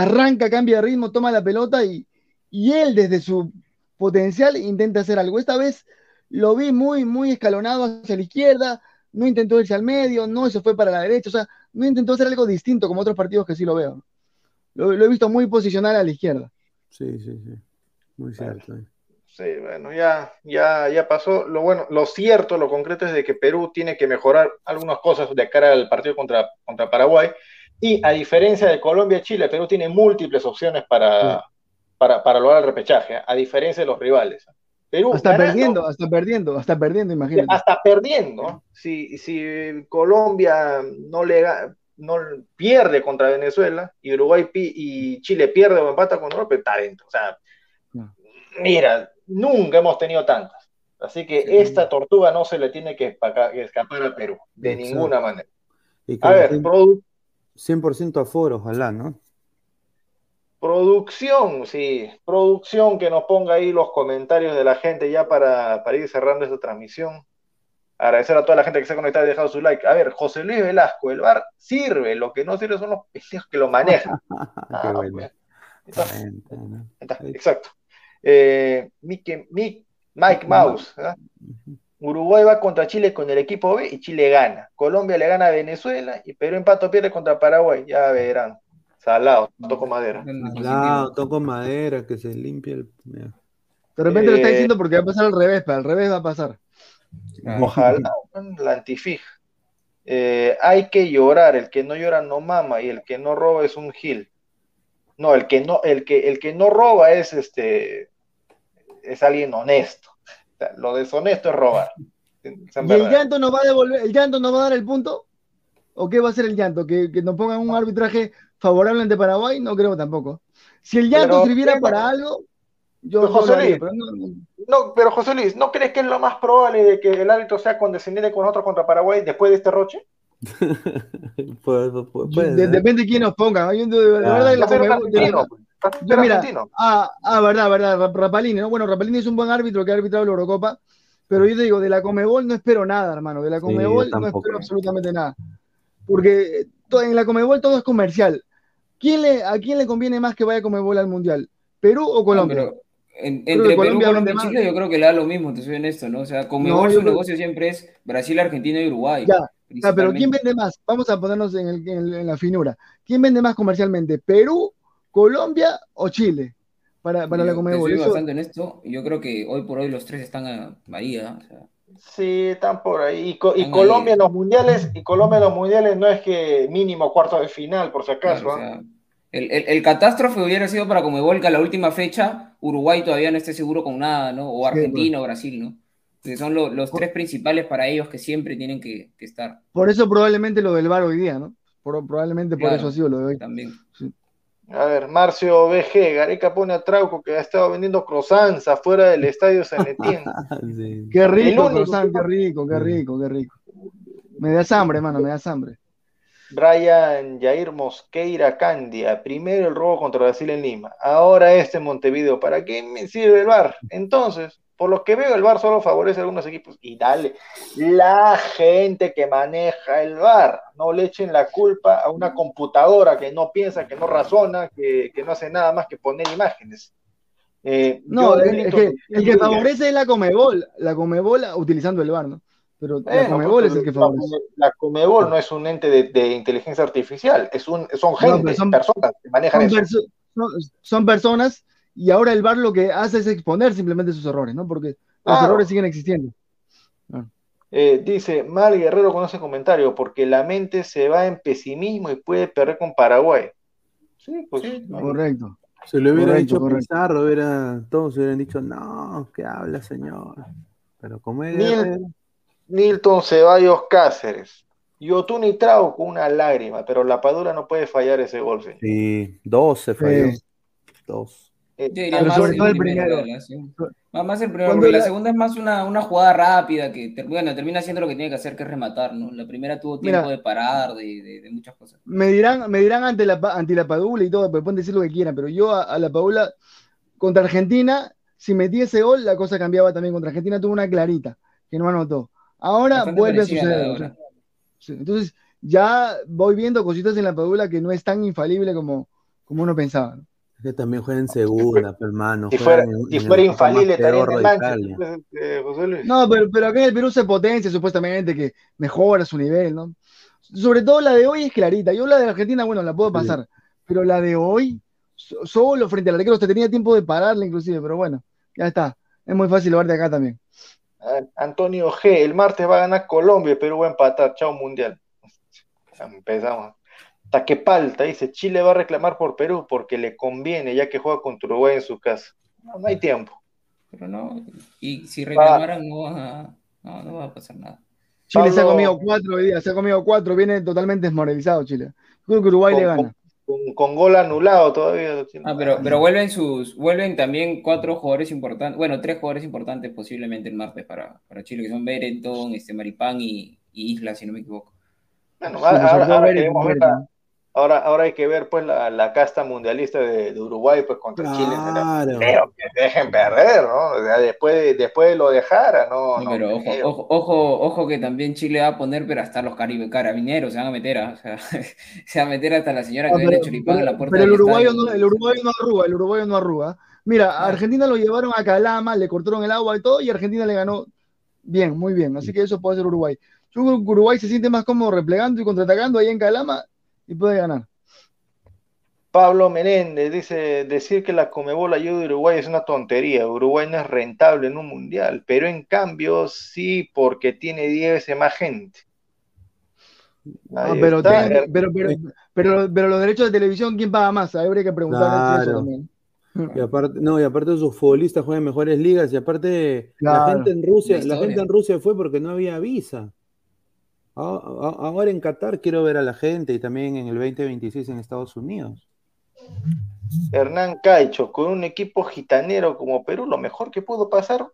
arranca, cambia de ritmo, toma la pelota y, y él desde su potencial intenta hacer algo. Esta vez lo vi muy, muy escalonado hacia la izquierda, no intentó irse al medio, no se fue para la derecha, o sea, no intentó hacer algo distinto como otros partidos que sí lo veo. Lo, lo he visto muy posicional a la izquierda. Sí, sí, sí. Muy cierto. eh. Sí, bueno, ya, ya, ya pasó. Lo bueno, lo cierto, lo concreto es de que Perú tiene que mejorar algunas cosas de cara al partido contra, contra Paraguay. Y a diferencia de Colombia y Chile, Perú tiene múltiples opciones para, para, para lograr el repechaje, a diferencia de los rivales. Perú Hasta ganando, perdiendo, hasta perdiendo, hasta perdiendo, imagínate. hasta perdiendo. Si, si Colombia no le no pierde contra Venezuela y Uruguay pi- y Chile pierde o empata con Uruguay, pues está dentro. O sea, No. mira, nunca hemos tenido tantas. Así que Sí. esta tortuga no se le tiene que escapar a Perú, de Exacto. ninguna manera. Y A ver, produ- 100% aforo, ojalá, ¿no? producción, sí, producción que nos ponga ahí los comentarios de la gente ya para, para ir cerrando esta transmisión. Agradecer a toda la gente que se ha conectado y dejado su like. A ver, José Luis Velasco, el bar sirve, lo que no sirve son los pendejos que lo manejan. [LAUGHS] Ah, bueno. pues. Exacto. Eh, Mike, Mouse. ¿ah? Uruguay va contra Chile con el equipo B y Chile gana. Colombia le gana a Venezuela y Perú empato pierde contra Paraguay. Ya verán. Salado, toco madera. Lado, toco madera, que se limpie el. mira. De repente lo está Eh, diciendo porque va a pasar al revés, pero al revés va a pasar. Ojalá, la antifija. Eh, hay que llorar, el que no llora no mama y el que no roba es un gil. No, el que no, el que, el que no roba es este es alguien honesto. Lo deshonesto es robar. [LAUGHS] ¿Y el llanto nos va a devolver, el llanto nos va a dar el punto? ¿O qué va a ser el llanto? ¿Que, que nos pongan un arbitraje favorable ante Paraguay? No creo tampoco. Si el llanto Pero, sirviera para algo, yo, Pero, José Luis, pero no- no. No, pero José Luis, ¿no crees que es lo más probable de que el árbitro sea condescendiente con nosotros contra Paraguay después de este roche? [LAUGHS] Yo- de- ser. depende de quién nos ponga. Yo, de, de Claro. verdad, A a Yo, mira, ah, ah, verdad, verdad, Rap- Rapalini, ¿no? Bueno, Rapalini es un buen árbitro que ha arbitrado la Eurocopa, pero yo te digo, de la Comebol no espero nada, hermano, de la Comebol no espero absolutamente nada, porque en la Comebol todo es comercial. ¿Quién le, ¿A quién le conviene más que vaya Comebol al Mundial? ¿Perú o Colombia? en- entre Perú, Colombia Colombia más. Chile, yo creo que le da lo mismo, te soy honesto, ¿no? O sea, con No, su creo- negocio siempre es Brasil, Argentina y Uruguay. Ya, Ah, pero ¿quién vende más? Vamos a ponernos en, el- en- en la finura. ¿Quién vende más comercialmente? ¿Perú, Colombia o Chile? Para, para Yo la Comebol. Eso- bastante honesto, y yo creo que hoy por hoy los tres están a María. o sea, Sí, están por ahí. Y, Co- y Están Colombia ahí. en los mundiales, y Colombia en los mundiales no es que mínimo cuarto de final, por si acaso. claro, o ¿ah? sea, el, el- el catástrofe hubiera sido para Comebol que a la última fecha Uruguay todavía no esté seguro con nada, ¿no? O Sí, Argentina o Brasil, ¿no? Que son lo- los tres principales para ellos que siempre tienen que, que estar Por eso probablemente lo del VAR hoy día, ¿no? Por- probablemente por Claro. eso ha sido lo de hoy. también. A ver, Marcio BG, Gareca pone a Trauco que ha estado vendiendo croissants afuera del estadio San Etienne. [LAUGHS] Sí. Qué El rico, único croissant, qué rico, qué rico, qué rico. Me das hambre, mano, me das hambre. Brian Jair Mosqueira Candia, primero el robo contra Brasil en Lima, ahora este en Montevideo. ¿Para qué me sirve el VAR? Entonces, por lo que veo, el VAR solo favorece a algunos equipos. Y dale, la gente que maneja el VAR, no le echen la culpa a una computadora que no piensa, que no razona, que, que no hace nada más que poner imágenes. Eh, no, el, que, el que favorece es la Comebol, la Comebol utilizando el VAR, ¿no? Pero la Comebol es el que favorece. La Comebol no es un ente de, de inteligencia artificial, es un, son gente, son, personas que manejan son eso. Perso son personas y ahora el VAR lo que hace es exponer simplemente sus errores, ¿no? Porque los errores siguen existiendo. Eh, dice, Mal Guerrero conoce comentario, porque la mente se va en pesimismo y puede perder con Paraguay. Sí, pues. no. Correcto. Se lo hubiera Correcto, dicho correcto. Pizarro, hubiera, todos hubieran dicho, no, ¿qué habla, señor? Pero como es Nil- Guerrero, Nilton Ceballos Cáceres. Yotun y Trauco, una lágrima, pero la Padula no puede fallar ese gol. señor. sí, dos se falló. Sí. Dos. Eh, Yo diría Pero más sobre el todo el primero, primero. Sí. Más, el primero, porque la la- segunda es más una, una jugada rápida que bueno, termina haciendo lo que tiene que hacer, que es rematar, ¿no? La primera tuvo tiempo Mira. de parar, de, de- de muchas cosas. Me dirán, me dirán ante la, ante la Padula y todo, pero pueden decir lo que quieran, pero yo a, a la Padula contra Argentina, si metí ese gol, la cosa cambiaba también. Contra Argentina tuvo una clarita, que no anotó. Ahora Bastante vuelve a la suceder. o ahora. sea, sí, entonces, ya voy viendo cositas en la Padula que no es tan infalible como, como uno pensaba. ¿no? Es que también juega en segunda, hermano. si fuera, en- si en fuera infalible, estaría en Manchester, pues, eh, José Luis. No, pero, pero acá en el Perú se potencia supuestamente que mejora su nivel, ¿no? Sobre todo la de hoy es clarita. Yo la de Argentina, bueno, la puedo Sí. pasar, pero la de hoy, so- solo frente al arquero, usted tenía tiempo de pararla inclusive, pero bueno, ya está. Es muy fácil ver de acá también. Antonio G, el martes va a ganar Colombia, Perú va a empatar, chao mundial. [LAUGHS] Empezamos. Hasta que palta, dice, Chile va a reclamar por Perú porque le conviene ya que juega contra Uruguay en su casa. No, no hay tiempo. Pero no, y si reclamaran no va a, no, no va a pasar nada. Chile se ha comido cuatro hoy día, se ha comido cuatro, viene totalmente desmoralizado Chile. Creo que Uruguay Con- le gana. Con, con gol anulado todavía. Ah, pero, pero vuelven sus, vuelven también cuatro jugadores importantes, bueno, tres jugadores importantes posiblemente el martes para, para Chile, que son Berenton, este Maripán y, y Isla, si no me equivoco. Bueno, Sí, ahora, ahora- queremos ver. Ahora- ahora hay que ver pues la, la casta mundialista de, de Uruguay pues contra Chile. Claro. Creo que dejen perder, ¿no? O sea, después, de, después de lo de Jara, no, No, no pero ojo, ojo, ojo, ojo que también Chile va a poner, pero hasta los caribe- carabineros se van a meter, ¿ah? o sea, [LAUGHS] se va a meter hasta la señora que pero, choripán en la pero- puerta pero el uruguayo no, el uruguayo no arruga, el uruguayo no arruga. Mira, a Claro. Argentina lo llevaron a Calama, le cortaron el agua y todo, y Argentina le ganó bien, muy bien. Así que eso puede ser Uruguay. Yo creo que Uruguay se siente más cómodo replegando y contraatacando ahí en Calama y puede ganar. Pablo Menéndez dice, decir que la Comebol ayuda a Uruguay es una tontería. Uruguay no es rentable en un mundial, pero en cambio sí porque tiene 10 veces más gente. Ah, pero, está. tienen- pero, pero, pero, pero los derechos de televisión, ¿quién paga más? Ahí habría que preguntar eso Claro. también. Y aparte, no, y aparte sus futbolistas juegan en mejores ligas, y aparte la gente en Rusia, La gente en Rusia fue porque no había visa. Ahora en Qatar quiero ver a la gente y también en el 2026 en Estados Unidos. Hernán Caicho, con un equipo gitanero como Perú, lo mejor que pudo pasar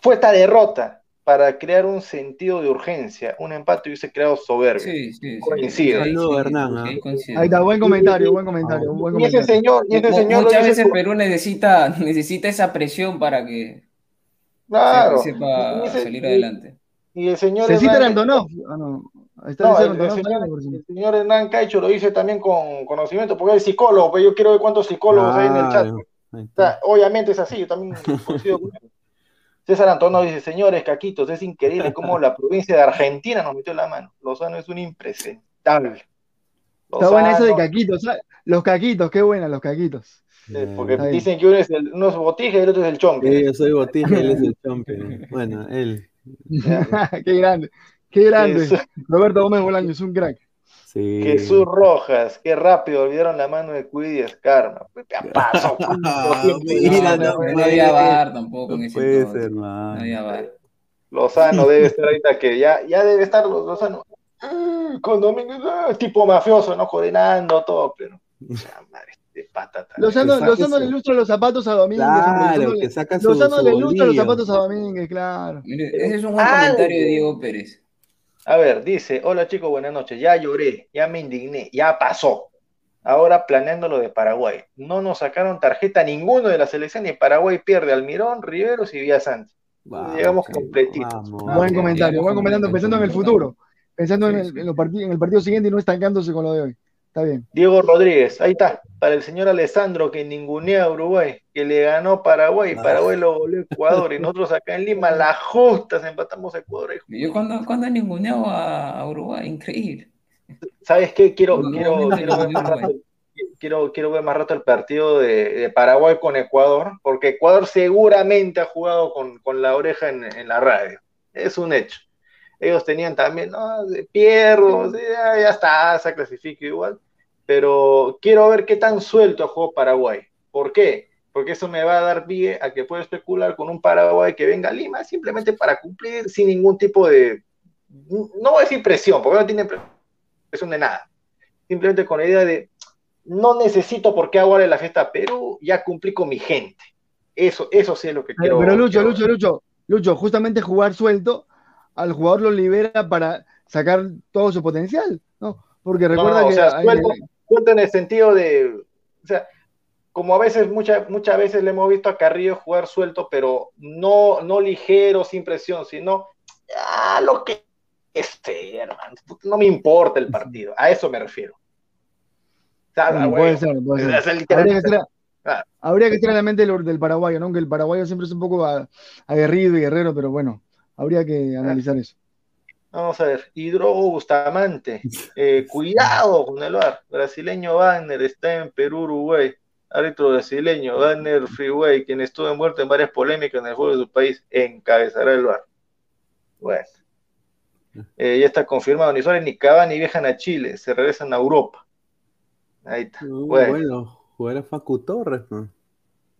fue esta derrota para crear un sentido de urgencia. Un empate hubiese creado soberbia. Sí, sí, sí. Coincido. Sí, Saludos, sí, Hernán, sí, ¿ah? Ahí está, buen comentario, buen comentario, buen Y ese comentario. señor, y ese señor Muchas veces por- Perú necesita, [LAUGHS] necesita esa presión para que claro. se- sepa Y ese- salir y- adelante. Y el señor Cecita Hernán-. Ah, no. Ahí está No, el, señor, el señor Hernán Caicho lo dice también con conocimiento, porque es psicólogo, pues yo quiero ver cuántos psicólogos hay en el chat. O sea, obviamente es así, yo también [LAUGHS] coincido con él. César Antonio dice, señores caquitos, es increíble cómo la provincia de Argentina nos metió la mano. Lozano es un impresentable. Está buena esa de caquitos. ¿sabes? Los caquitos, qué buena, los caquitos. porque dicen que uno es, el, uno es botija y el otro es el chompe. Sí, yo soy Botija, él es el champion. Bueno, él. [LAUGHS] qué grande, qué grande. Jesús, Roberto Gómez Bolaño es un crack. Sí. Jesús Rojas, qué rápido olvidaron la mano de Cuidi y Mira, [LAUGHS] no, No había VAR tampoco en No ese puede ser, No había. Lozano debe estar ahorita que ya, ya debe estar Lozano ah, con Domínguez, ah, tipo mafioso, ¿no? Coordinando todo, pero [LAUGHS] ya, madre, de patata. Lozano, Lozano su- le ilustra los zapatos a Domínguez. Claro, que le- saca su, Lozano su le ilustra los zapatos a Domínguez, claro. Mire, ese es un buen Algo. comentario de Diego Pérez. A ver, dice, hola chicos, buenas noches. Ya lloré, ya me indigné, ya pasó. Ahora planeando lo de Paraguay. No nos sacaron tarjeta ninguno de la selección y Paraguay pierde Almirón, Riveros y Vías Llegamos completitos. buen comentario, buen comentario, pensando en el futuro, pensando en, el, en el partido siguiente y no estancándose con lo de hoy. Está bien. Diego Rodríguez, ahí está, para el señor Alessandro que ningunea a Uruguay, que le ganó Paraguay, ah. Paraguay lo volvió Ecuador, y nosotros acá en Lima, la justas, empatamos a Ecuador. Yo cuando, cuando he ninguneado a, Uruguay, increíble. ¿Sabes qué? Quiero, quiero, quiero, ver más rato, quiero, ver más rato el partido de, Paraguay con Ecuador, porque Ecuador seguramente ha jugado con, la oreja en la radio. Es un hecho ellos tenían también, ¿no? De Pierro, ya, está, se clasifica igual, pero quiero ver qué tan suelto jugó Paraguay. ¿Por qué? Porque eso me va a dar pie a que pueda especular con un Paraguay que venga a Lima simplemente para cumplir sin ningún tipo de, no voy a decir presión, porque no tiene presión de nada, simplemente con la idea de, no necesito por qué aguarle la fiesta a Perú, ya cumplí con mi gente. Eso, eso sí es lo que quiero. Pero Lucho, Lucho, Lucho, Lucho, justamente jugar suelto al jugador lo libera para sacar todo su potencial, ¿no? Porque recuerda que... O sea, en el sentido de... O sea, como a veces, muchas muchas veces le hemos visto a Carrillo jugar suelto, pero no, no ligero, sin presión, sino a lo que esté, hermano. No me importa el partido, a eso me refiero. puede ser, puede ser. Habría, que ser, habría que la mente del, del paraguayo, ¿no? Que el paraguayo siempre es un poco aguerrido y guerrero, pero bueno, Habría que analizar eso. Vamos a ver, Hidrogo Bustamante, eh, [LAUGHS] cuidado con el bar, brasileño Wagner está en Perú, Uruguay, árbitro brasileño Wagner Freeway, quien estuvo envuelto en varias polémicas en el juego de su país, encabezará el bar. Bueno, eh, ya está confirmado, ni Suárez ni Cavani viajan a Chile, se regresan a Europa. Ahí está. Uh, bueno, jugar Facu Torres, ¿no?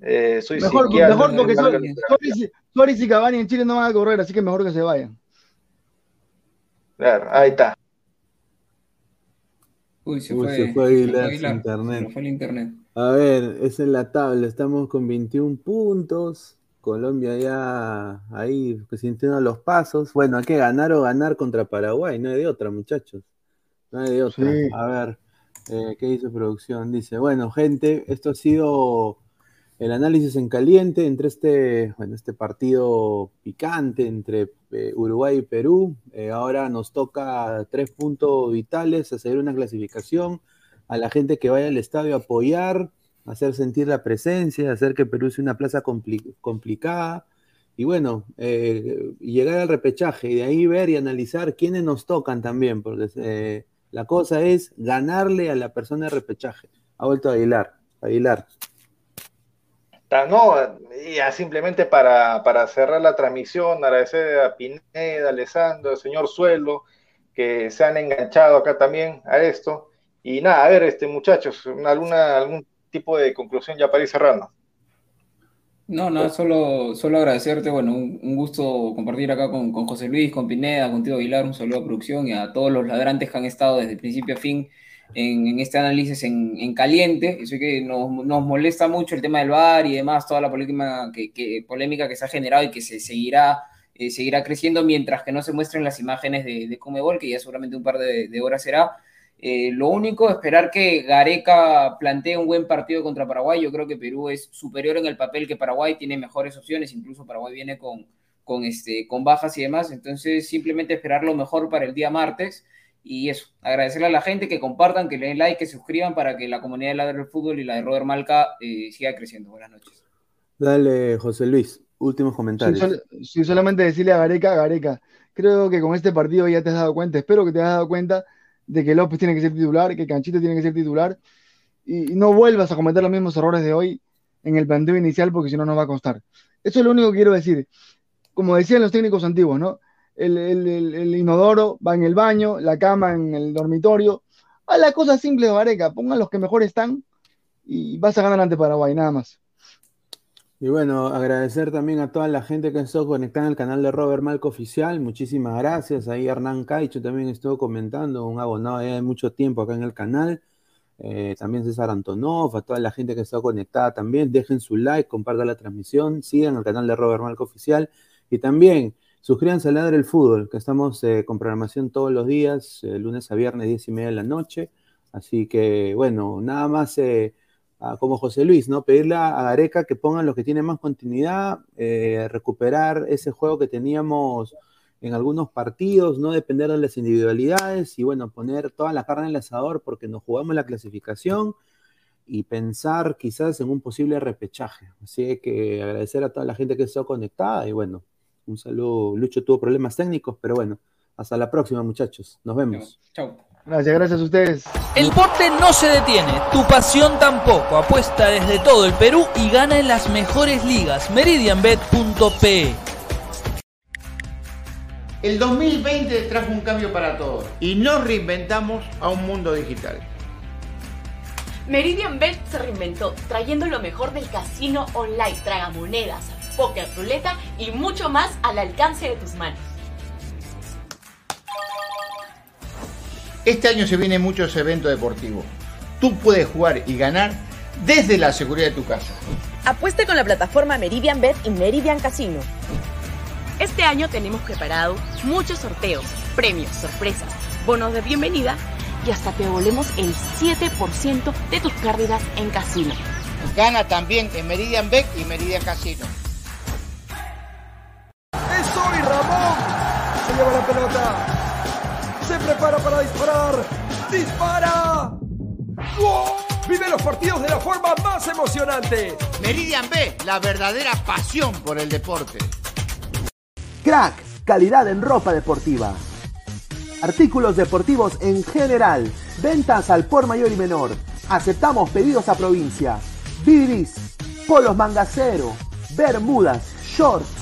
Eh, soy mejor, mejor porque Suárez, y Cavani en Chile no van a correr, así que mejor que se vayan. Claro, ahí está. Uy, se fue, se fue internet. fue el internet. A ver, es en la tabla, estamos con 21 puntos. Colombia ya ahí sintiendo los pasos. Bueno, hay que ganar o ganar contra Paraguay, no hay de otra, muchachos. No hay de otra. A ver, eh, ¿qué dice producción? Dice, bueno, gente, esto ha sido el análisis en caliente entre este, bueno, este partido picante entre eh, Uruguay y Perú. Eh, ahora nos toca tres puntos vitales, hacer una clasificación, a la gente que vaya al estadio a apoyar, hacer sentir la presencia, hacer que Perú sea una plaza complicada. Y bueno, eh, llegar al repechaje y de ahí ver y analizar quiénes nos tocan también, porque la cosa es ganarle a la persona de repechaje. Ha vuelto a Aguilar. Aguilar. No, ya simplemente para, cerrar la transmisión, agradecer a Pineda, a Alessandro, al señor Suelo, que se han enganchado acá también a esto. Y nada, a ver, este muchachos, alguna, algún tipo de conclusión ya para ir cerrando. No, nada, solo, solo agradecerte, bueno, un, gusto compartir acá con, con, José Luis, con Pineda, contigo Aguilar, un saludo a producción y a todos los ladrantes que han estado desde principio a fin en, este análisis en, caliente. Yo sé que nos, molesta mucho el tema del VAR y demás, toda la polémica que, polémica que se ha generado y que se seguirá, eh, seguirá creciendo mientras que no se muestren las imágenes de, de Comebol, que ya seguramente un par de, horas será. Eh, lo único, esperar que Gareca plantee un buen partido contra Paraguay. Yo creo que Perú es superior en el papel que Paraguay, tiene mejores opciones, incluso Paraguay viene con, con, este, con bajas y demás. Entonces, simplemente esperar lo mejor para el día martes. Y eso, agradecerle a la gente que compartan, que le den like, que se suscriban para que la comunidad de Ladre del Fútbol y la de Robert Malca eh, siga creciendo. Buenas noches. Dale, José Luis, últimos comentarios. Sí, solamente decirle a Gareca, Gareca, creo que con este partido ya te has dado cuenta, espero que te hayas dado cuenta de que López tiene que ser titular, que Canchito tiene que ser titular, y, no vuelvas a cometer los mismos errores de hoy en el planteo inicial, porque si no nos va a costar. Eso es lo único que quiero decir. Como decían los técnicos antiguos, ¿no? El, inodoro va en el baño, la cama en el dormitorio. A la cosa simple Vareca, pongan los que mejor están y vas a ganar ante Paraguay, nada más. Y bueno, agradecer también a toda la gente que estuvo conectada al canal de Robert Malco Oficial. Muchísimas gracias. Ahí Hernán Caicho también estuvo comentando, un abonado de mucho tiempo acá en el canal. Eh, también César Antonov, a toda la gente que está conectada también. Dejen su like, compartan la transmisión, sigan el canal de Robert Malco Oficial. Y también Suscríbanse a Ladre el Fútbol, que estamos eh, con programación todos los días, eh, lunes a viernes, 10 y media de la noche. Así que, bueno, nada más eh, como José Luis, ¿no? Pedirle a Gareca que pongan los que tienen más continuidad, recuperar ese juego que teníamos en algunos partidos, no depender de las individualidades y, bueno, poner toda la carne en el asador porque nos jugamos la clasificación y pensar quizás en un posible repechaje. Así que agradecer a toda la gente que está conectada y bueno, un saludo. Lucho tuvo problemas técnicos, pero bueno, hasta la próxima muchachos. Nos vemos. Chao. Gracias, gracias a ustedes. El deporte no se detiene, tu pasión tampoco. Apuesta desde todo el Perú y gana en las mejores ligas. Meridianbet.pe El 2020 trajo un cambio para todos y nos reinventamos a un mundo digital. Meridian Bet se reinventó trayendo lo mejor del casino online, tragamonedas, póker, ruleta y mucho más al alcance de tus manos. Este año se vienen muchos eventos deportivos. Tú puedes jugar y ganar desde la seguridad de tu casa. Apueste con la plataforma Meridian Bet y Meridian Casino. Este año tenemos preparado muchos sorteos, premios, sorpresas, bonos de bienvenida y hasta te devolvemos el 7% de tus pérdidas en casino. Gana también en Meridian Bet y Meridian Casino. ¡Eso y Ramón! Se lleva la pelota. Se prepara para disparar. ¡Dispara! Vive los partidos de la forma más emocionante. Meridian B, la verdadera pasión por el deporte. Crack, calidad en ropa deportiva. Artículos deportivos en general. Ventas al por mayor y menor. Aceptamos pedidos a provincia. Bibis, polos mangacero, bermudas, shorts,